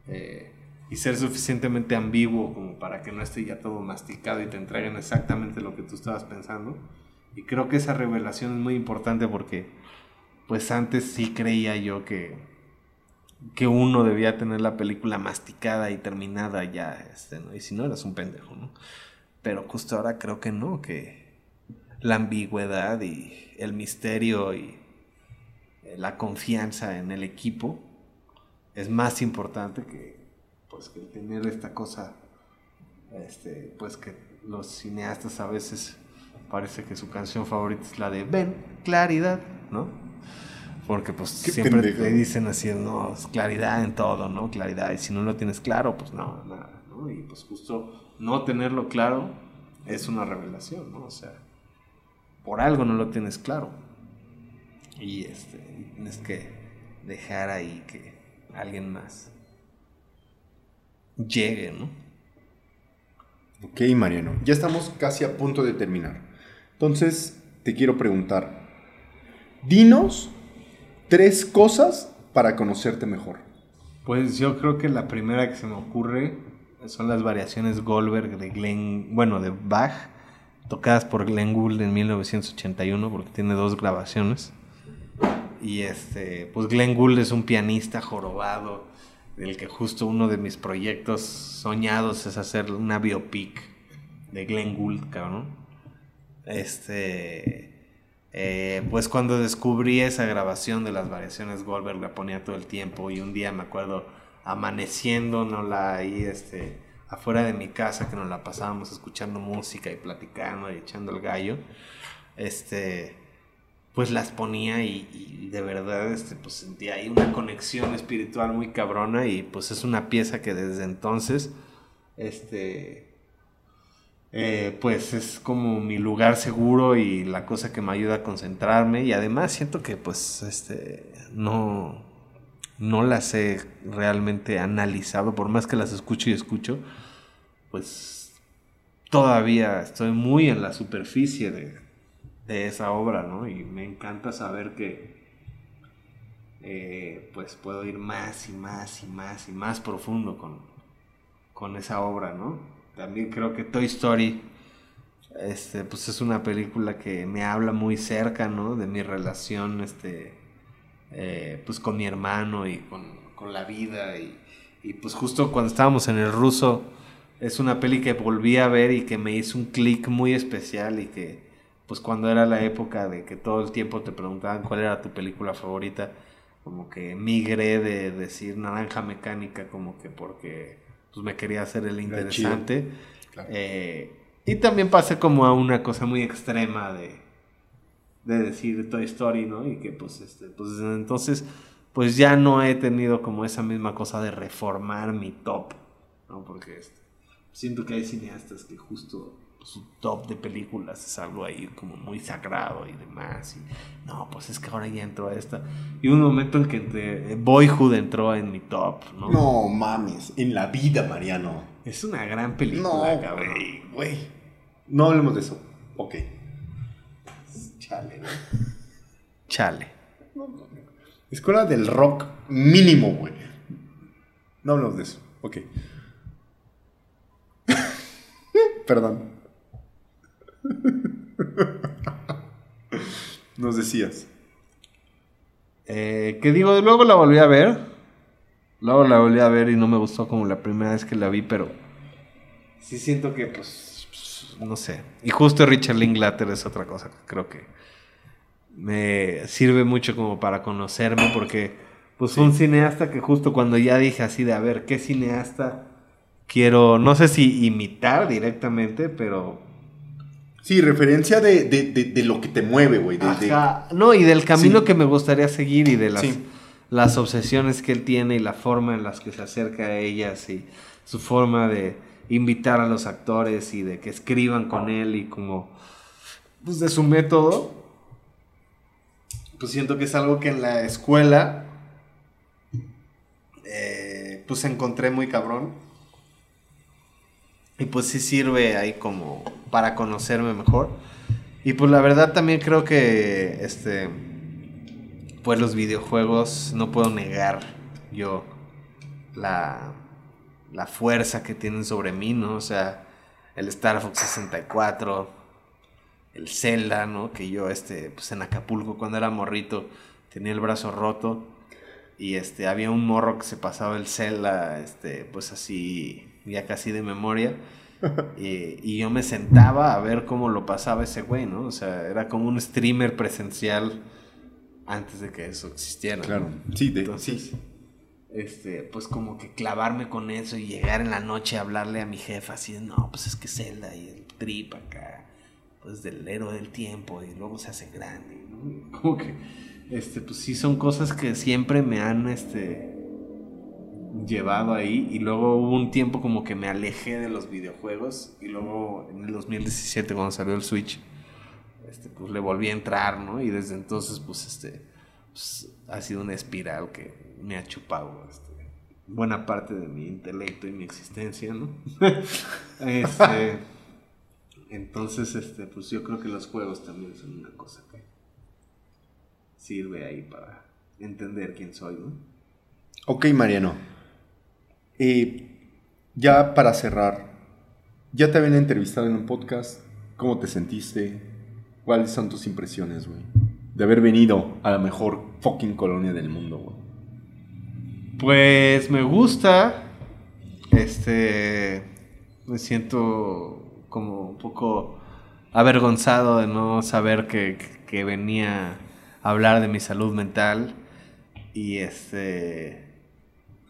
eh, y ser suficientemente ambiguo como para que no esté ya todo masticado y te entreguen exactamente lo que tú estabas pensando y creo que esa revelación es muy importante porque pues antes sí creía yo que que uno debía tener la película masticada y terminada ya, este, ¿no? Y si no, eras un pendejo, ¿no? Pero justo ahora creo que no, que la ambigüedad y el misterio y la confianza en el equipo es más importante que, pues, que tener esta cosa, este, pues que los cineastas a veces parece que su canción favorita es la de Ven, Claridad, ¿no? Porque pues siempre te dicen así, no, claridad en todo, ¿no? Claridad. Y si no lo tienes claro, pues no, nada, ¿no? Y pues justo no tenerlo claro es una revelación, ¿no? O sea, por algo no lo tienes claro. Y este, tienes que dejar ahí que alguien más llegue, ¿no? Ok, Mariano, ya estamos casi a punto de terminar. Entonces, te quiero preguntar, dinos tres cosas para conocerte mejor. Pues yo creo que la primera que se me ocurre son las variaciones Goldberg de Glenn, bueno, de Bach, tocadas por Glenn Gould en 1981, porque tiene dos grabaciones. Y este, pues Glenn Gould es un pianista jorobado, del que justo uno de mis proyectos soñados es hacer una biopic de Glenn Gould, cabrón. Este, eh, pues cuando descubrí esa grabación de las variaciones Goldberg la ponía todo el tiempo y un día me acuerdo amaneciendo, no la ahí este afuera de mi casa que nos la pasábamos escuchando música y platicando y echando el gallo. Este pues las ponía y, de verdad este pues sentía ahí una conexión espiritual muy cabrona y pues es una pieza que desde entonces este eh, pues es como mi lugar seguro y la cosa que me ayuda a concentrarme y además siento que pues este no no las he realmente analizado. Por más que las escucho y escucho pues todavía estoy muy en la superficie de, esa obra no y me encanta saber que eh, pues puedo ir más y más y más y más profundo con, con esa obra no también creo que Toy Story este, pues es una película que me habla muy cerca, ¿no? De mi relación, este, eh, pues con mi hermano y con, la vida. Y, pues justo cuando estábamos en el ruso, es una peli que volví a ver y que me hizo un clic muy especial y que pues cuando era la época de que todo el tiempo te preguntaban cuál era tu película favorita, como que migré de decir naranja mecánica como que porque pues me quería hacer el interesante. Eh, y también pasé como a una cosa muy extrema de, de decir Toy Story, ¿no? Y que pues este, pues entonces pues ya no he tenido como esa misma cosa de reformar mi top, ¿no? Porque este, siento que hay cineastas que justo su top de películas es algo ahí como muy sagrado y demás. Y, no, pues es que ahora ya entró a esta. Y un momento en que Boyhood entró en mi top, ¿no? No mames, en la vida, Mariano. Es una gran película, no, cabrón. Güey, No hablemos de eso. Ok. Chale, Chale. Escuela del rock mínimo, güey. No hablemos de eso. Ok. Perdón. Nos decías. Eh, que digo, luego la volví a ver. Luego la volví a ver y no me gustó como la primera vez que la vi, pero sí siento que, pues, pues no sé. Y justo Richard Linklater es otra cosa que creo que me sirve mucho como para conocerme, porque, pues, un cineasta que justo cuando ya dije así de, a ver, ¿qué cineasta quiero, no sé si imitar directamente, pero Sí, referencia de, lo que te mueve, güey. No, y del camino que me gustaría seguir y de las, las obsesiones que él tiene y la forma en las que se acerca a ellas y su forma de invitar a los actores y de que escriban con él y como pues de su método pues siento que es algo que en la escuela eh, pues encontré muy cabrón y pues sí sirve ahí como para conocerme mejor. Y pues la verdad también creo que este pues los videojuegos no puedo negar yo la la fuerza que tienen sobre mí, ¿no? O sea, el Star Fox 64, el Zelda, ¿no? Que yo este pues en Acapulco cuando era morrito tenía el brazo roto y este había un morro que se pasaba el Zelda este pues así ya casi de memoria. y, yo me sentaba a ver cómo lo pasaba ese güey, ¿no? O sea, era como un streamer presencial antes de que eso existiera. Claro, sí, de, Entonces, Este, pues como que clavarme con eso y llegar en la noche a hablarle a mi jefa así de, no, pues es que Zelda y el trip acá, pues del héroe del tiempo y luego se hace grande, ¿no? Como que, este, pues sí son cosas que siempre me han, este, llevado ahí y luego hubo un tiempo como que me alejé de los videojuegos y luego en el 2017 cuando salió el Switch este, pues le volví a entrar, ¿no? Y desde entonces pues este pues, ha sido una espiral que me ha chupado este, buena parte de mi intelecto y mi existencia, ¿no? este, entonces este pues yo creo que los juegos también son una cosa que sirve ahí para entender quién soy, ¿no? Ok, Mariano. Y ya para cerrar, ya te habían entrevistado en un podcast. ¿Cómo te sentiste? ¿Cuáles son tus impresiones, güey? De haber venido a la mejor fucking colonia del mundo, güey. Pues me gusta. Este. Me siento como un poco avergonzado de no saber que, que venía a hablar de mi salud mental. Y este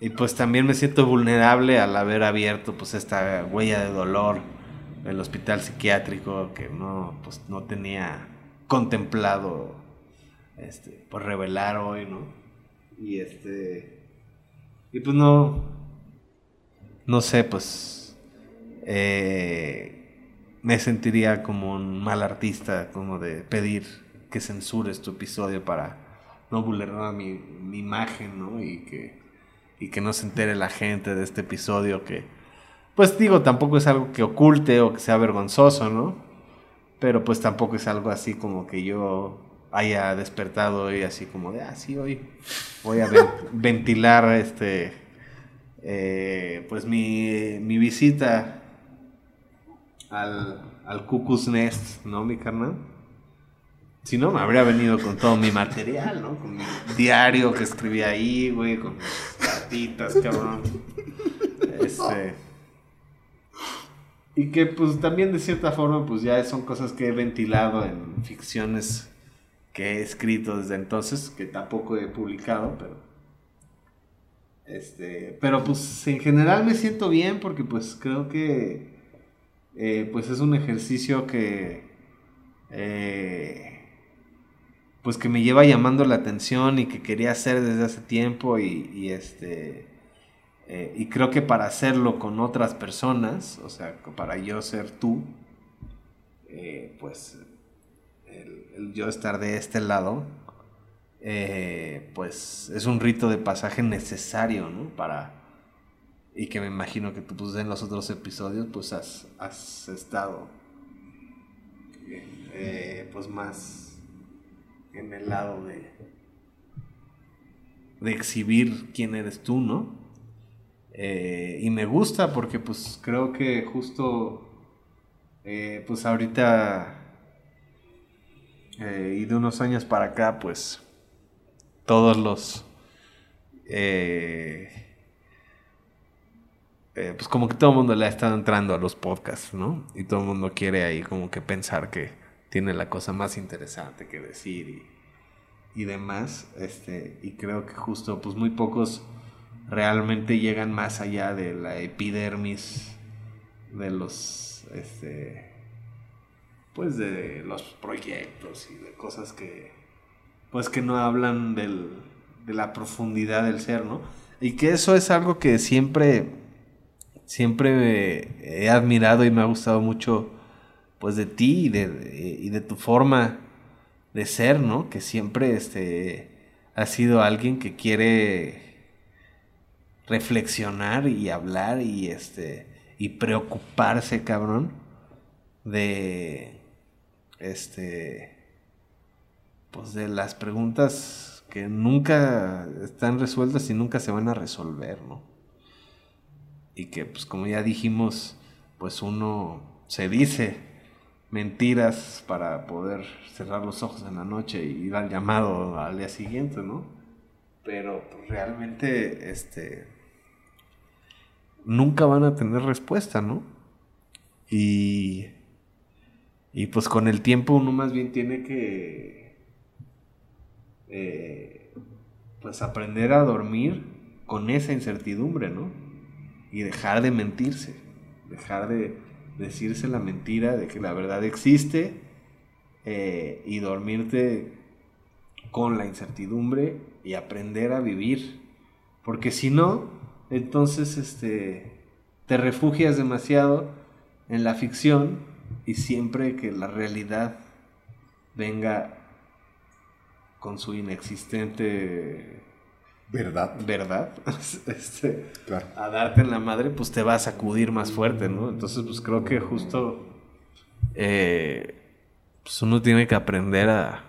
y pues también me siento vulnerable al haber abierto pues esta huella de dolor del hospital psiquiátrico que no, pues, no tenía contemplado este, pues revelar hoy, ¿no? Y este. Y pues no. No sé, pues. Eh, me sentiría como un mal artista, como de pedir que censures tu episodio para no vulnerar mi, mi imagen, ¿no? Y que y que no se entere la gente de este episodio que, pues digo, tampoco es algo que oculte o que sea vergonzoso, ¿no? Pero pues tampoco es algo así como que yo haya despertado hoy así como de, ah, sí, hoy voy a ventilar este, eh, pues mi, mi visita al, al Cuckoo's Nest, ¿no, mi carnal? Si no, me habría venido con todo mi material, ¿no? Con mi diario que escribí ahí, güey, con mis cartitas, cabrón. Este. Y que pues también de cierta forma pues ya son cosas que he ventilado en ficciones que he escrito desde entonces, que tampoco he publicado, pero... Este, pero pues en general me siento bien porque pues creo que eh, pues es un ejercicio que eh, pues que me lleva llamando la atención y que quería hacer desde hace tiempo y, este eh, y creo que para hacerlo con otras personas, o sea, para yo ser tú, pues el, yo estar de este lado, pues es un rito de pasaje necesario, ¿no? Para, y que me imagino que tú pues, en los otros episodios pues has, has estado eh, pues más en el lado de de exhibir quién eres tú, ¿no? Eh, y me gusta porque pues creo que justo eh, pues ahorita y de unos años para acá pues todos los eh, pues como que todo el mundo le ha estado entrando a los podcasts, ¿no? Y todo el mundo quiere ahí como que pensar que tiene la cosa más interesante que decir y, demás. Este, y creo que justo pues muy pocos realmente llegan más allá de la epidermis de los este pues de los proyectos y de cosas que pues que no hablan del, de la profundidad del ser, ¿no? Y que eso es algo que siempre siempre he admirado y me ha gustado mucho pues de ti y de, y de tu forma de ser, ¿no? Que siempre este, has sido alguien que quiere reflexionar y hablar y este y preocuparse, cabrón, de este pues de las preguntas que nunca están resueltas y nunca se van a resolver, ¿no? y que pues como ya dijimos, pues uno se dice mentiras para poder cerrar los ojos en la noche y ir al llamado al día siguiente, ¿no? Pero pues, realmente este nunca van a tener respuesta, ¿no? Y y pues con el tiempo uno más bien tiene que eh, pues aprender a dormir con esa incertidumbre, ¿no? y dejar de mentirse, dejar de decirse la mentira de que la verdad existe eh, y dormirte con la incertidumbre y aprender a vivir. Porque si no, entonces este, te refugias demasiado en la ficción y siempre que la realidad venga con su inexistente ¿Verdad? ¿Verdad? este, A darte en la madre, pues te va a sacudir más fuerte, ¿no? Entonces, pues creo que justo. Eh, pues uno tiene que aprender a.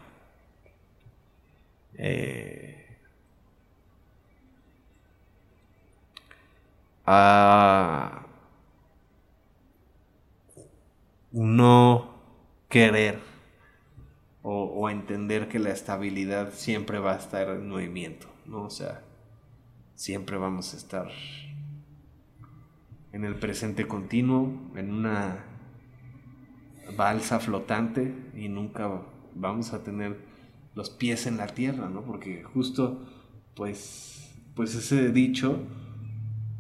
Eh, a. No querer o, o entender que la estabilidad siempre va a estar en movimiento. ¿No? O sea, siempre vamos a estar en el presente continuo, en una balsa flotante y nunca vamos a tener los pies en la tierra, ¿no? Porque justo, pues, pues ese dicho,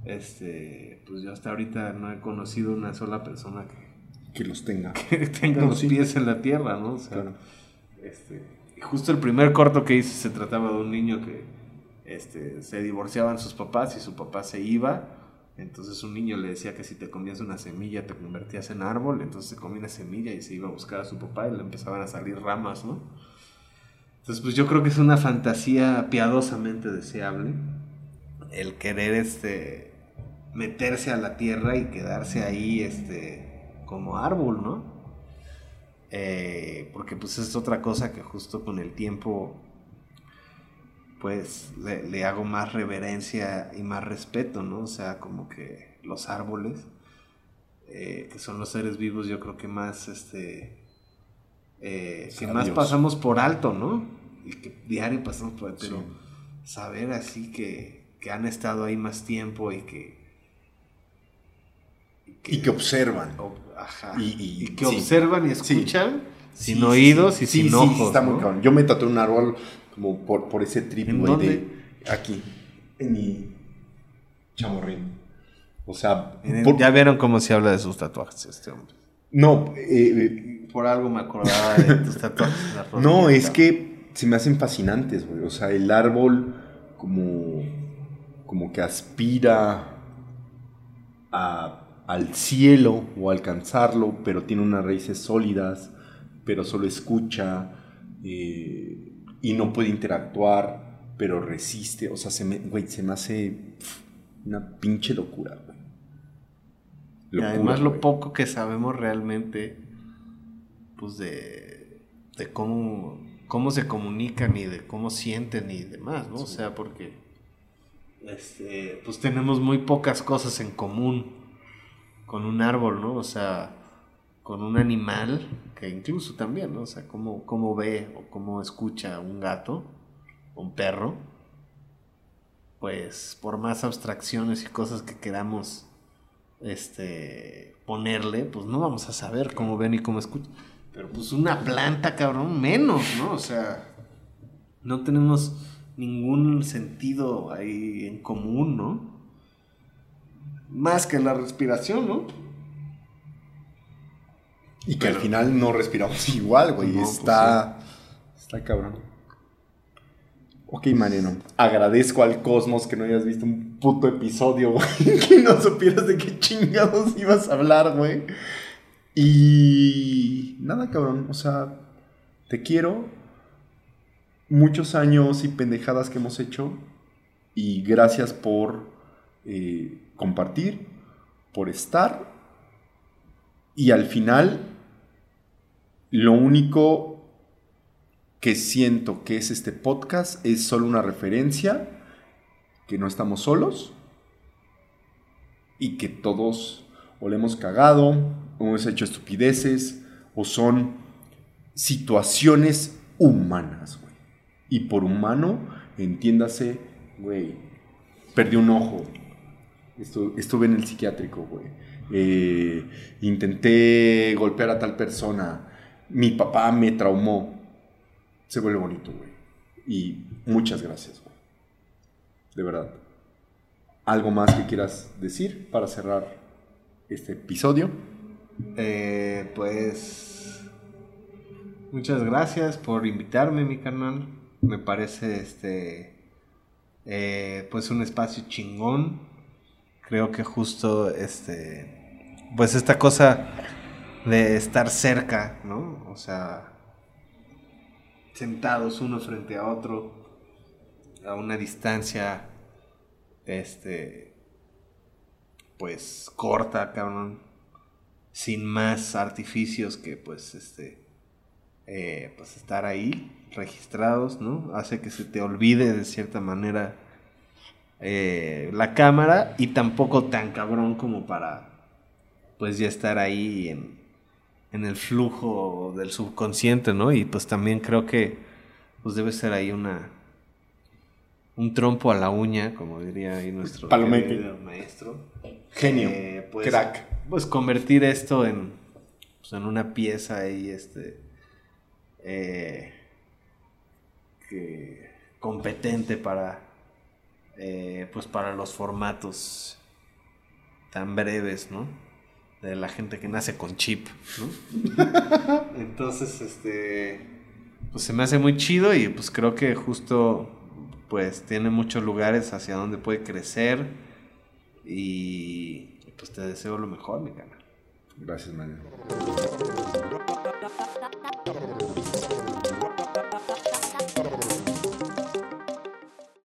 este, pues yo hasta ahorita no he conocido una sola persona que, que los tenga, que tenga los pies en la tierra, ¿no? O sea, este, justo el primer corto que hice se trataba de un niño que este, se divorciaban sus papás y su papá se iba. Entonces un niño le decía que si te comías una semilla te convertías en árbol. Entonces se comía una semilla y se iba a buscar a su papá y le empezaban a salir ramas, ¿no? Entonces pues yo creo que es una fantasía piadosamente deseable el querer este meterse a la tierra y quedarse ahí este como árbol, ¿no? Eh, porque pues es otra cosa que justo con el tiempo pues le, hago más reverencia y más respeto, ¿no? O sea, como que los árboles, eh, que son los seres vivos, yo creo que más, este, eh, que más pasamos por alto, ¿no? Y que diario pasamos por alto, pero saber así que, que han estado ahí más tiempo y que y que observan. Ajá. Y- y- Y que sí. observan y escuchan Sí, sin sí, oídos sí. y sin sí, ojos. está muy ¿no? cabrón. Yo me tatué un árbol como por, por ese trip, ¿En güey, dónde? de aquí, en mi chamorrín. O sea, En el- por- Ya vieron cómo se habla de sus tatuajes este hombre. no, eh, Por algo me acordaba de tus tatuajes. no, es que se me hacen fascinantes, güey. O sea, el árbol como, como que aspira a- al cielo o alcanzarlo, pero tiene unas raíces sólidas, pero solo escucha eh, y no puede interactuar, pero resiste. O sea, se me, güey, se me hace una pinche locura, güey. Y además lo poco que sabemos realmente, pues de, de cómo, cómo se comunican y de cómo sienten y demás, ¿no? O sea, porque este, pues tenemos muy pocas cosas en común con un árbol, ¿no? O sea, con un animal, que incluso también, ¿no? O sea, cómo, cómo ve o cómo escucha un gato, un perro, pues por más abstracciones y cosas que queramos este ponerle, pues no vamos a saber cómo ven y cómo escuchan. Pero pues una planta, cabrón, menos, ¿no? O sea, no tenemos ningún sentido ahí en común, ¿no? Más que la respiración, ¿no? Y que al final no respiramos igual, güey. No, pues está. Está cabrón. Ok, Mariano. Agradezco al cosmos que no hayas visto un puto episodio, güey. Que no supieras de qué chingados ibas a hablar, güey. Y. Nada, cabrón. O sea, te quiero. Muchos años y pendejadas que hemos hecho. Y gracias por eh, compartir, por estar. Y al final, lo único que siento que es este podcast es solo una referencia, que no estamos solos y que todos o le hemos cagado, o hemos hecho estupideces, o son situaciones humanas. Y por humano, entiéndase, güey, perdí un ojo, Estu- estuve en el psiquiátrico, güey. Eh, intenté golpear a tal persona. Mi papá me traumó. Se vuelve bonito, güey. Y muchas gracias, güey. De verdad. ¿Algo más que quieras decir para cerrar este episodio? Eh, pues muchas gracias por invitarme, mi canal. Me parece este eh, pues un espacio chingón. Creo que justo este pues esta cosa de estar cerca, ¿no? O sea, sentados uno frente a otro a una distancia este pues corta, cabrón sin más artificios que pues este eh, pues estar ahí registrados no hace que se te olvide de cierta manera eh, la cámara y tampoco tan cabrón como para pues ya estar ahí en, en el flujo del subconsciente no y pues también creo que pues debe ser ahí una un trompo a la uña como diría ahí nuestro maestro Genio. Eh, pues, Crack. pues convertir esto en, pues, en una pieza ahí, este, eh, que- competente para, eh, pues para los formatos tan breves, ¿no? De la gente que nace con chip, ¿no? Entonces, este, pues se me hace muy chido y pues creo que justo, pues tiene muchos lugares hacia donde puede crecer y pues te deseo lo mejor, mi canal. Gracias, Mariano.